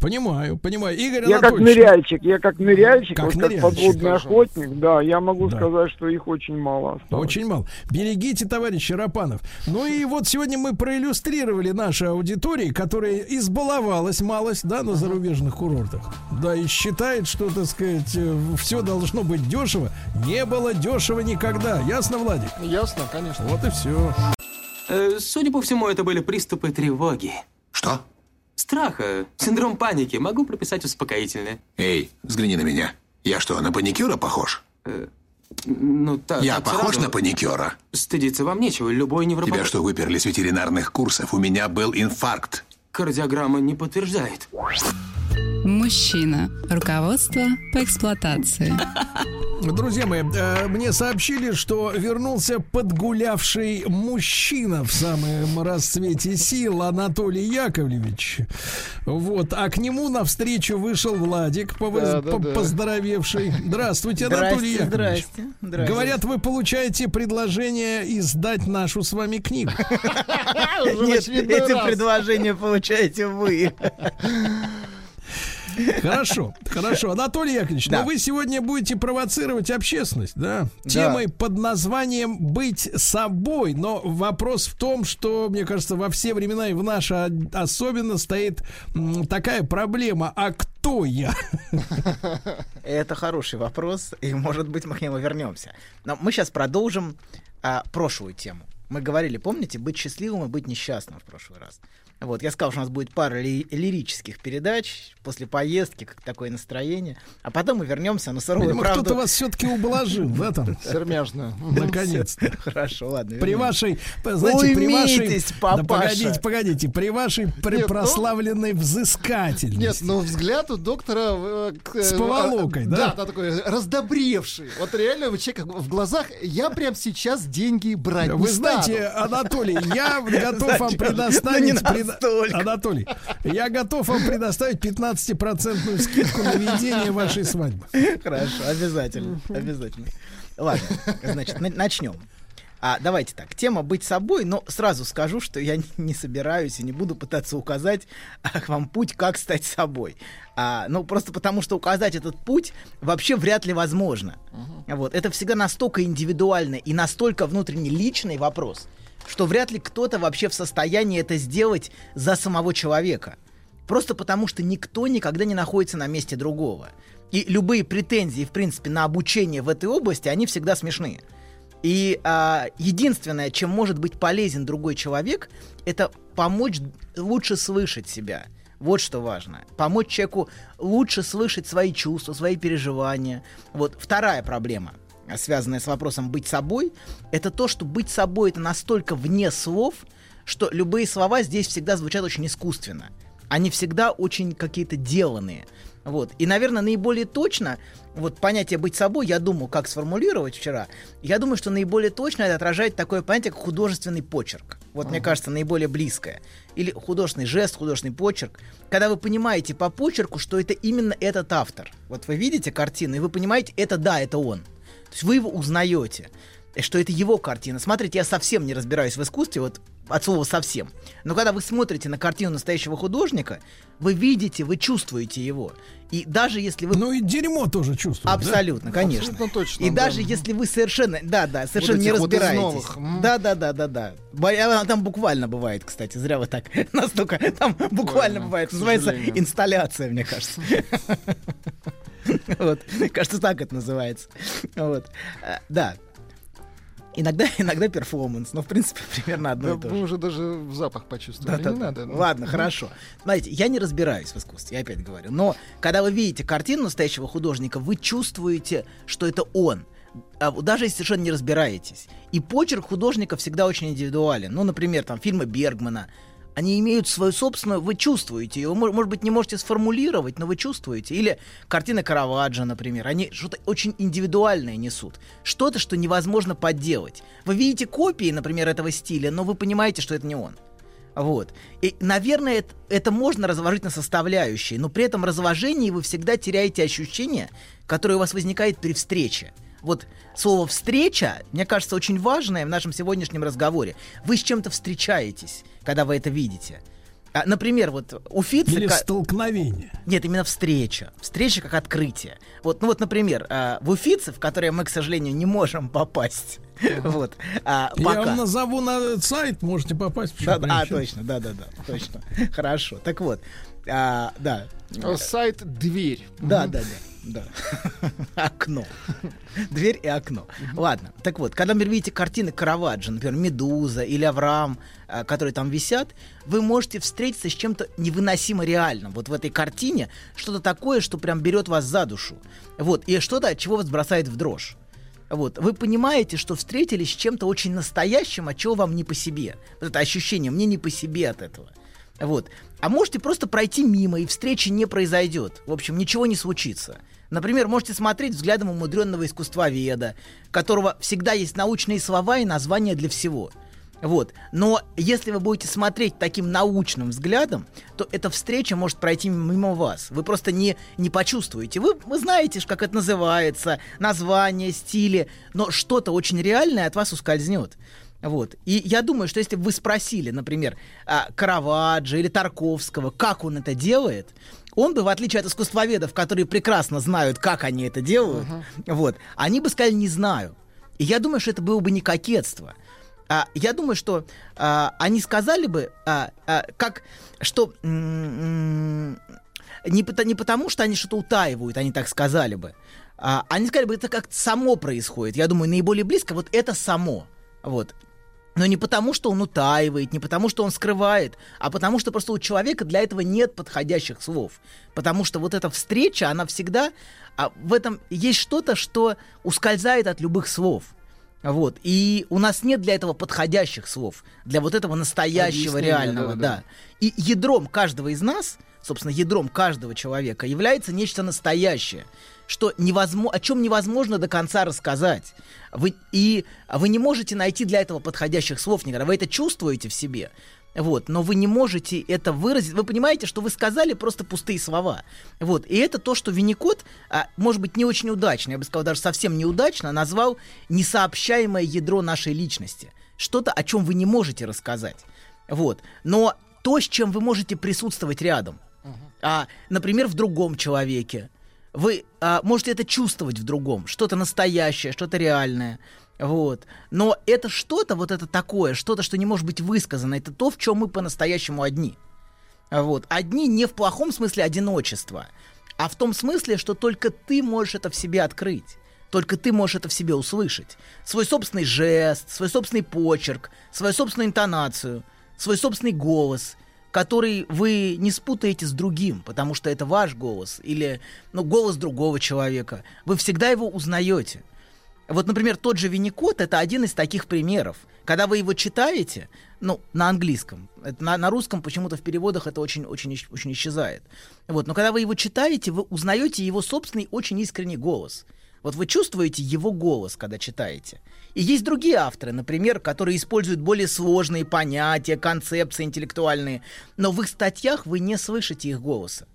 Понимаю, понимаю. Игорь я как ныряльщик, я как ныряльщик, Как вот ныряльщик, как подводный хорошо. охотник, да, я могу Да. сказать, что их очень мало осталось. Очень мало. Берегите, товарищи Рапанов. Ну и вот сегодня мы проиллюстрировали нашей аудитории, которая избаловалась малость, да, на зарубежных курортах. Да, и считает, что, так сказать, все должно быть дешево. Не было дешево никогда. Ясно, Владик? Ясно, конечно. Вот и все. Э, Судя по всему, это были приступы тревоги. Что? Страха, синдром паники. Могу прописать успокоительное. Эй, взгляни на меня. Я что, на паникюра похож? Ну, так, Я так похож сразу. на паникюра? Стыдиться вам нечего. Любой невропат... Тебя что, выперли с ветеринарных курсов? У меня был инфаркт. Кардиограмма не подтверждает. Мужчина. Руководство по эксплуатации. Друзья мои, э, мне сообщили, что вернулся подгулявший мужчина в самом расцвете сил Анатолий Яковлевич. Вот, а к нему навстречу вышел Владик, повоз- Да, да, да. поздоровевший. Здравствуйте, Здрасте, Анатолий Яковлевич. здрасте, здрасте. Говорят, вы получаете предложение издать нашу с вами книгу. Нет, эти предложения получаете вы. Хорошо, хорошо. Анатолий Яковлевич, Да. но вы сегодня будете провоцировать общественность, да? Да. Темой под названием «Быть собой». Но вопрос в том, что, мне кажется, во все времена и в наше особенно стоит такая проблема. А кто я? Это хороший вопрос, и, может быть, мы к нему вернемся. Но мы сейчас продолжим а, прошлую тему. Мы говорили, помните, быть счастливым и быть несчастным в прошлый раз. Вот, я сказал, что у нас будет пара ли- лирических передач после поездки, как такое настроение. А потом мы вернемся на суровую Видимо, правду. кто-то вас все-таки ублажил, да, там? Сермяжно. Наконец-то. Хорошо, ладно. При вашей, знаете, при вашей... Уймитесь, Да папаша. погодите, погодите, при вашей ну- прославленной взыскательности. Нет, но взгляд у доктора... э, к- э, С поволокой, да? Да, да, такой раздобревший. Вот реально у человека в глазах я прям сейчас деньги брать не Вы знаете, Анатолий, я готов вам предоставить... Настолько. Анатолий, я готов вам предоставить 15% скидку на ведение вашей свадьбы. Хорошо, обязательно, обязательно. Ладно, значит, на- начнем. А, давайте так, тема быть собой, но сразу скажу, что я не- собираюсь и не буду пытаться указать а, вам путь, как стать собой. А, ну, просто потому, что указать этот путь вообще вряд ли возможно. Вот, это всегда настолько индивидуальный и настолько внутренне личный вопрос, что вряд ли кто-то вообще в состоянии это сделать за самого человека. Просто потому, что никто никогда не находится на месте другого. И любые претензии, в принципе, на обучение в этой области, они всегда смешные. И а, единственное, чем может быть полезен другой человек, это помочь лучше слышать себя. Вот что важно. Помочь человеку лучше слышать свои чувства, свои переживания. Вот вторая проблема, связанная с вопросом быть собой, это то, что быть собой это настолько вне слов, что любые слова здесь всегда звучат очень искусственно. Они всегда очень какие-то деланные. Вот. И, наверное, наиболее точно, вот понятие быть собой, я думал, как сформулировать вчера. Я думаю, что наиболее точно это отражает такое понятие, как художественный почерк. Вот, мне кажется, наиболее близкое. Или художественный жест, художественный почерк. Когда вы понимаете по почерку, что это именно этот автор. Вот вы видите картину, и вы понимаете, это да, это он. То есть вы его узнаете, что это его картина. Смотрите, я совсем не разбираюсь в искусстве, вот от слова совсем. Но когда вы смотрите на картину настоящего художника, вы видите, вы чувствуете его. И даже если вы... Ну и дерьмо тоже чувствует. Абсолютно, конечно. Абсолютно точно, И да. даже если вы совершенно, да, да, совершенно не вот из разбираетесь. новых. Да, да, да, да, да. Бо- а Там буквально бывает, кстати, зря вы так настолько. Там буквально бывает. к Называется инсталляция, мне кажется. Вот, кажется, так это называется. Вот, А, да. Иногда, иногда перформанс, но в принципе примерно одно Да, и то же. уже даже запах почувствовали. Да-да-да. Не надо. ну. Ладно, хорошо. Знаете, я не разбираюсь в искусстве, я опять говорю. Но когда вы видите картину настоящего художника, вы чувствуете, что это он. А даже если совершенно не разбираетесь. И почерк художника всегда очень индивидуален. Ну, например, там фильмы Бергмана. Они имеют свою собственную, вы чувствуете. Мож- Может быть, не можете сформулировать, но вы чувствуете. Или картины Караваджо, например. Они что-то очень индивидуальное несут. Что-то, что невозможно подделать. Вы видите копии, например, этого стиля, но вы понимаете, что это не он. Вот. И, наверное, это, это можно разложить на составляющие, но при этом разложении вы всегда теряете ощущение, которое у вас возникает при встрече. Вот слово «встреча», мне кажется, очень важное в нашем сегодняшнем разговоре. Вы с чем-то встречаетесь, когда вы это видите. А, например, вот у Фитца... Или столкновение. нет, именно встреча. Встреча как открытие. Вот, ну вот, например, а, в Уфице, в которое мы, к сожалению, не можем попасть. Вот. а, Я пока. вам назову на сайт, можете попасть. Да, а, точно, да, да, да, точно. Хорошо. Так вот, а, да. А, Сайт «Дверь». Да, Мгм. да, да, да. Окно. Дверь и окно. Ладно. Так вот, когда, например, видите картины Караваджо, например, Медуза или Авраам, которые там висят, вы можете встретиться с чем-то невыносимо реальным. Вот в этой картине что-то такое, что прям берет вас за душу. Вот. И что-то, от чего вас бросает в дрожь. Вот. Вы понимаете, что встретились с чем-то очень настоящим, от чего вам не по себе. Вот это ощущение, мне не по себе от этого. Вот. А можете просто пройти мимо, и встречи не произойдет. В общем, ничего не случится. Например, можете смотреть взглядом умудренного искусствоведа, которого всегда есть научные слова и названия для всего. Вот. Но если вы будете смотреть таким научным взглядом, то эта встреча может пройти мимо вас. Вы просто не, не почувствуете. Вы, вы знаете, как это называется, название, стили, но что-то очень реальное от вас ускользнет. Вот. И я думаю, что если бы вы спросили, например, а, Караваджо или Тарковского, как он это делает, он бы, в отличие от искусствоведов, которые прекрасно знают, как они это делают, вот, они бы сказали «не знаю». И я думаю, что это было бы не кокетство. А, я думаю, что а, они сказали бы, а, а, как, что не, не потому, что они что-то утаивают, они так сказали бы. А, они сказали бы, это как само происходит. Я думаю, наиболее близко вот это само. Вот. Но не потому, что он утаивает, не потому, что он скрывает, а потому, что просто у человека для этого нет подходящих слов. Потому что вот эта встреча, она всегда... А в этом есть что-то, что ускользает от любых слов. Вот. И у нас нет для этого подходящих слов, для вот этого настоящего, реального, да-да-да. да. И ядром каждого из нас, собственно, ядром каждого человека является нечто настоящее, что невозможно, о чем невозможно до конца рассказать. Вы, и вы не можете найти для этого подходящих слов никогда. Вы это чувствуете в себе. Вот, но вы не можете это выразить. Вы понимаете, что вы сказали просто пустые слова. Вот, и это то, что Винникот, а, может быть, не очень удачно, я бы сказал, даже совсем неудачно, назвал несообщаемое ядро нашей личности. Что-то, о чем вы не можете рассказать. Вот, но то, с чем вы можете присутствовать рядом. А, например, в другом человеке. Вы а, можете это чувствовать в другом. Что-то настоящее, что-то реальное. Вот. Но это что-то, вот это такое, что-то, что не может быть высказано, это то, в чем мы по-настоящему одни. Вот. Одни не в плохом смысле одиночества, а в том смысле, что только ты можешь это в себе открыть. Только ты можешь это в себе услышать. Свой собственный жест, свой собственный почерк, свою собственную интонацию, свой собственный голос, который вы не спутаете с другим, потому что это ваш голос или ну, голос другого человека. Вы всегда его узнаете. Вот, например, тот же Винникот — это один из таких примеров. Когда вы его читаете, ну, на английском, на, на русском почему-то в переводах это очень, очень, исч- очень исчезает. Вот, но когда вы его читаете, вы узнаете его собственный очень искренний голос. Вот вы чувствуете его голос, когда читаете. И есть другие авторы, например, которые используют более сложные понятия, концепции интеллектуальные, но в их статьях вы не слышите их голоса.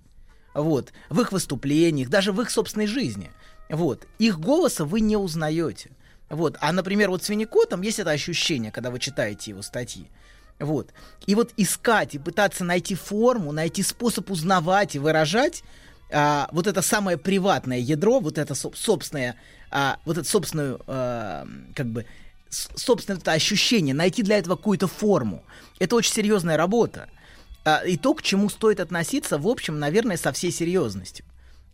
Вот, в их выступлениях, даже в их собственной жизни. Вот, их голоса вы не узнаете. Вот, а, например, вот с Винникотом есть это ощущение, когда вы читаете его статьи. Вот. И вот искать и пытаться найти форму, найти способ узнавать и выражать а, вот это самое приватное ядро, вот это соб- собственное, а, вот это собственную, а, как бы, собственное это ощущение, найти для этого какую-то форму. Это очень серьезная работа. А, и то, к чему стоит относиться, в общем, наверное, со всей серьезностью.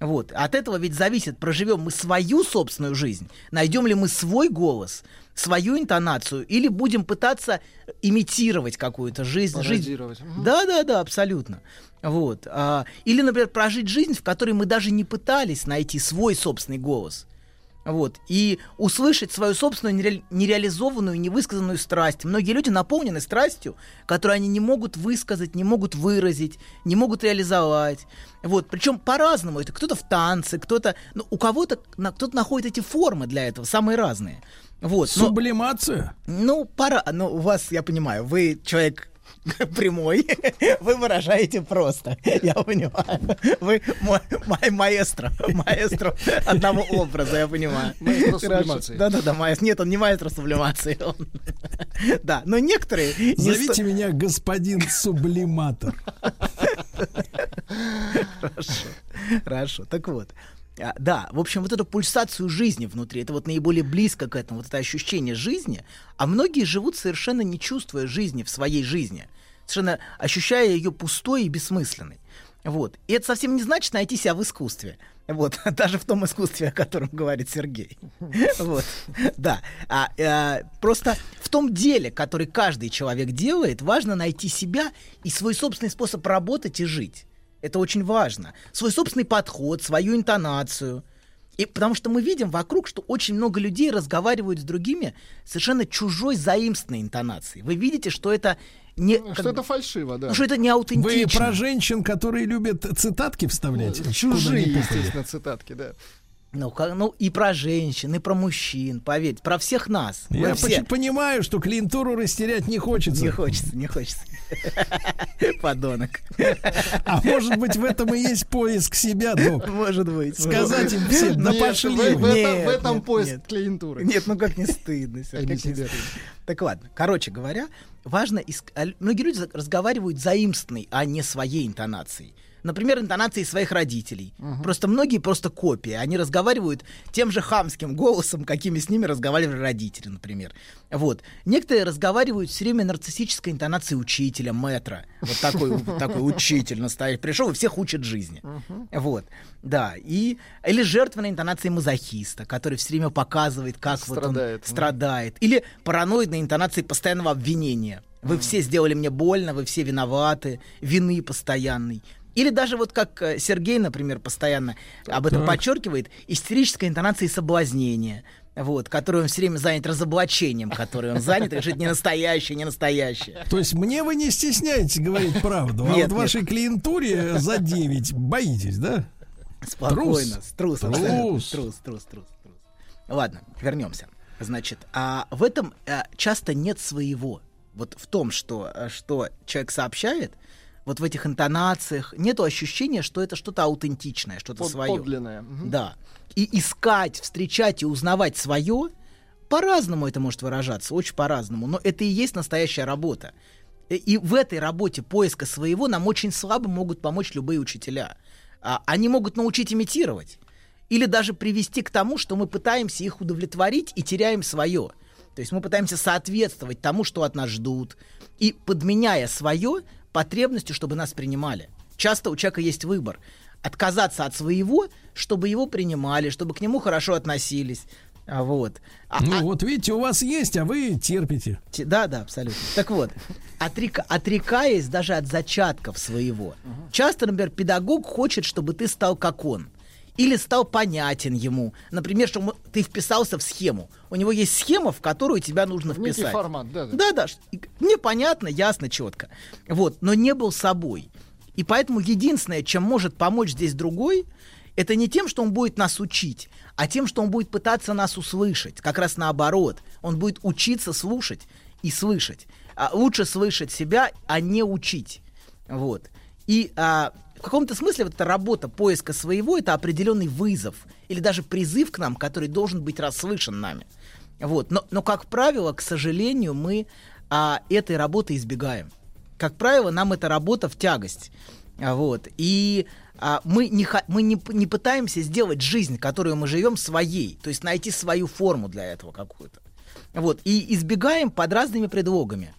Вот. От этого ведь зависит, проживем мы свою собственную жизнь, найдем ли мы свой голос, свою интонацию, или будем пытаться имитировать какую-то жизнь. жизнь. Да, да, да, абсолютно. Вот. А, или, например, прожить жизнь, в которой мы даже не пытались найти свой собственный голос. Вот. И услышать свою собственную нере- нереализованную, невысказанную страсть. Многие люди наполнены страстью, которую они не могут высказать, не могут выразить, не могут реализовать. Вот. Причем по-разному. Это кто-то в танце, кто-то... Ну, у кого-то на- кто-то находит эти формы для этого, самые разные. Вот. но- Сублимация? ну, пора. Ну, у вас, я понимаю, вы человек прямой, вы выражаете просто, я понимаю. Вы ма- ма- маэстро, маэстро одного образа, я понимаю. Маэстро сублимации. Да-да-да, маэстро. Нет, он не маэстро сублимации. он- Да, но некоторые... не Зовите сто- меня господин сублиматор. Хорошо, хорошо. Так вот, да, в общем, вот эту пульсацию жизни внутри, это вот наиболее близко к этому, вот это ощущение жизни, а многие живут совершенно не чувствуя жизни в своей жизни, совершенно ощущая ее пустой и бессмысленной. Вот. И это совсем не значит найти себя в искусстве. Вот, даже в том искусстве, о котором говорит Сергей. Вот, да. А, э, просто в том деле, который каждый человек делает, важно найти себя и свой собственный способ работать и жить. Это очень важно. Свой собственный подход, свою интонацию. И потому что мы видим вокруг, что очень много людей разговаривают с другими совершенно чужой заимственной интонацией. Вы видите, что это не... Что как это фальшиво, да. ну, что это не аутентично. Вы про женщин, которые любят цитатки вставлять? Куда Чужие, естественно, цитатки, да. Ну, ка- ну, и про женщин, и про мужчин, поверьте, про всех нас. Мы Я все- понимаю, что клиентуру растерять не хочется. Не хочется, не хочется. Подонок. А может быть, в этом и есть поиск себя, док? Может быть. Сказать им всем, да пошли в, этом, поиск нет. клиентуры. Нет, ну как не стыдно. Как. Так ладно, короче говоря, важно... а, Многие люди разговаривают заимственной, а не своей интонацией. Например, интонации своих родителей. Просто многие просто копии. Они разговаривают тем же хамским голосом, какими с ними разговаривали родители, например. Вот. Некоторые разговаривают все время нарциссической интонацией учителя, мэтра. Вот такой, такой учитель настоящий. Пришел и всех учит жизни. Вот. Да. И, или жертвенной интонацией мазохиста, который все время показывает, как вот он Страдает. страдает. Или параноидной интонацией постоянного обвинения. Вы все сделали мне больно, вы все виноваты, вины постоянной. Или даже вот как э, Сергей, например, постоянно об этом Так. подчеркивает, истерическая интонация соблазнения, вот, которую он все время занят разоблачением, которой он занят, и говорит, не настоящее, не настоящее. То есть мне вы не стесняетесь говорить правду, а Нет, вот нет. вашей клиентуре за 9 боитесь, да? Спокойно, Трус. трус, Трус. трус, трус. Ладно, вернемся. Значит, а в этом а, часто нет своего. Вот в том, что, а, что человек сообщает, вот в этих интонациях нету ощущения, что это что-то аутентичное, что-то Под- свое. подлинное. Да. И искать, встречать и узнавать свое, по-разному это может выражаться, очень по-разному, но это и есть настоящая работа. И- И в этой работе поиска своего нам очень слабо могут помочь любые учителя. А, Они могут научить имитировать или даже привести к тому, что мы пытаемся их удовлетворить и теряем свое. То есть мы пытаемся соответствовать тому, что от нас ждут, и подменяя свое потребностью, чтобы нас принимали. Часто у человека есть выбор. Отказаться от своего, чтобы его принимали, чтобы к нему хорошо относились. А Вот. А- Ну а- вот видите, у вас есть, а вы терпите. Те- Да, да, абсолютно. Так вот, отрека- отрекаясь даже от зачатков своего. Часто, например, педагог хочет, чтобы ты стал как он. Или стал понятен ему. Например, чтобы ты вписался в схему. У него есть схема, в которую тебя нужно некий вписать. формат, да, да. Да, да. Мне понятно, ясно, четко. Вот, но не был собой. И поэтому единственное, чем может помочь здесь другой, это не тем, что он будет нас учить, а тем, что он будет пытаться нас услышать. Как раз наоборот. Он будет учиться слушать и слышать. А лучше слышать себя, а не учить. Вот. И а, в каком-то смысле вот эта работа поиска своего это определенный вызов или даже призыв к нам, который должен быть расслышан нами. Вот. Но, но, как правило, к сожалению, мы а, этой работы избегаем. Как правило, нам эта работа в тягость. А, Вот. И а, мы, не, мы не, не пытаемся сделать жизнь, которую мы живем, своей. То есть найти свою форму для этого какую-то. Вот. И избегаем под разными предлогами.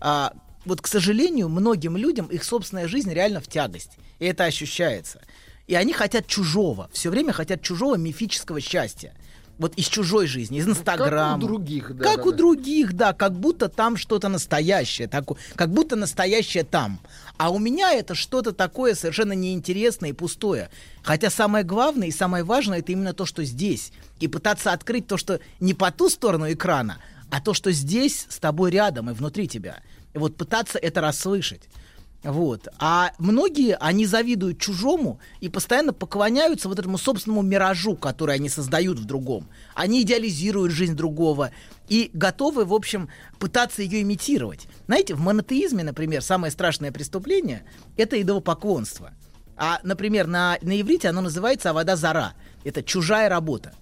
А, вот, к сожалению, многим людям их собственная жизнь реально в тягость. И это ощущается. И они хотят чужого. Все время хотят чужого мифического счастья. Вот из чужой жизни, из Инстаграма. других, да, Как да, у да. других, да, как будто там что-то настоящее, тако- как будто настоящее там. А у меня это что-то такое совершенно неинтересное и пустое. Хотя самое главное и самое важное это именно то, что здесь. И пытаться открыть то, что не по ту сторону экрана, а то, что здесь с тобой рядом и внутри тебя. И вот пытаться это расслышать. Вот. А многие, они завидуют чужому и постоянно поклоняются вот этому собственному миражу, который они создают в другом. Они идеализируют жизнь другого и готовы, в общем, пытаться ее имитировать. Знаете, в монотеизме, например, самое страшное преступление — это идолопоклонство. А, например, на, на иврите оно называется «авода зара». Это чужая работа.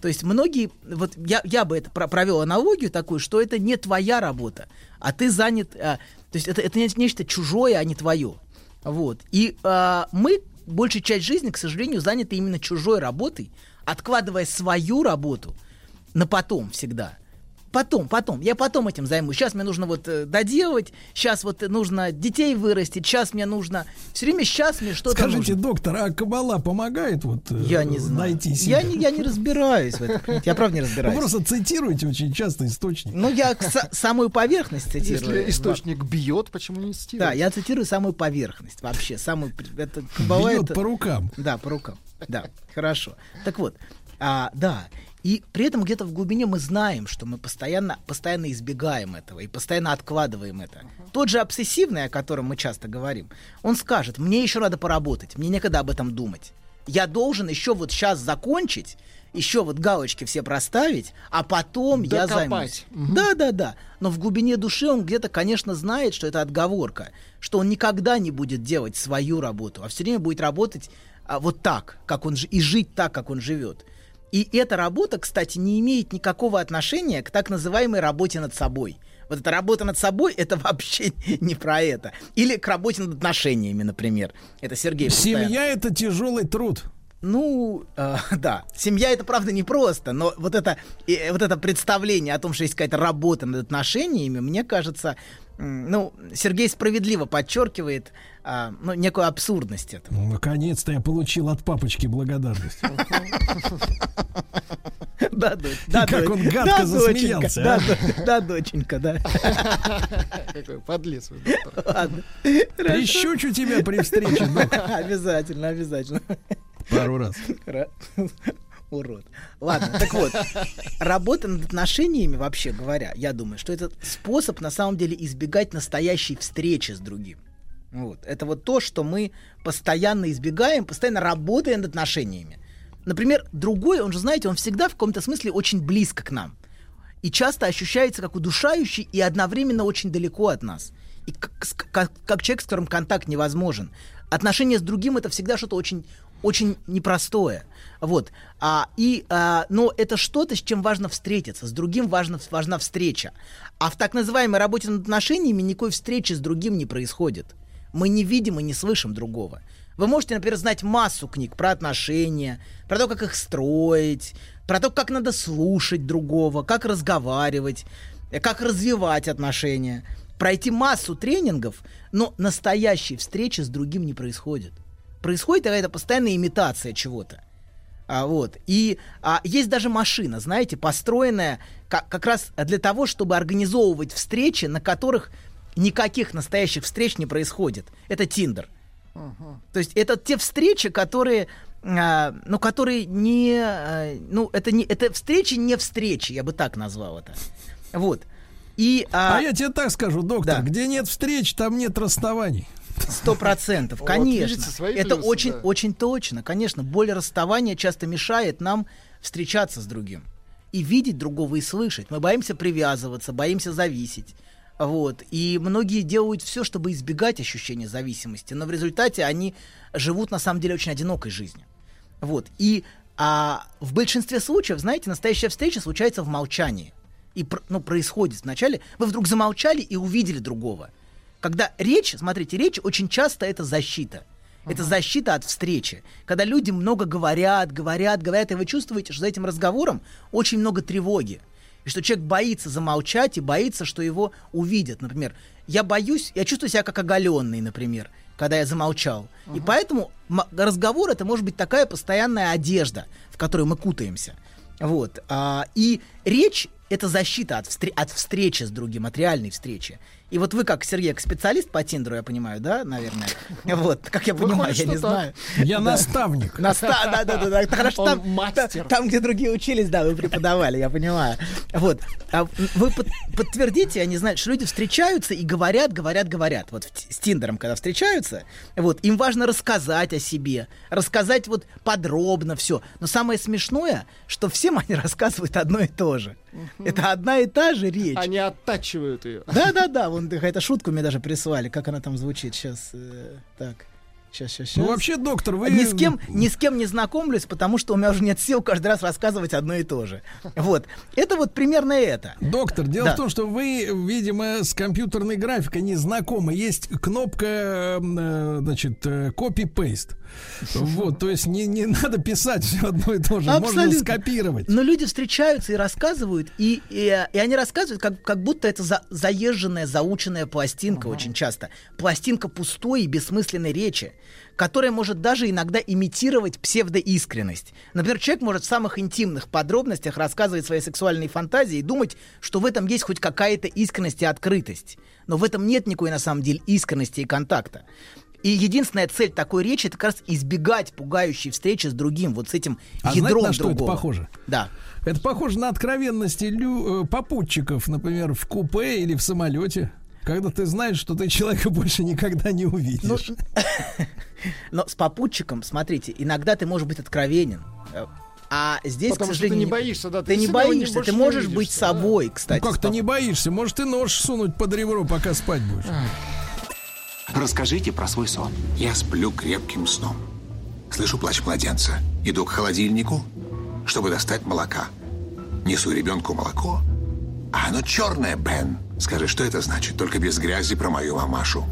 То есть многие, вот я, я бы это про- провел аналогию такую, что это не твоя работа, а ты занят, а, то есть это, это не- нечто чужое, а не твое. Вот. И а, мы большую часть жизни, к сожалению, заняты именно чужой работой, откладывая свою работу на потом всегда. Потом, потом. Я потом этим займусь. Сейчас мне нужно вот э, доделать, сейчас вот нужно детей вырастить, сейчас мне нужно... Все время сейчас мне что-то Скажите, нужно. доктор, а кабала помогает вот э, Я не знаю. найти себя? Я не, я не разбираюсь в этом. Я правда не Вы разбираюсь. просто цитируете очень часто источник. Ну, я самую поверхность цитирую. Если источник бьет, почему не цитировать? Да, я цитирую самую поверхность вообще. Самую... Это, кабала Бьет это- по рукам. Да, по рукам. Да, хорошо. Так вот, а, да. И при этом где-то в глубине мы знаем, что мы постоянно, постоянно избегаем этого и постоянно откладываем это. Тот же обсессивный, о котором мы часто говорим, он скажет, мне еще надо поработать, мне некогда об этом думать. Я должен еще вот сейчас закончить, еще вот галочки все проставить, а потом я Докопать. займусь. Мгм. Да, да, да. Но в глубине души он где-то, конечно, знает, что это отговорка, что он никогда не будет делать свою работу, а все время будет работать а, вот так, как он и жить так, как он живет. И эта работа, кстати, не имеет никакого отношения к так называемой работе над собой. Вот эта работа над собой это вообще не про это. Или к работе над отношениями, например. Это Сергей. постоянно- Семья это тяжелый труд. Ну, э, да. Семья это правда непросто, но вот это, э, вот это представление о том, что есть какая-то работа над отношениями, мне кажется, ну, Сергей справедливо подчеркивает а, ну, некую абсурдность этого. Ну, наконец-то я получил от папочки благодарность. Да, дочь, да, Как дочь, он гадко да, засмеялся, доченька, а. да, доченька, да. Какой подлец вы. Ладно. Прищучу тебя при встрече. Обязательно, обязательно. Пару раз. Ра- Урод. Ладно, так вот, работа над отношениями, вообще говоря, я думаю, что это способ на самом деле избегать настоящей встречи с другим. Вот. Это вот то, что мы постоянно избегаем, постоянно работая над отношениями. Например, другой, он же, знаете, он всегда в каком-то смысле очень близко к нам. И часто ощущается как удушающий и одновременно очень далеко от нас. И как, как- как человек, с которым контакт невозможен. Отношения с другим это всегда что-то очень, очень непростое. Вот. А, и, а, но это что-то, с чем важно встретиться. С другим важно, важна встреча. А в так называемой работе над отношениями никакой встречи с другим не происходит. Мы не видим и не слышим другого. Вы можете, например, знать массу книг про отношения, про то, как их строить, про то, как надо слушать другого, как разговаривать, э, как развивать отношения. Пройти массу тренингов, но настоящей встречи с другим не происходит. Происходит какая-то постоянная имитация чего-то. А, вот. И а, есть даже машина, знаете, построенная как, как раз для того, чтобы организовывать встречи, на которых никаких настоящих встреч не происходит. Это Тиндер. То есть это те встречи, которые, а, ну, которые не, а, ну, это не, это встречи не встречи, я бы так назвал это. Вот. И, а, А я тебе так скажу, доктор, Да. где нет встреч, там нет расставаний. Сто процентов, Вот, конечно. видите, свои это плюсы, очень, да. очень точно, конечно. Боль расставания часто мешает нам встречаться с другим и видеть другого и слышать. Мы боимся привязываться, боимся зависеть. Вот. И многие делают все, чтобы избегать ощущения зависимости, но в результате они живут на самом деле очень одинокой жизнью. Вот. И а, в большинстве случаев, знаете, настоящая встреча случается в молчании. И ну, происходит вначале. Вы вдруг замолчали и увидели другого. Когда речь, смотрите, речь очень часто это защита. Это защита от встречи. Когда люди много говорят, говорят, говорят, и вы чувствуете, что за этим разговором очень много тревоги. И что человек боится замолчать и боится, что его увидят. Например, я боюсь, я чувствую себя как оголенный, например, когда я замолчал. И поэтому разговор это может быть такая постоянная одежда, в которую мы кутаемся. Вот. А, и речь это защита от, встр- от встречи с другим, от реальной встречи. И вот вы, как Сергей, как специалист по Тиндеру, я понимаю, да, наверное? Вот, как я понимаю, я не знаю. Я наставник. Наста... Да, да, да, да. Это Хорошо, там, там, где другие учились, да, вы преподавали, я понимаю. Вот. А вы под- подтвердите, я не знаю, что люди встречаются и говорят, говорят, говорят. Вот с Тиндером, когда встречаются, вот, им важно рассказать о себе, рассказать вот подробно все. Но самое смешное, что всем они рассказывают одно и то же. Это одна и та же речь. Они оттачивают ее. Да, да, да, вон какая-то шутку мне даже прислали. Как она там звучит сейчас? так. Сейчас, сейчас, сейчас. Ну, вообще, доктор, вы... Ни с кем, ни с кем не знакомлюсь, потому что у меня уже нет сил каждый раз рассказывать одно и то же. Вот. Это вот примерно это. Доктор, дело Да. в том, что вы, видимо, с компьютерной графикой не знакомы. Есть кнопка, э, значит, э, copy-paste. Вот, то есть не, не надо писать все одно и то же. Можно Абсолютно. скопировать. Но люди встречаются и рассказывают, и, и, и они рассказывают, как, как будто это за- заезженная, заученная пластинка очень часто. Пластинка пустой и бессмысленной речи, которая может даже иногда имитировать псевдоискренность. Например, человек может в самых интимных подробностях рассказывать свои сексуальные фантазии и думать, что в этом есть хоть какая-то искренность и открытость. Но в этом нет никакой на самом деле искренности и контакта. И единственная цель такой речи это как раз избегать пугающей встречи с другим, вот с этим А знаете, ядром на что это другого. похоже? Да. Это похоже на откровенности лю- э, попутчиков, например, в купе или в самолете. Когда ты знаешь, что ты человека больше никогда не увидишь. Но с попутчиком, смотрите, иногда ты можешь быть откровенен. Э, А здесь, Потому к что ты сожалению, не боишься, да, Ты, ты не боишься, ты не можешь увидишь, быть да. собой, кстати. Ну как ты не боишься? Может, ты нож сунуть под ребро, пока спать будешь? Расскажите про свой сон. Я сплю крепким сном. Слышу плач младенца. Иду к холодильнику. чтобы достать молока. Несу ребенку молоко, а оно черное, Бен. Скажи, что это значит? Только без грязи про мою мамашу.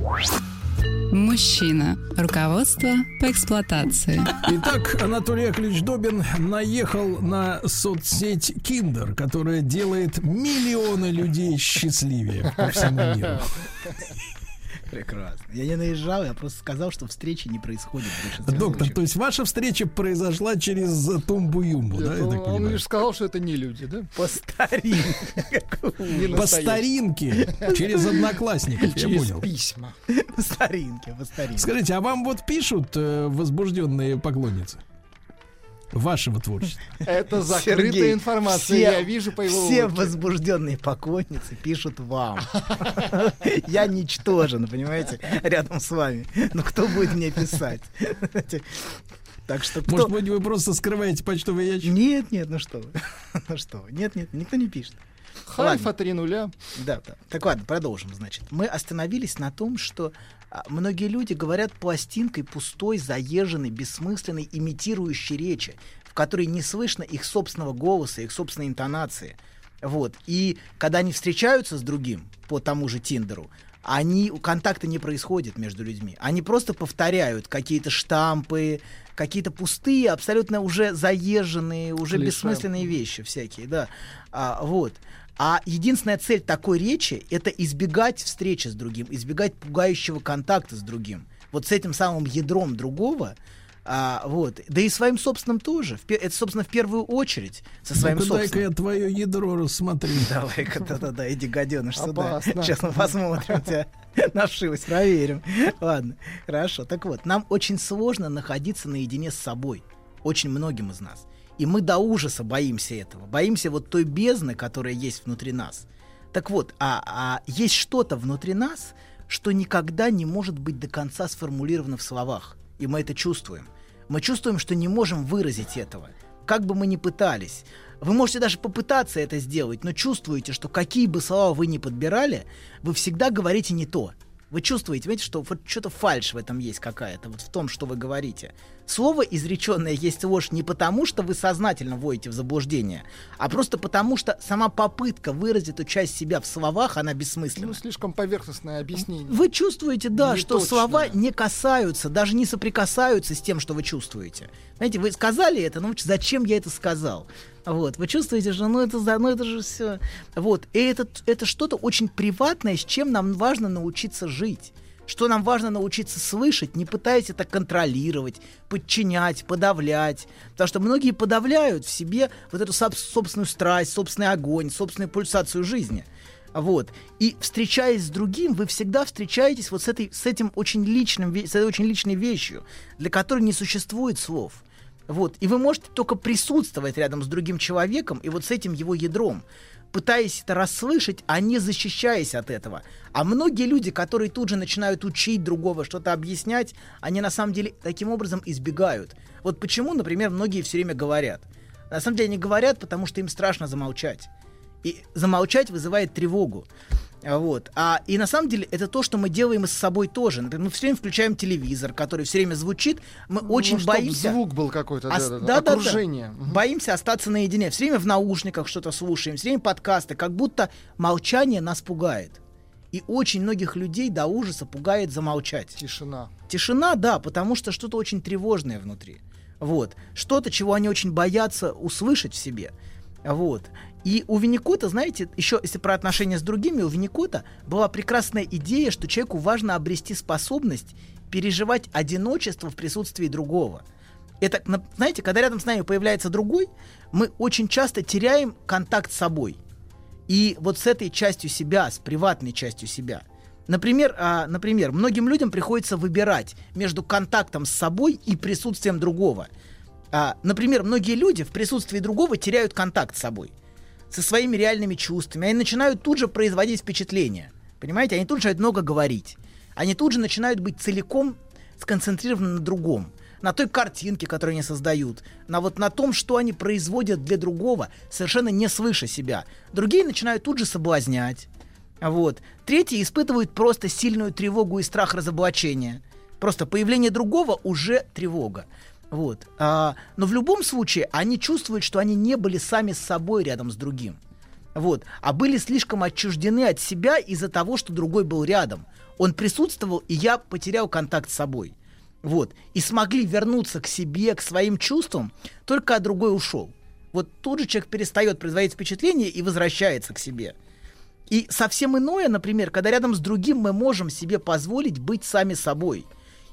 Мужчина. Руководство по эксплуатации. Итак, Анатолий Яковлевич Добин наехал на соцсеть Киндер, которая делает миллионы людей счастливее по всему миру. Прекрасно. Я не наезжал, я просто сказал, что встречи не происходит в большинстве Доктор, случаев. то есть ваша встреча произошла через тумбу-юмбу, да, Ну, он понимаю? лишь сказал, что это не люди, да? По старинке. По старинке, через одноклассников, я Через понял. письма. По старинке, по старинке. Скажите, а вам вот пишут э, возбужденные поклонницы вашего творчества? Это закрытая Сергей, информация, все- я вижу по его Все улыбке. возбужденные поклонницы пишут вам. Я ничтожен, понимаете, рядом с вами. Ну кто будет мне писать? Так что кто... Может быть, вы просто скрываете почтовый ящик? Нет, нет, ну что вы. Ну что вы. Нет, нет, никто не пишет. Хайфа три нуля. Да, да. Так ладно, продолжим, значит. Мы остановились на том, что многие люди говорят пластинкой пустой, заезженной, бессмысленной, имитирующей речи, в которой не слышно их собственного голоса, их собственной интонации. Вот. И когда они встречаются с другим по тому же Тиндеру, они, контакта не происходит между людьми. Они просто повторяют какие-то штампы, какие-то пустые, абсолютно уже заезженные, уже Клише. бессмысленные вещи всякие, да. А, вот. А единственная цель такой речи — это избегать встречи с другим, избегать пугающего контакта с другим. Вот с этим самым ядром другого, а, вот. Да и своим собственным тоже. Это, собственно, в первую очередь со своим дай-ка собственным. я твое ядро рассмотрю. Давай-ка, да-да-да, иди, гаденыш, сюда. Сейчас мы посмотрим тебя на вшивость, проверим. Ладно, хорошо. Так вот, нам очень сложно находиться наедине с собой. Очень многим из нас. И мы до ужаса боимся этого. Боимся вот той бездны, которая есть внутри нас. Так вот, а, а есть что-то внутри нас, что никогда не может быть до конца сформулировано в словах. И мы это чувствуем. Мы чувствуем, что не можем выразить этого. Как бы мы ни пытались. Вы можете даже попытаться это сделать, но чувствуете, что какие бы слова вы ни подбирали, вы всегда говорите не то. Вы чувствуете, понимаете, что вот что-то фальшь в этом есть какая-то, вот в том, что вы говорите. Слово изреченное есть ложь не потому, что вы сознательно вводите в заблуждение, а просто потому, что сама попытка выразить эту часть себя в словах, она бессмысленна. Ну, слишком поверхностное объяснение. Вы чувствуете, да, Не что точное. слова не касаются, даже не соприкасаются с тем, что вы чувствуете. Знаете, вы сказали это, ну зачем я это сказал? Вот, вы чувствуете, что ну это, за- ну это же все. Вот, и это, это что-то очень приватное, с чем нам важно научиться жить. Что нам важно научиться слышать, не пытаясь это контролировать, подчинять, подавлять. Потому что многие подавляют в себе вот эту соб- собственную страсть, собственный огонь, собственную пульсацию жизни. Вот. И встречаясь с другим, вы всегда встречаетесь вот с, этой, с этим очень личным, с этой очень личной вещью, для которой не существует слов. Вот. И вы можете только присутствовать рядом с другим человеком и вот с этим его ядром, пытаясь это расслышать, а не защищаясь от этого. А многие люди, которые тут же начинают учить другого, что-то объяснять, они на самом деле таким образом избегают. Вот почему, например, многие все время говорят. На самом деле они говорят, потому что им страшно замолчать. И замолчать вызывает тревогу. А Вот. А, и на самом деле это то, что мы делаем и с собой тоже. Например, мы все время включаем телевизор, который все время звучит. Мы очень Ну, чтоб боимся. звук был какой-то, Ос- да-да-да, да-да-да. окружение. Мгм. Боимся остаться наедине. Все время в наушниках что-то слушаем, все время подкасты, как будто молчание нас пугает. И очень многих людей до ужаса пугает замолчать. Тишина. Тишина, да, потому что что-то очень тревожное внутри. Вот. Что-то, чего они очень боятся услышать в себе. Вот. И у Винникота, знаете, еще если про отношения с другими, у Винникота была прекрасная идея, что человеку важно обрести способность переживать одиночество в присутствии другого. Это, на- знаете, когда рядом с нами появляется другой, мы очень часто теряем контакт с собой. И вот с этой частью себя, с приватной частью себя. Например, а, например, многим людям приходится выбирать между контактом с собой и присутствием другого. А, например, многие люди в присутствии другого теряют контакт с собой, со своими реальными чувствами. Они начинают тут же производить впечатление. Понимаете, они тут же начинают много говорить. Они тут же начинают быть целиком сконцентрированы на другом. На той картинке, которую они создают, на вот на том, что они производят для другого, совершенно не слыша себя. Другие начинают тут же соблазнять. Вот. Третьи испытывают просто сильную тревогу и страх разоблачения. Просто появление другого уже тревога. Вот. А, но в любом случае они чувствуют, что они не были сами с собой рядом с другим. Вот. А были слишком отчуждены от себя из-за того, что другой был рядом. Он присутствовал, и я потерял контакт с собой. Вот. И смогли вернуться к себе, к своим чувствам, только когда другой ушел. Вот тут же человек перестает производить впечатление и возвращается к себе. И совсем иное, например, когда рядом с другим мы можем себе позволить быть сами собой.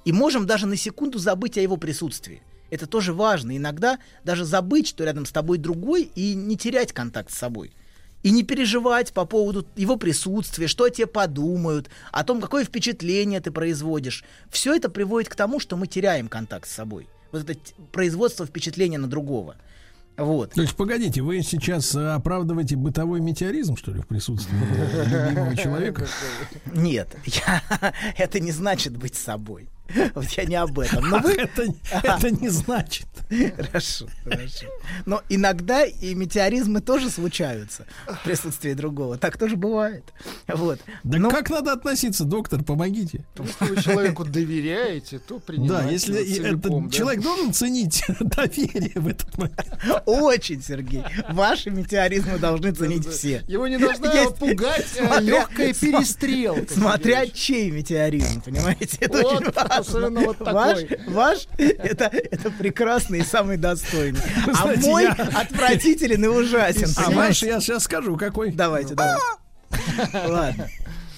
И можем даже на секунду забыть о его присутствии. Это тоже важно. Иногда даже забыть, что рядом с тобой другой, и не терять контакт с собой. И не переживать по поводу его присутствия, что о тебе подумают, о том, какое впечатление ты производишь. Все это приводит к тому, что мы теряем контакт с собой. Вот это производство впечатления на другого. Вот. То есть, погодите, вы сейчас э, оправдываете бытовой метеоризм, что ли, в присутствии любимого человека? Нет, я, это не значит быть собой. Вот я не об этом. Но вы... это, это не значит. Хорошо, хорошо. Но иногда и метеоризмы тоже случаются в присутствии другого. Так тоже бывает. Вот. Да Но- как надо относиться, доктор, помогите. Если вы человеку доверяете, то принимайте Да, если целиком, этот да. человек должен ценить доверие в этот момент. Очень, Сергей. Ваши метеоризмы должны ценить все. Его не должна Есть- пугать э, смотря- легкая перестрелка. Смотря чей метеоризм, понимаете? Это Вот, очень важно. Особенно вот ваш, такой. ваш это, это прекрасный и самый достойный. А знаете, мой я- отвратителен и ужасен. А ваш я сейчас скажу, какой. Давайте, давайте. Ладно.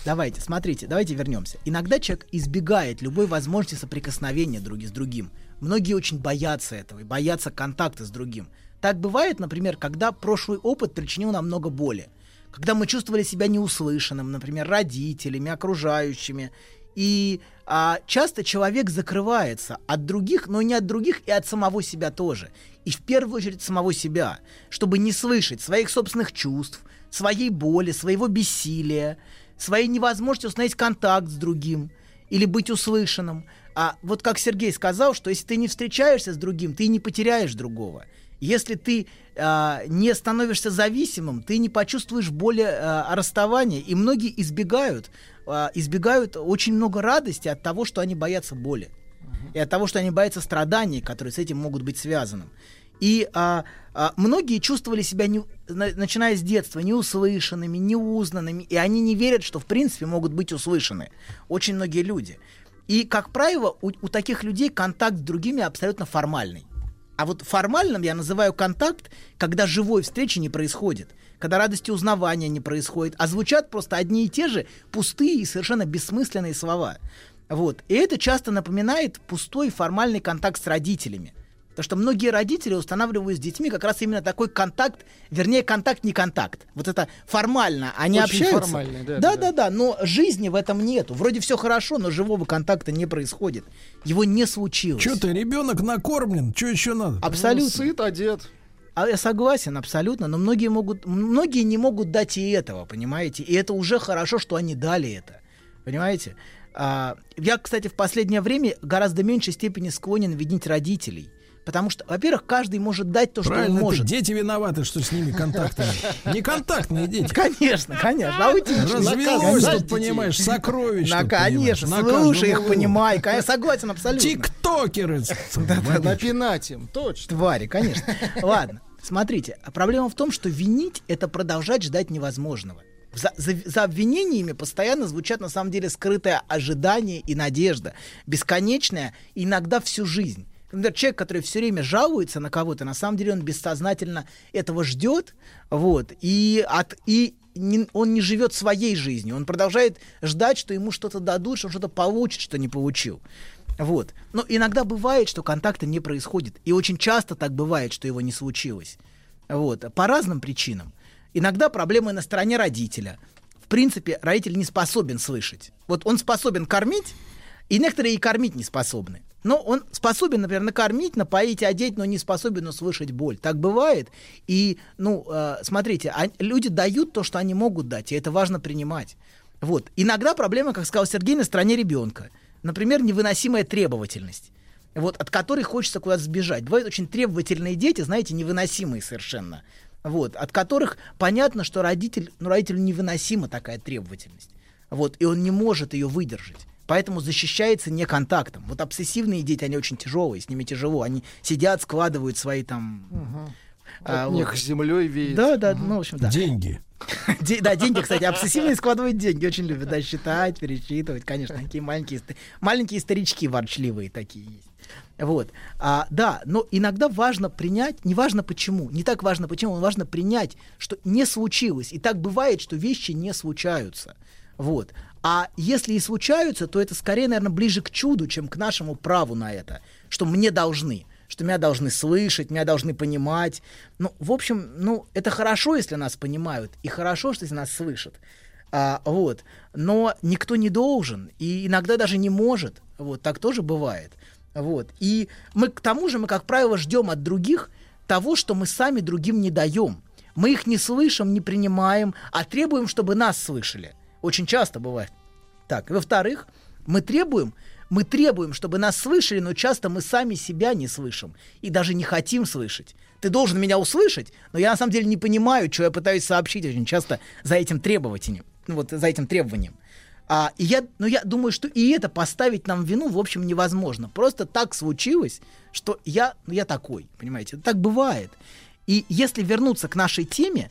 Давайте, смотрите, давайте вернемся. Иногда человек избегает любой возможности соприкосновения друг с другим. Многие очень боятся этого и боятся контакта с другим. Так бывает, например, когда прошлый опыт причинил нам много боли. Когда мы чувствовали себя неуслышанным, например, родителями, окружающими. И а, часто человек закрывается от других, но не от других и от самого себя тоже. И в первую очередь самого себя, чтобы не слышать своих собственных чувств, своей боли, своего бессилия, своей невозможности установить контакт с другим или быть услышанным. А вот как Сергей сказал, что если ты не встречаешься с другим, ты не потеряешь другого. Если ты а, не становишься зависимым, ты не почувствуешь боли а, расставания. И многие избегают, а, избегают очень много радости от того, что они боятся боли. И от того, что они боятся страданий, которые с этим могут быть связаны. И а, а, многие чувствовали себя, не, на- начиная с детства, неуслышанными, неузнанными, и они не верят, что в принципе могут быть услышаны. Очень многие люди. И, как правило, у, у таких людей контакт с другими абсолютно формальный. А вот формальным я называю контакт, когда живой встречи не происходит, когда радости узнавания не происходит, а звучат просто одни и те же пустые и совершенно бессмысленные слова. Вот. И это часто напоминает пустой формальный контакт с родителями. Потому что многие родители устанавливают с детьми как раз именно такой контакт, вернее, контакт не контакт. Вот это формально. Они Очень общаются. формальный, да, да, да, да, да. Но жизни в этом нету. Вроде все хорошо, но живого контакта не происходит. Его не случилось. Что ты, ребенок накормлен, что еще надо? Абсолютно. Сыт, одет. А я согласен, абсолютно, но многие могут, многие не могут дать и этого, понимаете? И это уже хорошо, что они дали это, понимаете? А, я, кстати, в последнее время гораздо меньшей степени склонен винить родителей. Потому что, во-первых, каждый может дать то, что он Правильно, может. дети виноваты, что с ними контакты. Неконтактные дети. Конечно, конечно. Аутичные. Развелось тут, понимаешь, сокровищ. На, тут, понимаешь, конечно, слушай их, понимай. Я согласен абсолютно. Тиктокеры. Напинать им, точно. Твари, конечно. Ладно, смотрите, проблема в том, что винить — это продолжать ждать невозможного. За, за- за обвинениями постоянно звучат на самом деле скрытое ожидание и надежда, бесконечная, иногда всю жизнь. Например, человек, который все время жалуется на кого-то, на самом деле он бессознательно этого ждет, вот, и, от, и не- он не живет своей жизнью, он продолжает ждать, что ему что-то дадут, что он что-то получит, что не получил. Вот. Но иногда бывает, что контакта не происходит. И очень часто так бывает, что его не случилось. Вот. По разным причинам. Иногда проблемы на стороне родителя. В принципе, родитель не способен слышать. Вот он способен кормить, и некоторые и кормить не способны. Но он способен, например, накормить, напоить, одеть, но не способен услышать боль. Так бывает. И, ну, э, смотрите, а- люди дают то, что они могут дать, и это важно принимать. Вот. Иногда проблема, как сказал Сергей, на стороне ребенка. Например, невыносимая требовательность. Вот, от которой хочется куда-то сбежать. Бывают очень требовательные дети, знаете, невыносимые совершенно. Вот, от которых понятно, что родитель, ну, родителю невыносима такая требовательность. Вот, и он не может ее выдержать. Поэтому защищается не контактом. Вот обсессивные дети, они очень тяжелые, с ними тяжело. Они сидят, складывают свои там... а, От них вот. землей веет. Да, да, ну, в общем, да. Деньги. Да, деньги, кстати, обсессивные складывают деньги, очень любят, да, считать, пересчитывать, конечно, такие маленькие, маленькие старички ворчливые такие есть. Вот, а, да, но иногда важно принять, не важно почему, не так важно почему, но важно принять, что не случилось, и так бывает, что вещи не случаются, вот. А если и случаются, то это скорее, наверное, ближе к чуду, чем к нашему праву на это, что мне должны что меня должны слышать, меня должны понимать. Ну, в общем, ну, это хорошо, если нас понимают, и хорошо, что если нас слышат. А, вот. Но никто не должен, и иногда даже не может. Вот, так тоже бывает. Вот. И мы к тому же, мы, как правило, ждем от других того, что мы сами другим не даем. Мы их не слышим, не принимаем, а требуем, чтобы нас слышали. Очень часто бывает. Так, во-вторых, мы требуем, мы требуем, чтобы нас слышали, но часто мы сами себя не слышим и даже не хотим слышать. Ты должен меня услышать, но я на самом деле не понимаю, что я пытаюсь сообщить очень часто за этим требованием, ну вот за этим требованием. А, и я, ну я думаю, что и это поставить нам вину, в общем, невозможно. Просто так случилось, что я, ну я такой, понимаете, так бывает. И если вернуться к нашей теме,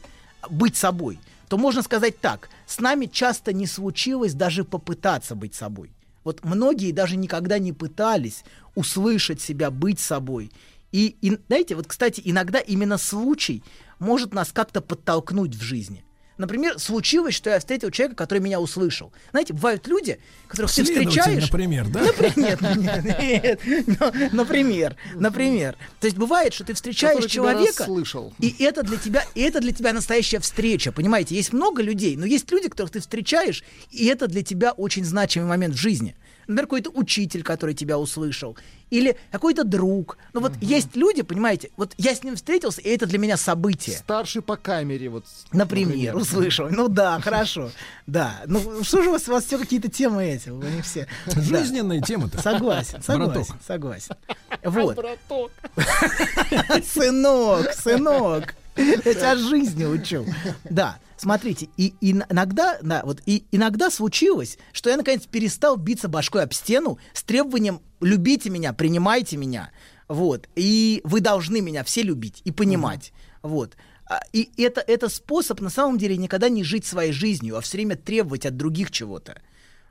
быть собой, то можно сказать так, с нами часто не случилось даже попытаться быть собой. Вот многие даже никогда не пытались услышать себя, быть собой. И, и знаете, вот, кстати, иногда именно случай может нас как-то подтолкнуть в жизни. Например, случилось, что я встретил человека, который меня услышал. Знаете, бывают люди, которых ты встречаешь... например, да? Например, нет, нет, но- например, например. То есть бывает, что ты встречаешь человека, расслышал. и это для тебя, и это для тебя настоящая встреча, понимаете? Есть много людей, но есть люди, которых ты встречаешь, и это для тебя очень значимый момент в жизни. Например, какой-то учитель, который тебя услышал, или какой-то друг. Ну вот есть люди, понимаете, вот я с ним встретился, и это для меня событие. Старший по камере, вот. Например, услышал. Ну да, хорошо. Да. Ну что же у вас, у вас все какие-то темы эти? Вы не все. Жизненные темы-то. Согласен, согласен, согласен. Вот. Браток. Сынок, сынок. Я тебя жизни учу. Да, смотрите, и, иногда, да, вот и иногда случилось, что я наконец перестал биться башкой об стену с требованием любите меня, принимайте меня, вот, и вы должны меня все любить и понимать, вот. А, И это, это способ на самом деле никогда не жить своей жизнью, а все время требовать от других чего-то.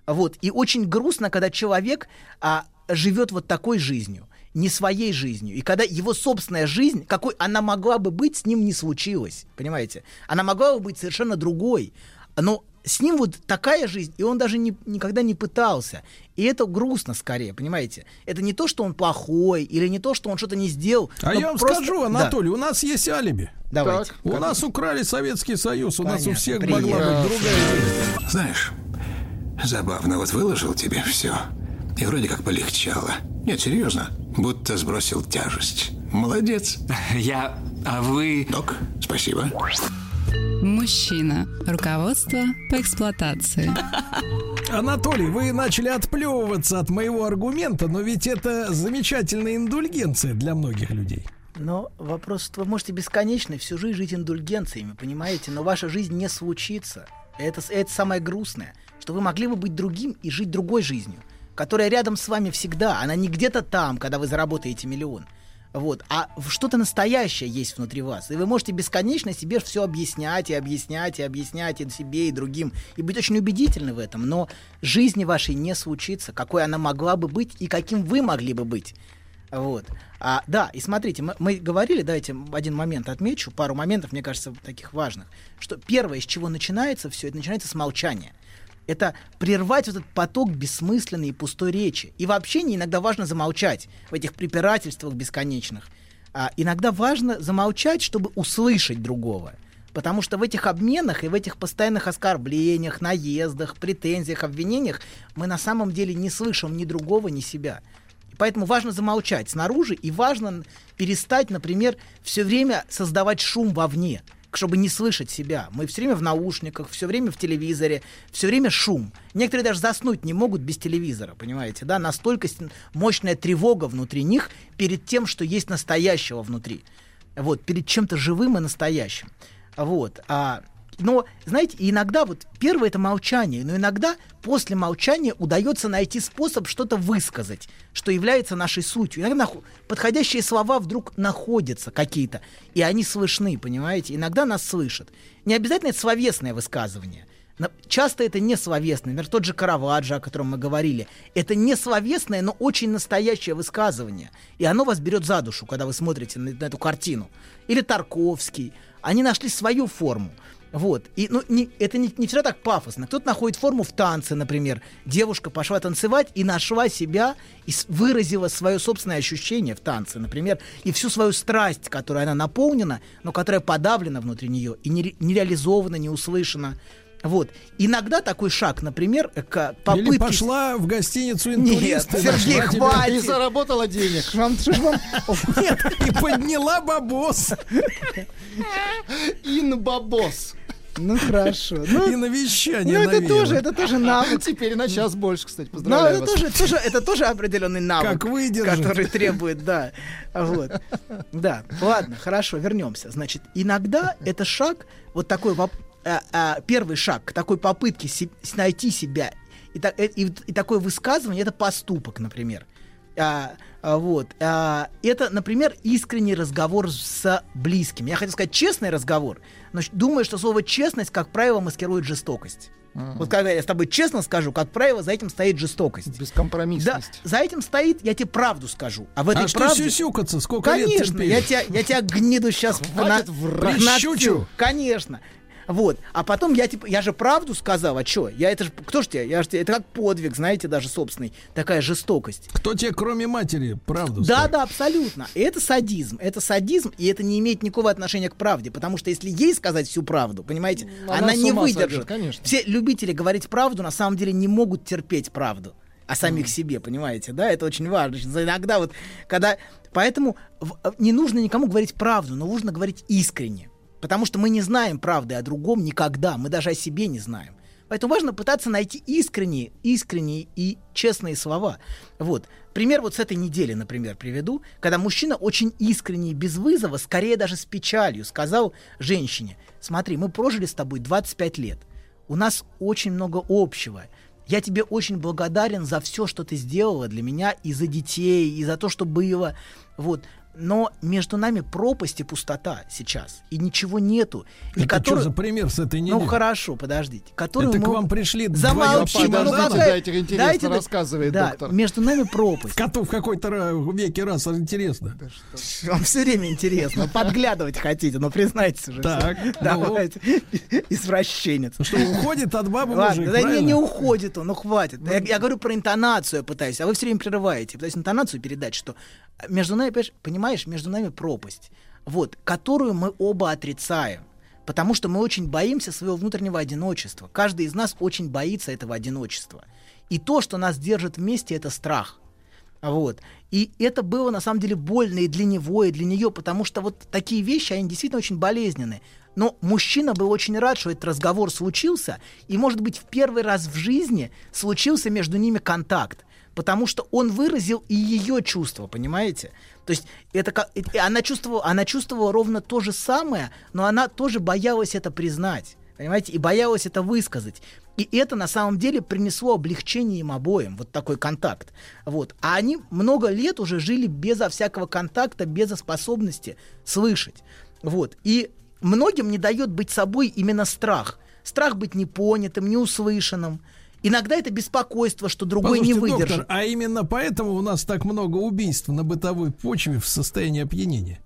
Вот. И очень грустно, когда человек а, живет вот такой жизнью, не своей жизнью. И когда его собственная жизнь, какой она могла бы быть, с ним не случилось. Понимаете? Она могла бы быть совершенно другой. Но с ним вот такая жизнь, и он даже не, никогда не пытался. И это грустно скорее, понимаете? Это не то, что он плохой, или не то, что он что-то не сделал. А я вам просто- скажу, Да. Анатолий, у нас есть алиби. Давайте. У нас украли Советский Союз, у нас у Понятно, всех приятно. могла быть другая жизнь. Знаешь, забавно, вот выложил тебе все, и вроде как полегчало. Нет, серьезно, будто сбросил тяжесть. Молодец. Я... А вы... Док, спасибо. Мужчина. Руководство по эксплуатации. Анатолий, вы начали отплевываться от моего аргумента, но ведь это замечательная индульгенция для многих людей. Но вопрос, что вы можете бесконечно всю жизнь жить индульгенциями, понимаете? Но ваша жизнь не случится. Это, это самое грустное, что вы могли бы быть другим и жить другой жизнью, которая рядом с вами всегда. Она не где-то там, когда вы заработаете миллион. Вот. А что-то настоящее есть внутри вас. И вы можете бесконечно себе все объяснять, и объяснять, и объяснять и себе, и другим. И быть очень убедительны в этом. Но жизни вашей не случится, какой она могла бы быть и каким вы могли бы быть. Вот. А, да, и смотрите, мы, мы говорили, давайте один момент отмечу, пару моментов, мне кажется, таких важных, что первое, с чего начинается все, это начинается с молчания. Это прервать этот поток бессмысленной и пустой речи. И в общении иногда важно замолчать в этих препирательствах бесконечных. А иногда важно замолчать, чтобы услышать другого. Потому что в этих обменах и в этих постоянных оскорблениях, наездах, претензиях, обвинениях мы на самом деле не слышим ни другого, ни себя. И Поэтому важно замолчать снаружи и важно перестать, например, все время создавать шум вовне, чтобы не слышать себя. Мы все время в наушниках, все время в телевизоре, все время шум. Некоторые даже заснуть не могут без телевизора, понимаете, да? Настолько мощная тревога внутри них перед тем, что есть настоящего внутри. Вот, перед чем-то живым и настоящим. Вот. А, Но, знаете, иногда вот первое это молчание, но иногда после молчания удается найти способ что-то высказать, что является нашей сутью. Иногда подходящие слова вдруг находятся какие-то, и они слышны, понимаете? Иногда нас слышат. Не обязательно это словесное высказывание. Часто это не словесное. Например, тот же Караваджо, о котором мы говорили. Это не словесное, но очень настоящее высказывание. И оно вас берет за душу, когда вы смотрите на, на эту картину. Или Тарковский. Они нашли свою форму. Вот. И ну, не- это не, не всегда так пафосно. Кто-то находит форму в танце, например. Девушка пошла танцевать и нашла себя, и выразила свое собственное ощущение в танце, например, и всю свою страсть, которой она наполнена, но которая подавлена внутри нее и не, не реализована, не услышана. Вот. Иногда такой шаг, например, к попытке... Или пошла в гостиницу Нет, интурист. и Сергей, хватит. И заработала денег. Вам- что ж вам- Нет, и подняла бабос. Инбабос. Ну хорошо. Ну, И навещание ну, это навеяло. тоже, это тоже навык. Теперь на час больше, кстати, Ну, поздравляю это вас. тоже, тоже, это тоже определенный навык, Как выдержать. который требует, да. Вот. Да, ладно, хорошо, вернемся. Значит, иногда это шаг, вот такой а, а, первый шаг к такой попытке се- с- найти себя. И, та- э, и, и такое высказывание это поступок, например. А, а, вот. А, это, например, искренний разговор с близким. Я хотел сказать честный разговор, но думаю, что слово честность, как правило, маскирует жестокость. Вот когда я с тобой честно скажу, как правило, за этим стоит жестокость. Да, Бескомпромиссность. за этим стоит, я тебе правду скажу. А в этой А что правде... сюсюкаться? Сколько лет Конечно, терпели? я тебя, я тебя гниду сейчас Хватит врать. Прищучу. Конечно. Вот. А потом я типа, я же правду сказал, а что? Я это ж, кто ж тебе? Я ж тебе, это как подвиг, знаете, даже собственный. Такая жестокость. Кто тебе, кроме матери, правду Да, скажет? да, абсолютно. И это садизм. Это садизм, и это не имеет никакого отношения к правде. Потому что если ей сказать всю правду, понимаете, Она она, не выдержит. сойдет, конечно. Все любители говорить правду на самом деле не могут терпеть правду о самих себе, понимаете, да, это очень важно. Значит, Иногда вот, когда... Поэтому в- не нужно никому говорить правду, но нужно говорить искренне. Потому что мы не знаем правды о другом никогда, мы даже о себе не знаем. Поэтому важно пытаться найти искренние, искренние и честные слова. Вот. Пример вот с этой недели, например, приведу, когда мужчина очень искренне и без вызова, скорее даже с печалью, сказал женщине, смотри, мы прожили с тобой 25 лет, у нас очень много общего, я тебе очень благодарен за все, что ты сделала для меня, и за детей, и за то, что было. Вот. Но между нами пропасть и пустота сейчас. И ничего нету. И Это который- что за пример с этой недели? Ну хорошо, подождите. Которую Это к мы- вам пришли Замолчи, ну какая- дайте, интересно дайте, да- рассказывает да, доктор. между нами пропасть. Коту в какой-то веке раз интересно. Вам все время интересно. Подглядывать хотите, но признайтесь уже. Так, ну. Давайте. Извращенец. Что, уходит от бабы мужик, да не, уходит он, ну хватит. Я, я говорю про интонацию я пытаюсь, а вы все время прерываете. Пытаюсь интонацию передать, что между нами, понимаешь, понимаешь, между нами пропасть, вот, которую мы оба отрицаем. Потому что мы очень боимся своего внутреннего одиночества. Каждый из нас очень боится этого одиночества. И то, что нас держит вместе, это страх. Вот. И это было на самом деле больно и для него, и для нее, потому что вот такие вещи, они действительно очень болезненны. Но мужчина был очень рад, что этот разговор случился, и, может быть, в первый раз в жизни случился между ними контакт, потому что он выразил и ее чувства, понимаете? То есть это как, она чувствовала, она чувствовала ровно то же самое, но она тоже боялась это признать. Понимаете, и боялась это высказать. И это на самом деле принесло облегчение им обоим, вот такой контакт. Вот. А они много лет уже жили безо всякого контакта, без способности слышать. Вот. И многим не дает быть собой именно страх. Страх быть непонятым, неуслышанным. Иногда это беспокойство, что другой не Послушайте, выдержит. доктор, а именно поэтому у нас так много убийств на бытовой почве в состоянии опьянения.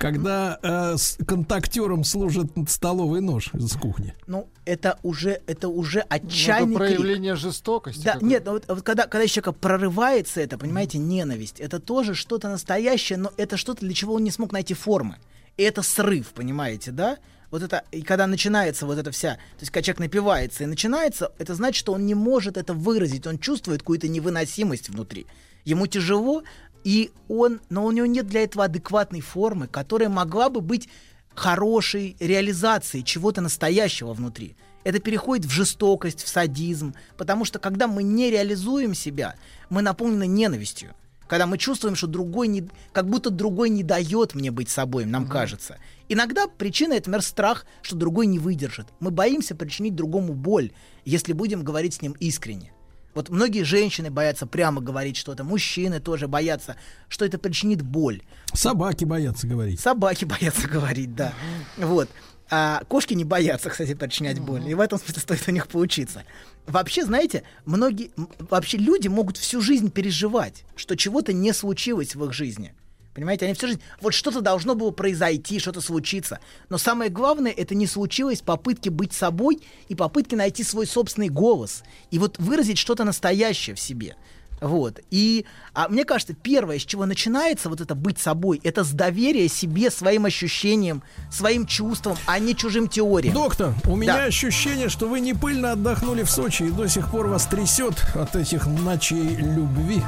Когда э, с контактером служит столовый нож из кухни. Ну, это уже, это уже Ну, это отчаянный крик. проявление жестокости. Да, нет, ну вот, вот когда, когда из человека прорывается это, понимаете, ненависть, это тоже что-то настоящее, но это что-то, для чего он не смог найти формы. И это срыв, понимаете, да? Вот это, и когда начинается вот эта вся, то есть человек напивается и начинается, это значит, что он не может это выразить, он чувствует какую-то невыносимость внутри. Ему тяжело, и он, но у него нет для этого адекватной формы, которая могла бы быть хорошей реализацией чего-то настоящего внутри. Это переходит в жестокость, в садизм, потому что когда мы не реализуем себя, мы наполнены ненавистью. Когда мы чувствуем, что другой не, как будто другой не дает мне быть собой, нам кажется. Иногда причина это, например, страх, что другой не выдержит. Мы боимся причинить другому боль, если будем говорить с ним искренне. Вот многие женщины боятся прямо говорить что-то, мужчины тоже боятся, что это причинит боль. Собаки боятся говорить. Собаки боятся говорить, да. Вот. А кошки не боятся, кстати, причинять боль. И в этом смысле стоит у них поучиться. Вообще, знаете, многие, вообще люди могут всю жизнь переживать, что чего-то не случилось в их жизни. Понимаете, они всю жизнь, вот что-то должно было произойти, что-то случиться. Но самое главное, это не случилось попытки быть собой и попытки найти свой собственный голос. И вот выразить что-то настоящее в себе. Вот. И а мне кажется, первое, с чего начинается вот это быть собой, это с доверия себе, своим ощущениям, своим чувствам, а не чужим теориям. Доктор, у меня Да. ощущение, что вы не пыльно отдохнули в Сочи и до сих пор вас трясет от этих ночей любви.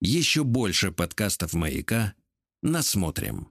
Еще больше подкастов «Маяка» насмотрим.